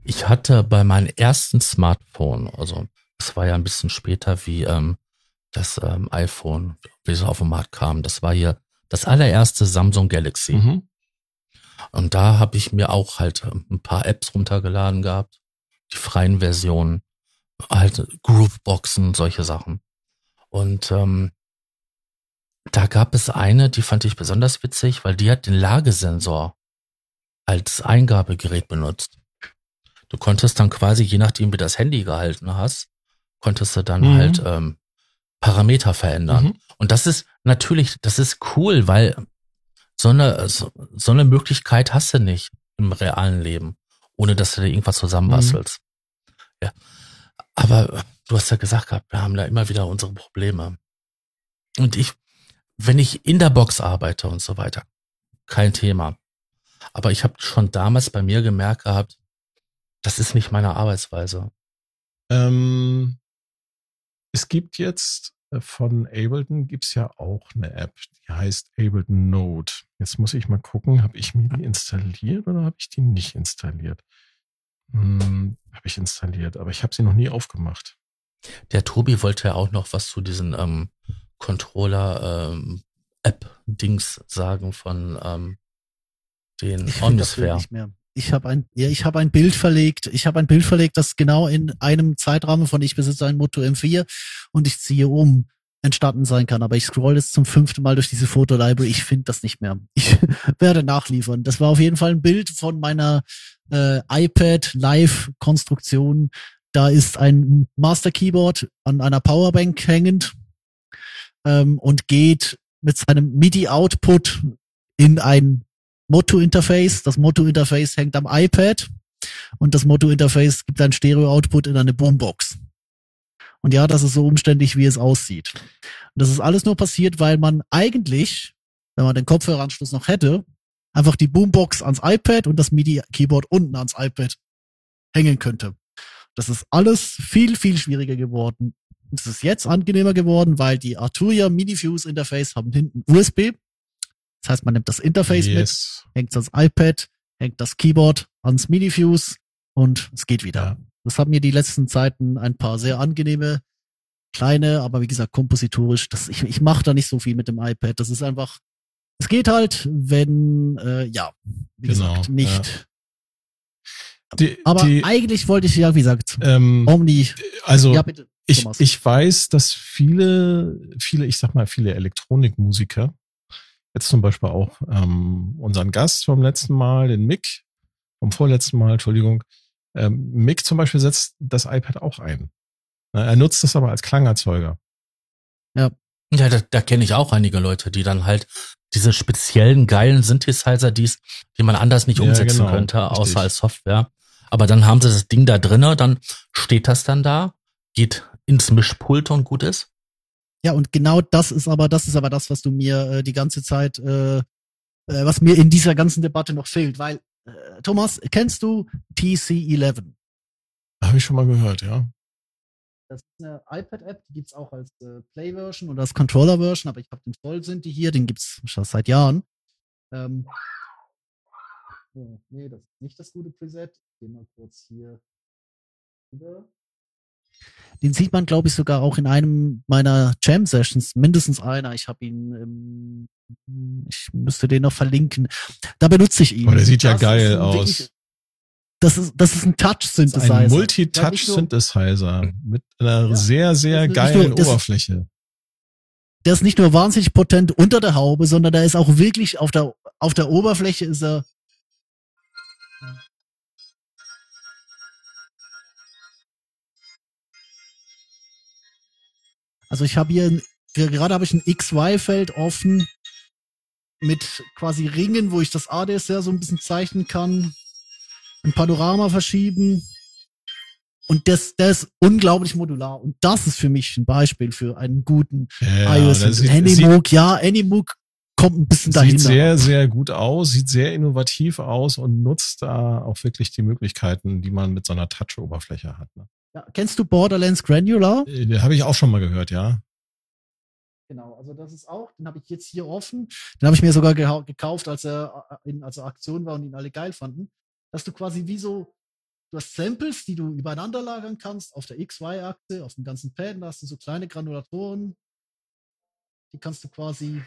Ich hatte bei meinem ersten Smartphone, also es war ja ein bisschen später wie ähm, das ähm, iPhone, wie es auf den Markt kam. Das war hier das allererste Samsung Galaxy. Mhm. Und da habe ich mir auch halt ähm, ein paar Apps runtergeladen gehabt, die freien Versionen, halt Grooveboxen, solche Sachen. Und ähm, da gab es eine, die fand ich besonders witzig, weil die hat den Lagesensor als Eingabegerät benutzt. Du konntest dann quasi, je nachdem wie das Handy gehalten hast, konntest du dann Mhm. halt ähm, Parameter verändern. Mhm. Und das ist natürlich, das ist cool, weil so eine, so, so eine Möglichkeit hast du nicht im realen Leben, ohne dass du dir irgendwas zusammenbastelst. Ja. Aber du hast ja gesagt gehabt, wir haben da immer wieder unsere Probleme. Und ich, wenn ich in der Box arbeite und so weiter, kein Thema. Aber ich habe schon damals bei mir gemerkt gehabt, das ist nicht meine Arbeitsweise. Ähm, es gibt jetzt äh, von Ableton gibt's ja auch eine App, die heißt Ableton Note. Jetzt muss ich mal gucken, habe ich mir die installiert oder habe ich die nicht installiert? Hm, habe ich installiert, aber ich habe sie noch nie aufgemacht. Der Tobi wollte ja auch noch was zu diesen ähm, Controller ähm, sagen von ähm, den Omnisphere. Ich habe ein, ja, ich habe ein Bild verlegt. Ich habe ein Bild verlegt, das genau in einem Zeitrahmen von ich besitze ein Moto M4 und ich ziehe um entstanden sein kann. Aber ich scroll jetzt zum fünften Mal durch diese Fotolibrary. Ich finde das nicht mehr. Ich [laughs] werde nachliefern. Das war auf jeden Fall ein Bild von meiner äh, iPad Live Konstruktion. Da ist ein Master Keyboard an einer Powerbank hängend ähm, und geht mit seinem MIDI Output in ein Moto-Interface. Das Moto-Interface hängt am iPad und das Moto-Interface gibt ein Stereo-Output in eine Boombox. Und ja, das ist so umständlich, wie es aussieht. Und das ist alles nur passiert, weil man eigentlich, wenn man den Kopfhöreranschluss noch hätte, einfach die Boombox ans iPad und das MIDI-Keyboard unten ans iPad hängen könnte. Das ist alles viel, viel schwieriger geworden. Es ist jetzt angenehmer geworden, weil die Arturia MIDI-Fuse Interface haben hinten USB. Das heißt, man nimmt das Interface mit, yes. hängt ans iPad, hängt das Keyboard ans MIDI-Fuse und es geht wieder. Ja. Das haben mir die letzten Zeiten ein paar sehr angenehme, kleine, aber wie gesagt, kompositorisch. Das, ich ich mache da nicht so viel mit dem iPad. Das ist einfach, es geht halt, wenn, äh, ja, wie Genau, gesagt, nicht. Die, Aber die, eigentlich wollte ich ja, wie gesagt, ähm, Omni. also ja, bitte. ich, ich weiß, dass viele, viele, ich sag mal, viele Elektronikmusiker, jetzt zum Beispiel auch ähm, unseren Gast vom letzten Mal, den Mick, vom vorletzten Mal, Entschuldigung, ähm, Mick zum Beispiel setzt das iPad auch ein. Na, Er nutzt das aber als Klangerzeuger. Ja, da, da kenne ich auch einige Leute, die dann halt diese speziellen geilen Synthesizer, die's, die man anders nicht Ja, umsetzen genau, könnte, richtig. außer als Software. Aber dann haben sie das Ding da drinne, dann steht das dann da, geht ins Mischpult und gut ist. Ja, und genau das ist aber, das ist aber das, was du mir äh, die ganze Zeit, äh, äh, was mir in dieser ganzen Debatte noch fehlt, weil, äh, Thomas, kennst du TC11? Habe ich schon mal gehört, ja. Das ist eine iPad-App, die gibt's auch als äh, Play-Version oder als Controller-Version, aber ich habe den Vollsinti hier, den gibt's schon seit Jahren. Ähm, so, nee, das ist nicht das gute Preset. Ich geh mal kurz hier rüber. Den sieht man, glaube ich, sogar auch in einem meiner Jam-Sessions, mindestens einer. Ich habe ihn, ähm, ich müsste den noch verlinken. Da benutze ich ihn. Oh, der sieht ja Das geil ist ein aus. Das ist, das ist ein Touch-Synthesizer. ein Ja, Multitouch-Synthesizer mit einer Ja, sehr, sehr geilen nur- Oberfläche. der ist nicht nur wahnsinnig potent unter der Haube, sondern der ist auch wirklich auf der, auf der Oberfläche ist er. Also ich habe hier, hier gerade habe ich ein XY-Feld offen mit quasi Ringen, wo ich das ADSR so ein bisschen zeichnen kann, ein Panorama verschieben. Und das, der ist unglaublich modular. Und das ist für mich ein Beispiel für einen guten Ja, iOS das sieht, ja, Anymook kommt ein bisschen dahinter. sieht sehr, sehr gut aus, sieht sehr innovativ aus und nutzt da auch wirklich die Möglichkeiten, die man mit so einer Touch-Oberfläche hat. Ne? Ja, kennst du Borderlands Granular? Äh, Habe ich auch schon mal gehört, ja. Genau, also das ist auch, den habe ich jetzt hier offen. Den habe ich mir sogar gekauft, als er äh, in als er Aktion war und ihn alle geil fanden. Dass du quasi wie so, du hast Samples, die du übereinander lagern kannst auf der XY-Achse, auf dem ganzen Pad, da hast du so kleine Granulatoren. Die kannst du quasi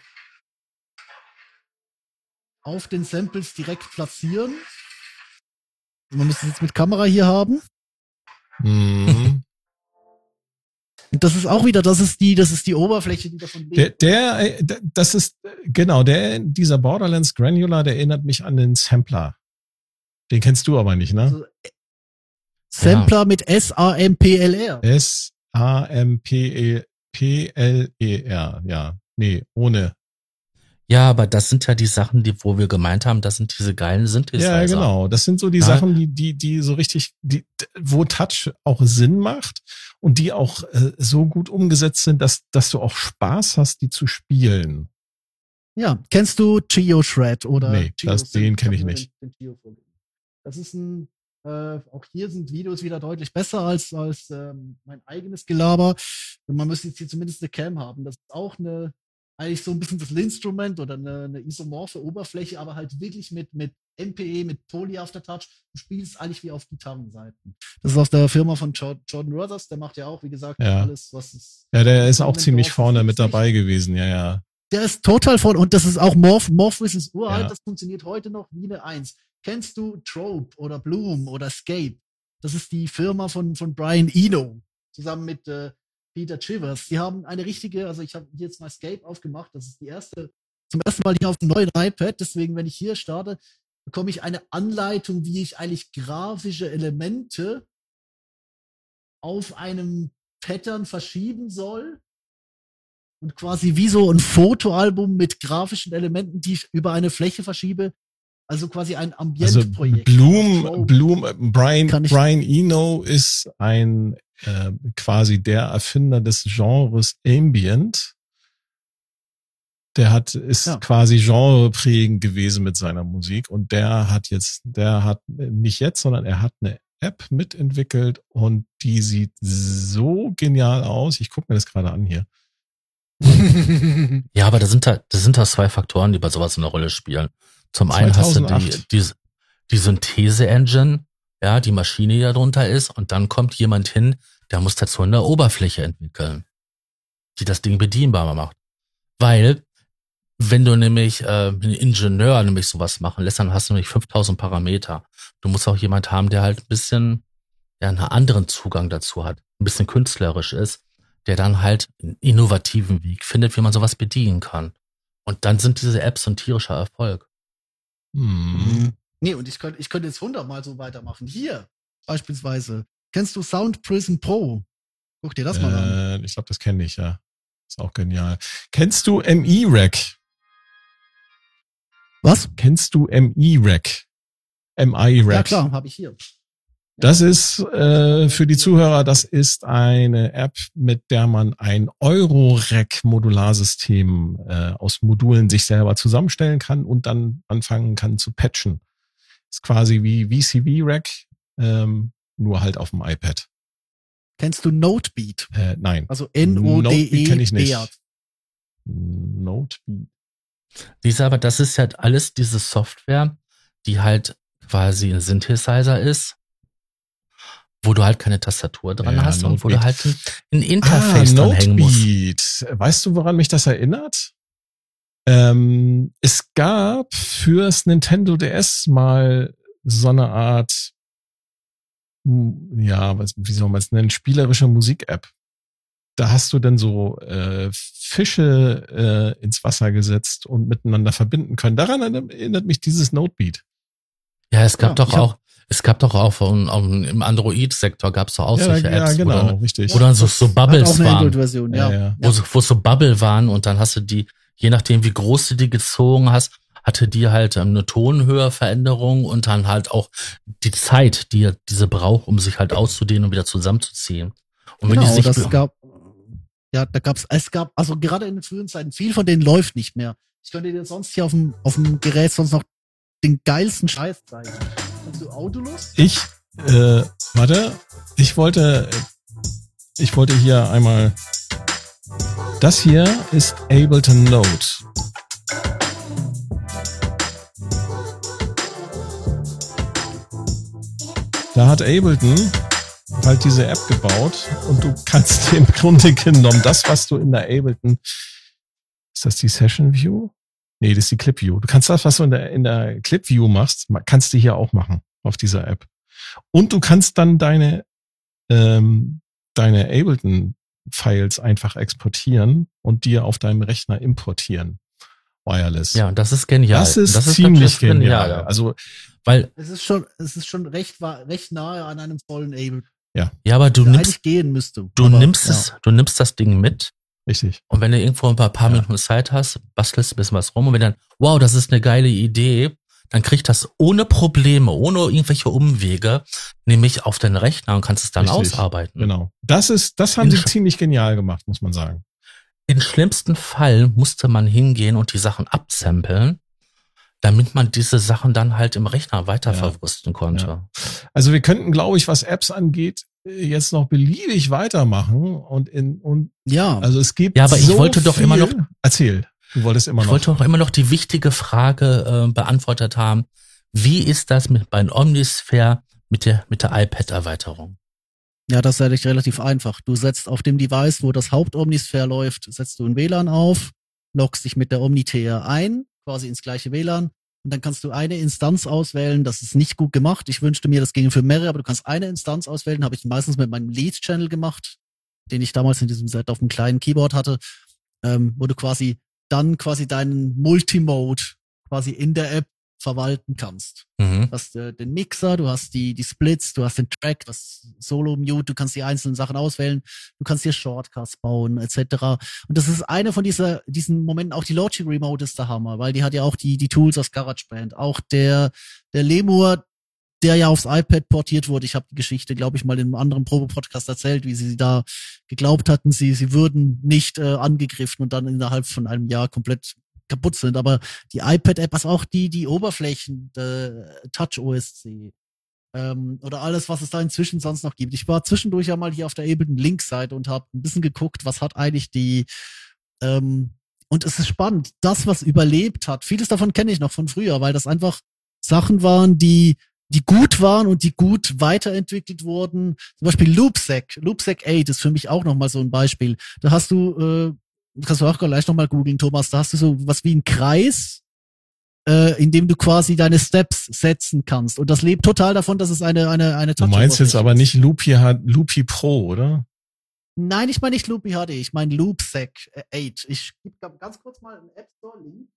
auf den Samples direkt platzieren. Man muss es jetzt mit Kamera hier haben. Mhm. Das ist auch wieder, das ist die, das ist die Oberfläche, die davon lebt. Der, der, äh, d- das ist, genau, der, dieser Borderlands Granular, der erinnert mich an den Sampler. Den kennst du aber nicht, ne? Also, äh, Sampler mit S-A-M-P-L-R. S-A-M-P-E-P-L-E-R, ja. Nee, ohne. Ja, aber das sind ja die Sachen, die, wo wir gemeint haben, das sind diese geilen Synthesizer. Ja, genau. Das sind so die Ja. Sachen, die, die, die so richtig, die, wo Touch auch Sinn macht und die auch äh, so gut umgesetzt sind, dass, dass du auch Spaß hast, die zu spielen. Ja, kennst du Geo Shred oder? Nee, das- den kenn ich nicht. Den, den das ist ein, äh, auch hier sind Videos wieder deutlich besser als, als ähm, mein eigenes Gelaber. Man müsste jetzt hier zumindest eine Cam haben. Das ist auch eine, eigentlich so ein bisschen das Instrument oder eine, eine isomorphe Oberfläche, aber halt wirklich mit, mit MPE mit Poly Aftertouch. Du spielst eigentlich wie auf Gitarrenseiten. Das ist aus der Firma von Jor- Jordan Rogers. Der macht ja auch, wie gesagt, Ja. alles, was es. Ja, der ist auch ziemlich vorne mit dabei gewesen, ja, ja. Der ist total voll und das ist auch Morph. Morphwiz ist uralt, Ja. das funktioniert heute noch wie eine Eins. Kennst du Trope oder Bloom oder Scape? Das ist die Firma von, von Brian Eno zusammen mit äh, Peter Chivers. Die haben eine richtige, also ich habe hier jetzt mal Scape aufgemacht, das ist die erste, zum ersten Mal hier auf dem neuen iPad, deswegen, wenn ich hier starte, bekomme ich eine Anleitung, wie ich eigentlich grafische Elemente auf einem Pattern verschieben soll und quasi wie so ein Fotoalbum mit grafischen Elementen, die ich über eine Fläche verschiebe. Also quasi ein Also Ambientprojekt. Bloom, Trope. Bloom, äh, Brian, Brian Eno ist ein äh, quasi der Erfinder des Genres Ambient. Der hat ist Ja. quasi genreprägend gewesen mit seiner Musik und der hat jetzt, der hat nicht jetzt, sondern er hat eine App mitentwickelt und die sieht so genial aus. Ich gucke mir das gerade an hier. [laughs] Ja, aber da sind da, das sind da zwei Faktoren, die bei sowas eine Rolle spielen. Zum einen hast du die, 2008. die, die Synthese-Engine, ja, die Maschine, da drunter ist, und dann kommt jemand hin, der muss dazu eine Oberfläche entwickeln, die das Ding bedienbar macht. Weil, wenn du nämlich äh, einen Ingenieur nämlich sowas machen lässt, dann hast du nämlich 5000 Parameter. Du musst auch jemand haben, der halt ein bisschen, ja, einen anderen Zugang dazu hat, ein bisschen künstlerisch ist, der dann halt einen innovativen Weg findet, wie man sowas bedienen kann. Und dann sind diese Apps ein tierischer Erfolg. Hm. Nee, und ich könnte ich könnte jetzt hundertmal so weitermachen. Hier, beispielsweise. Kennst du Sound Prism Pro? Guck dir das mal an. Äh, ich glaube, das kenne ich, ja. Ist auch genial. Kennst du MI-Rack? Was? Kennst du MI-Rack? MI-Rack. Ja, klar, habe ich hier. Das ist äh, für die Zuhörer, das ist eine App, mit der man ein Euro-Rack-Modularsystem äh, aus Modulen sich selber zusammenstellen kann und dann anfangen kann zu patchen. Ist quasi wie VCV-Rack, ähm, nur halt auf dem iPad. Kennst du Notebeat? Äh, nein, Also Notebeat kenn ich nicht. Notebeat. Lisa, aber das ist halt alles diese Software, die halt quasi ein Synthesizer ist, wo du halt keine Tastatur dran Ja, hast und wo du Notebeat. halt ein, ein Interface ah, dran hängen musst. Notebeat. Weißt du, woran mich das erinnert? Ähm, es gab fürs Nintendo DS mal so eine Art, hm, ja, was, wie soll man es nennen, spielerische Musik-App. Da hast du dann so äh, Fische äh, ins Wasser gesetzt und miteinander verbinden können. Daran erinnert mich dieses Notebeat. Ja, es gab Ja, doch auch, es gab doch auch von, auch im Android-Sektor gab es doch auch Ja, solche ja, Apps, genau, wo, dann, richtig. wo dann so, so Bubbles auch eine waren. Android-Version, ja. Ja, ja. wo, so, wo so Bubble waren und dann hast du die, je nachdem wie groß du die gezogen hast, hatte die halt ähm, eine Tonhöheveränderung und dann halt auch die Zeit, die diese braucht, um sich halt auszudehnen und wieder zusammenzuziehen. Und wenn Genau, die sich das gab, ja, da gab's, es gab, also gerade in den frühen Zeiten, viel von denen läuft nicht mehr. Ich könnte dir sonst hier auf dem, auf dem Gerät sonst noch den geilsten Scheiß zeigen. Kannst du Autolus? Ich, äh, warte, ich wollte, ich wollte hier einmal, das hier ist Ableton Note. Da hat Ableton halt diese App gebaut und du kannst [laughs] im Grunde genommen das, was du in der Ableton, ist das die Session View? Nee, das ist die Clip View. Du kannst das, was du in der, in der Clip View machst, ma- kannst du hier auch machen auf dieser App. Und du kannst dann deine, ähm, deine Ableton-Files einfach exportieren und dir auf deinem Rechner importieren. Wireless. ja, und das ist genial. das ist das ist ziemlich natürlich genial. Also, Weil, Es ist schon, es ist schon recht, recht nahe an einem vollen Able. ja, aber du nimmst, gehen müsste. du Aber, nimmst ja. es, du nimmst das Ding mit richtig. und wenn du irgendwo ein paar, paar Ja. Minuten Zeit hast, bastelst ein bisschen was rum und wenn dann, wow, das ist eine geile Idee, dann kriegt das ohne Probleme, ohne irgendwelche Umwege, nämlich auf deinen Rechner und kannst es dann Richtig, ausarbeiten. Genau. Das ist, das haben In sie ziemlich genial gemacht, muss man sagen. Im schlimmsten Fall musste man hingehen und die Sachen absamplen, damit man diese Sachen dann halt im Rechner weiter Ja. verwursten konnte. Ja. Also wir könnten, glaube ich, was Apps angeht, jetzt noch beliebig weitermachen und in, und, Ja, also es gibt Ja, aber ich so wollte doch viel. immer noch- Erzähl. Du wolltest immer Ich noch. wollte auch immer noch die wichtige Frage äh, beantwortet haben, Wie ist das mit bei Omnisphere mit der, mit der iPad-Erweiterung? Ja, das ist eigentlich relativ einfach. Du setzt auf dem Device, wo das Haupt-Omnisphere läuft, setzt du ein WLAN auf, loggst dich mit der Omnitea ein, quasi ins gleiche WLAN. Und dann kannst du eine Instanz auswählen. Das ist nicht gut gemacht. Ich wünschte mir, das ginge für mehrere, aber du kannst eine Instanz auswählen. Habe ich meistens mit meinem Lead-Channel gemacht, den ich damals in diesem Set auf einem kleinen Keyboard hatte, ähm, wo du quasi dann quasi deinen Multimode quasi in der App verwalten kannst. Mhm. Du hast äh, den Mixer, du hast die, die Splits, du hast den Track, das Solo-Mute, du kannst die einzelnen Sachen auswählen, du kannst dir Shortcuts bauen, etc. Und das ist eine von dieser, diesen Momenten, auch die Logic Remote ist der Hammer, weil die hat ja auch die, die Tools aus GarageBand. Auch der, der Lemur, der ja aufs iPad portiert wurde. Ich habe die Geschichte, glaube ich, mal in einem anderen Probe-Podcast erzählt, wie sie da geglaubt hatten, sie, sie würden nicht äh, angegriffen und dann innerhalb von einem Jahr komplett kaputt sind. Aber die iPad-App, was auch die, die Oberflächen, der Touch OSC, ähm, oder alles, was es da inzwischen sonst noch gibt. Ich war zwischendurch ja mal hier auf der ebenen Linksseite und habe ein bisschen geguckt, was hat eigentlich die, ähm, und es ist spannend, das, was überlebt hat, vieles davon kenne ich noch von früher, weil das einfach Sachen waren, die die gut waren und die gut weiterentwickelt wurden. Zum Beispiel Loopsec. Loopsec 8 ist für mich auch nochmal so ein Beispiel. Da hast du, äh, kannst du auch gleich nochmal googeln, Thomas, da hast du so was wie einen Kreis, äh, in dem du quasi deine Steps setzen kannst. Und das lebt total davon, dass es eine, eine, eine Du meinst jetzt aber nicht Loopy, Loopy Pro, oder? Nein, ich meine nicht Loopy HD, ich meine Loopsec 8. Ich gebe ganz kurz mal einen App Store Link.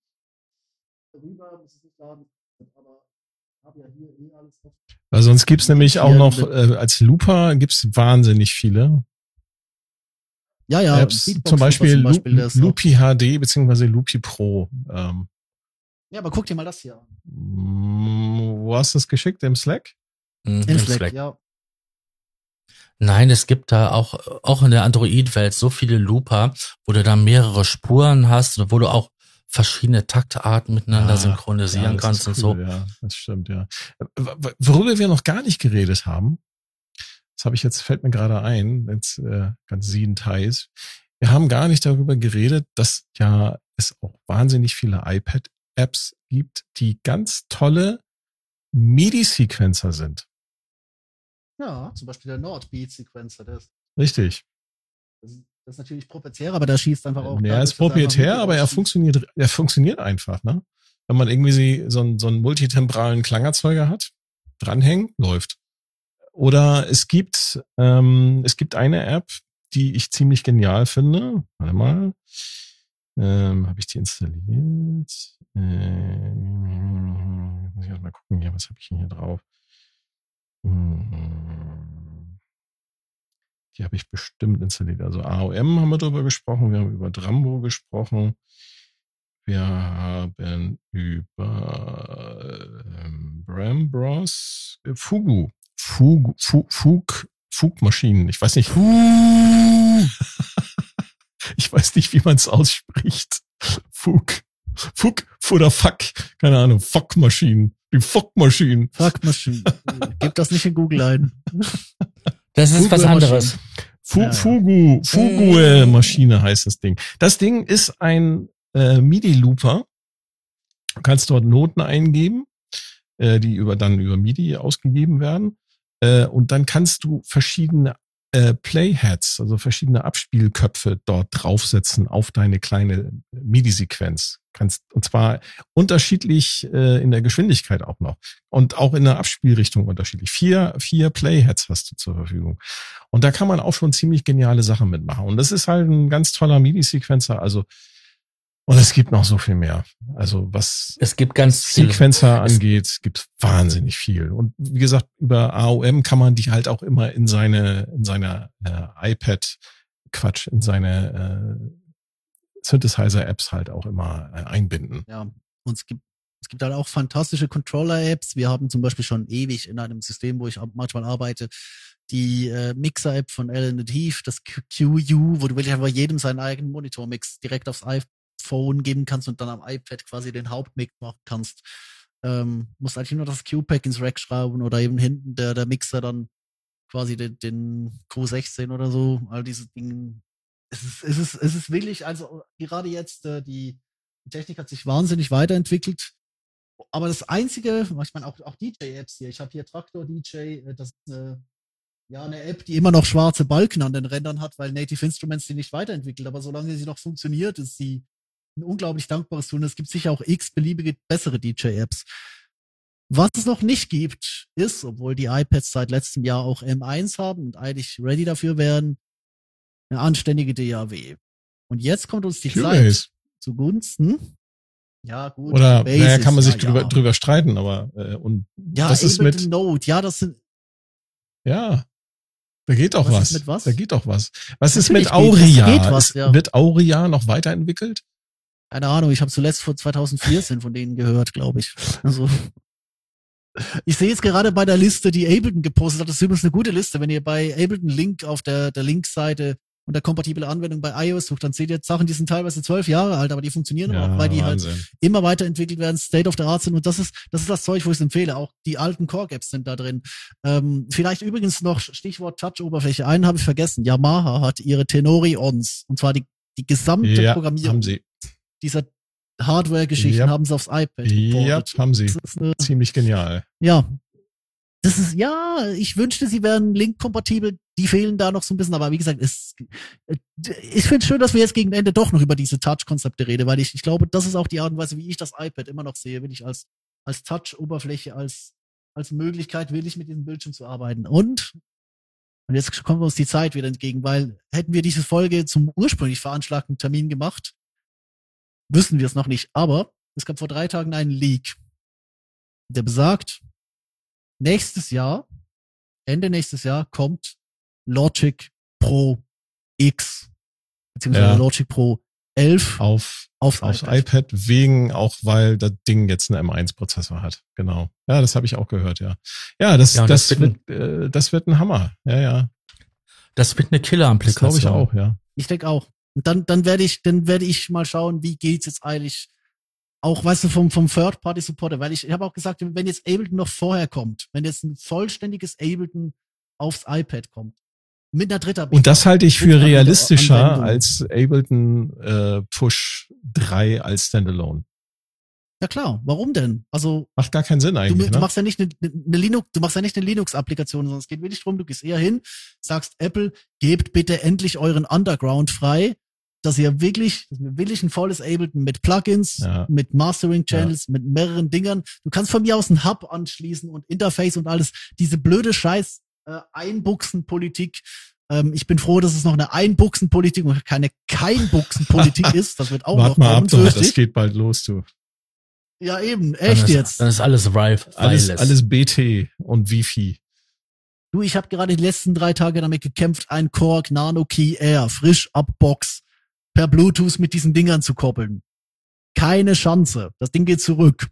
Darüber muss ich nicht laden, aber Weil sonst gibt's nämlich auch noch, äh, als Looper gibt's wahnsinnig viele. Ja, ja. Apps, zum Beispiel, zum Beispiel Loopy HD beziehungsweise Loopy Pro. Ähm. Ja, aber guck dir mal das hier an. Mm, wo hast du das geschickt? Im Slack? Mhm, Im Slack, Slack, ja. Nein, es gibt da auch, auch in der Android-Welt so viele Looper, wo du da mehrere Spuren hast, wo du auch verschiedene Taktarten miteinander ja, synchronisieren ja, kannst und so. Ja, das stimmt, ja. Worüber wir noch gar nicht geredet haben, das habe ich jetzt, fällt mir gerade ein, jetzt äh, ganz sieben Teils. Wir haben gar nicht darüber geredet, dass ja es auch wahnsinnig viele iPad-Apps gibt, die ganz tolle MIDI-Sequencer sind. Ja, zum Beispiel der Nordbeat-Sequencer. Richtig. Das ist natürlich proprietär, aber da schießt einfach auch. Ja, er ist proprietär, aber er funktioniert, er funktioniert einfach, ne? Wenn man irgendwie so, einen, so einen multitemporalen Klangerzeuger hat, dranhängen, läuft. Oder es gibt, ähm, es gibt eine App, die ich ziemlich genial finde. Warte mal. Ähm, Habe ich die installiert? Ähm, muss ich erst mal gucken hier, was habe ich denn hier drauf? Die habe ich bestimmt installiert. Also AOM haben wir darüber gesprochen, wir haben über Drambo gesprochen. Wir haben über ähm, Brambros, äh, Fugu, Fugu, Fug, Fug, Fugmaschinen. Ich weiß nicht. [laughs] ich weiß nicht, wie man es ausspricht. Fug, Fug oder Fuck, keine Ahnung, Fuckmaschinen. Die Fuckmaschinen. Fuckmaschinen. Gib das nicht in Google ein. [laughs] Das ist was anderes. Fu ja, Fugu, Fugu-Maschine heißt das Ding. Das Ding ist ein äh, MIDI-Looper. Du kannst dort Noten eingeben, äh, die über dann über MIDI ausgegeben werden. Äh, und dann kannst du verschiedene äh, Playheads, also verschiedene Abspielköpfe dort draufsetzen auf deine kleine MIDI-Sequenz. Kannst, und zwar unterschiedlich äh, in der Geschwindigkeit auch noch. Und auch in der Abspielrichtung unterschiedlich. Vier, vier Playheads hast du zur Verfügung. Und da kann man auch schon ziemlich geniale Sachen mitmachen. Und das ist halt ein ganz toller MIDI-Sequencer. Also und es gibt noch so viel mehr. Also was es gibt ganz Sequencer angeht, gibt wahnsinnig viel. Und wie gesagt, über AOM kann man die halt auch immer in seine, in seine äh, iPad Quatsch, in seine äh, Synthesizer-Apps halt auch immer äh, einbinden. Ja, und es gibt es gibt halt auch fantastische Controller-Apps. Wir haben zum Beispiel schon ewig in einem System, wo ich manchmal arbeite, die äh, Mixer-App von Alan and Heath, das QU, wo du wirklich einfach jedem seinen eigenen Monitor-Mix direkt aufs Phone geben kannst und dann am iPad quasi den Hauptmix machen kannst. Ähm, musst eigentlich nur das Q-Pack ins Rack schrauben oder eben hinten der, der Mixer dann quasi den, den Q16 oder so, all diese Dinge. Es ist, es ist, es ist wirklich, also gerade jetzt, äh, die, die Technik hat sich wahnsinnig weiterentwickelt. Aber das Einzige, ich meine auch, auch DJ-Apps hier, ich habe hier Traktor DJ, äh, das ist eine, ja, eine App, die immer noch schwarze Balken an den Rändern hat, weil Native Instruments die nicht weiterentwickelt. Aber solange sie noch funktioniert, ist sie ein unglaublich dankbares Tool. Und es gibt sicher auch x beliebige bessere DJ-Apps. Was es noch nicht gibt, ist, obwohl die iPads seit letztem Jahr auch M1 haben und eigentlich ready dafür wären, eine anständige DAW. Und jetzt kommt uns die Cubase. Zeit zugunsten. Ja, gut. Oder Basis, naja, kann man sich ja, drüber, ja. drüber streiten, aber äh, und Ja, das ist mit Note. Ja, das sind, ja. Da geht auch Was was. ist mit was? Da geht auch was. Was ist Natürlich mit geht- es Auria? geht was, Ist- ja. Wird Auria noch weiterentwickelt? Keine Ahnung, ich habe zuletzt vor 2014 von denen gehört, glaube ich. Also ich sehe jetzt gerade bei der Liste, die Ableton gepostet hat, das ist übrigens eine gute Liste. Wenn ihr bei Ableton Link auf der, der Linkseite unter kompatible Anwendung bei iOS sucht, dann seht ihr Sachen, die sind teilweise zwölf Jahre alt, aber die funktionieren immer noch, weil die halt Wahnsinn. immer weiterentwickelt werden, State of the Art sind und das ist das ist das Zeug, wo ich es empfehle. Auch die alten Core-Gaps sind da drin. Ähm, vielleicht übrigens noch Stichwort Touch-Oberfläche. Einen habe ich vergessen. Yamaha hat ihre Tenori-Ons und zwar die die gesamte ja, Programmierung haben sie. Dieser Hardware-Geschichten Yep. haben sie aufs iPad Ja, geportet. haben sie. Das ist eine, Ziemlich genial. ja. Das ist, ja, ich wünschte, sie wären Link-kompatibel. Die fehlen da noch so ein bisschen, aber wie gesagt, es, äh, ich finde es schön, dass wir jetzt gegen Ende doch noch über diese Touch-Konzepte reden, weil ich, ich glaube, das ist auch die Art und Weise, wie ich das iPad immer noch sehe, will ich als, als Touch-Oberfläche, als, als Möglichkeit, wirklich mit diesem Bildschirm zu arbeiten. Und, und jetzt kommt uns die Zeit wieder entgegen, weil hätten wir diese Folge zum ursprünglich veranschlagten Termin gemacht, wüssten wir es noch nicht. Aber es gab vor drei Tagen einen Leak, der besagt, nächstes Jahr, Ende nächstes Jahr, kommt Logic Pro X, beziehungsweise Ja. Logic Pro 11 Auf, aufs, aufs iPad. iPad wegen, auch weil das Ding jetzt einen M1-Prozessor hat. Genau. Ja, das habe ich auch gehört, ja. Ja, das, Ja, das, das wird, wird äh, das wird ein Hammer. Ja, ja. Das wird eine Das Killer-Applikation. glaube ich auch, ja. Ich denke auch. Und dann, dann werde ich, dann werde ich mal schauen, wie geht's jetzt eigentlich auch, weißt du, vom, vom Third-Party-Supporter, weil ich, ich habe auch gesagt, wenn jetzt Ableton noch vorher kommt, wenn jetzt ein vollständiges Ableton aufs iPad kommt, mit einer dritter Und das halte ich für realistischer als Ableton äh, Push 3 als Standalone. Ja klar, warum denn? Also Macht gar keinen Sinn du, eigentlich, du ne? machst ja nicht eine, eine Linux, du machst ja nicht eine Linux-Applikation, sondern es geht wirklich drum, du gehst eher hin, sagst Apple, gebt bitte endlich euren Underground frei, dass ihr wirklich, dass wir wirklich ein volles Ableton mit Plugins, Ja. mit Mastering Channels, mit mehreren Dingern. Du kannst von mir aus ein Hub anschließen und Interface und alles. Diese blöde Scheiß äh, Einbuchsenpolitik. Ähm, ich bin froh, dass es noch eine Einbuchsenpolitik und keine Keinbuchsenpolitik [laughs] ist. Das wird auch noch Wart mal ab, das geht bald los, du. Ja, eben, Dann echt ist, jetzt. Dann ist alles Rive, Alles, alles BT und Wifi. Du, ich habe gerade die letzten drei Tage damit gekämpft, ein Korg Nano Key Air frisch ab Box per Bluetooth mit diesen Dingern zu koppeln. Keine Chance. Das Ding geht zurück.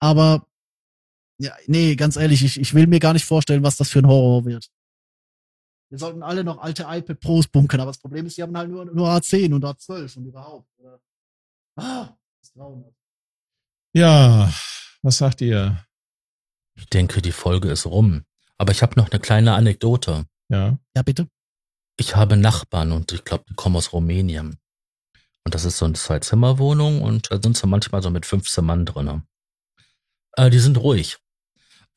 Aber ja, nee, ganz ehrlich, ich, ich will mir gar nicht vorstellen, was das für ein Horror wird. Wir sollten alle noch alte iPad Pros bunkern, aber das Problem ist, die haben halt nur, nur A10 und A12 und überhaupt. Oder? Ah, das grauenhaft. Ja, was sagt ihr? Ich denke, die Folge ist rum. Aber ich habe noch eine kleine Anekdote. Ja, Ja, bitte. Ich habe Nachbarn und ich glaube, die kommen aus Rumänien. Und das ist so eine Zwei-Zimmer-Wohnung und da sind sie manchmal so mit 15 Mann drinne. Äh, die sind ruhig.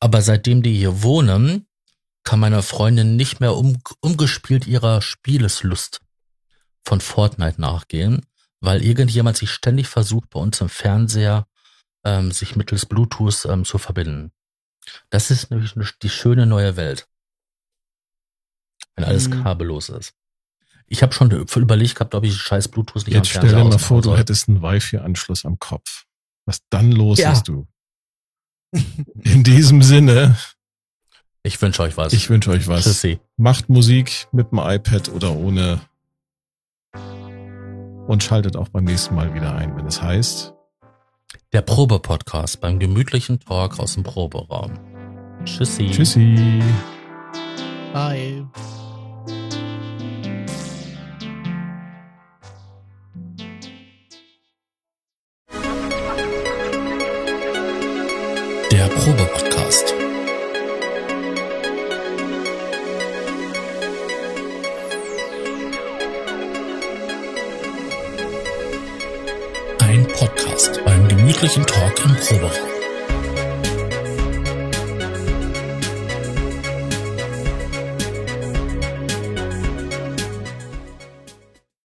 Aber seitdem die hier wohnen, kann meine Freundin nicht mehr um, umgespielt ihrer Spieleslust von Fortnite nachgehen, weil irgendjemand sich ständig versucht, bei uns im Fernseher ähm, sich mittels Bluetooth ähm, zu verbinden. Das ist nämlich die schöne neue Welt. Wenn alles Mhm. kabellos ist. Ich habe schon überlegt gehabt, ob ich scheiß Bluetooth nicht jetzt am stell dir mal vor, du hättest einen Wi-Fi-Anschluss am Kopf. Was dann los Ja. ist, du. [laughs] In diesem Sinne, Ich wünsche euch was. ich wünsche euch was. Tschüssi. Macht Musik mit dem iPad oder ohne. Und schaltet auch beim nächsten Mal wieder ein, wenn es heißt. Der Probe-Podcast beim gemütlichen Talk aus dem Proberaum. Tschüssi. Tschüssi. Bye. Probe-Podcast. Ein Podcast beim gemütlichen Talk im Proberaum.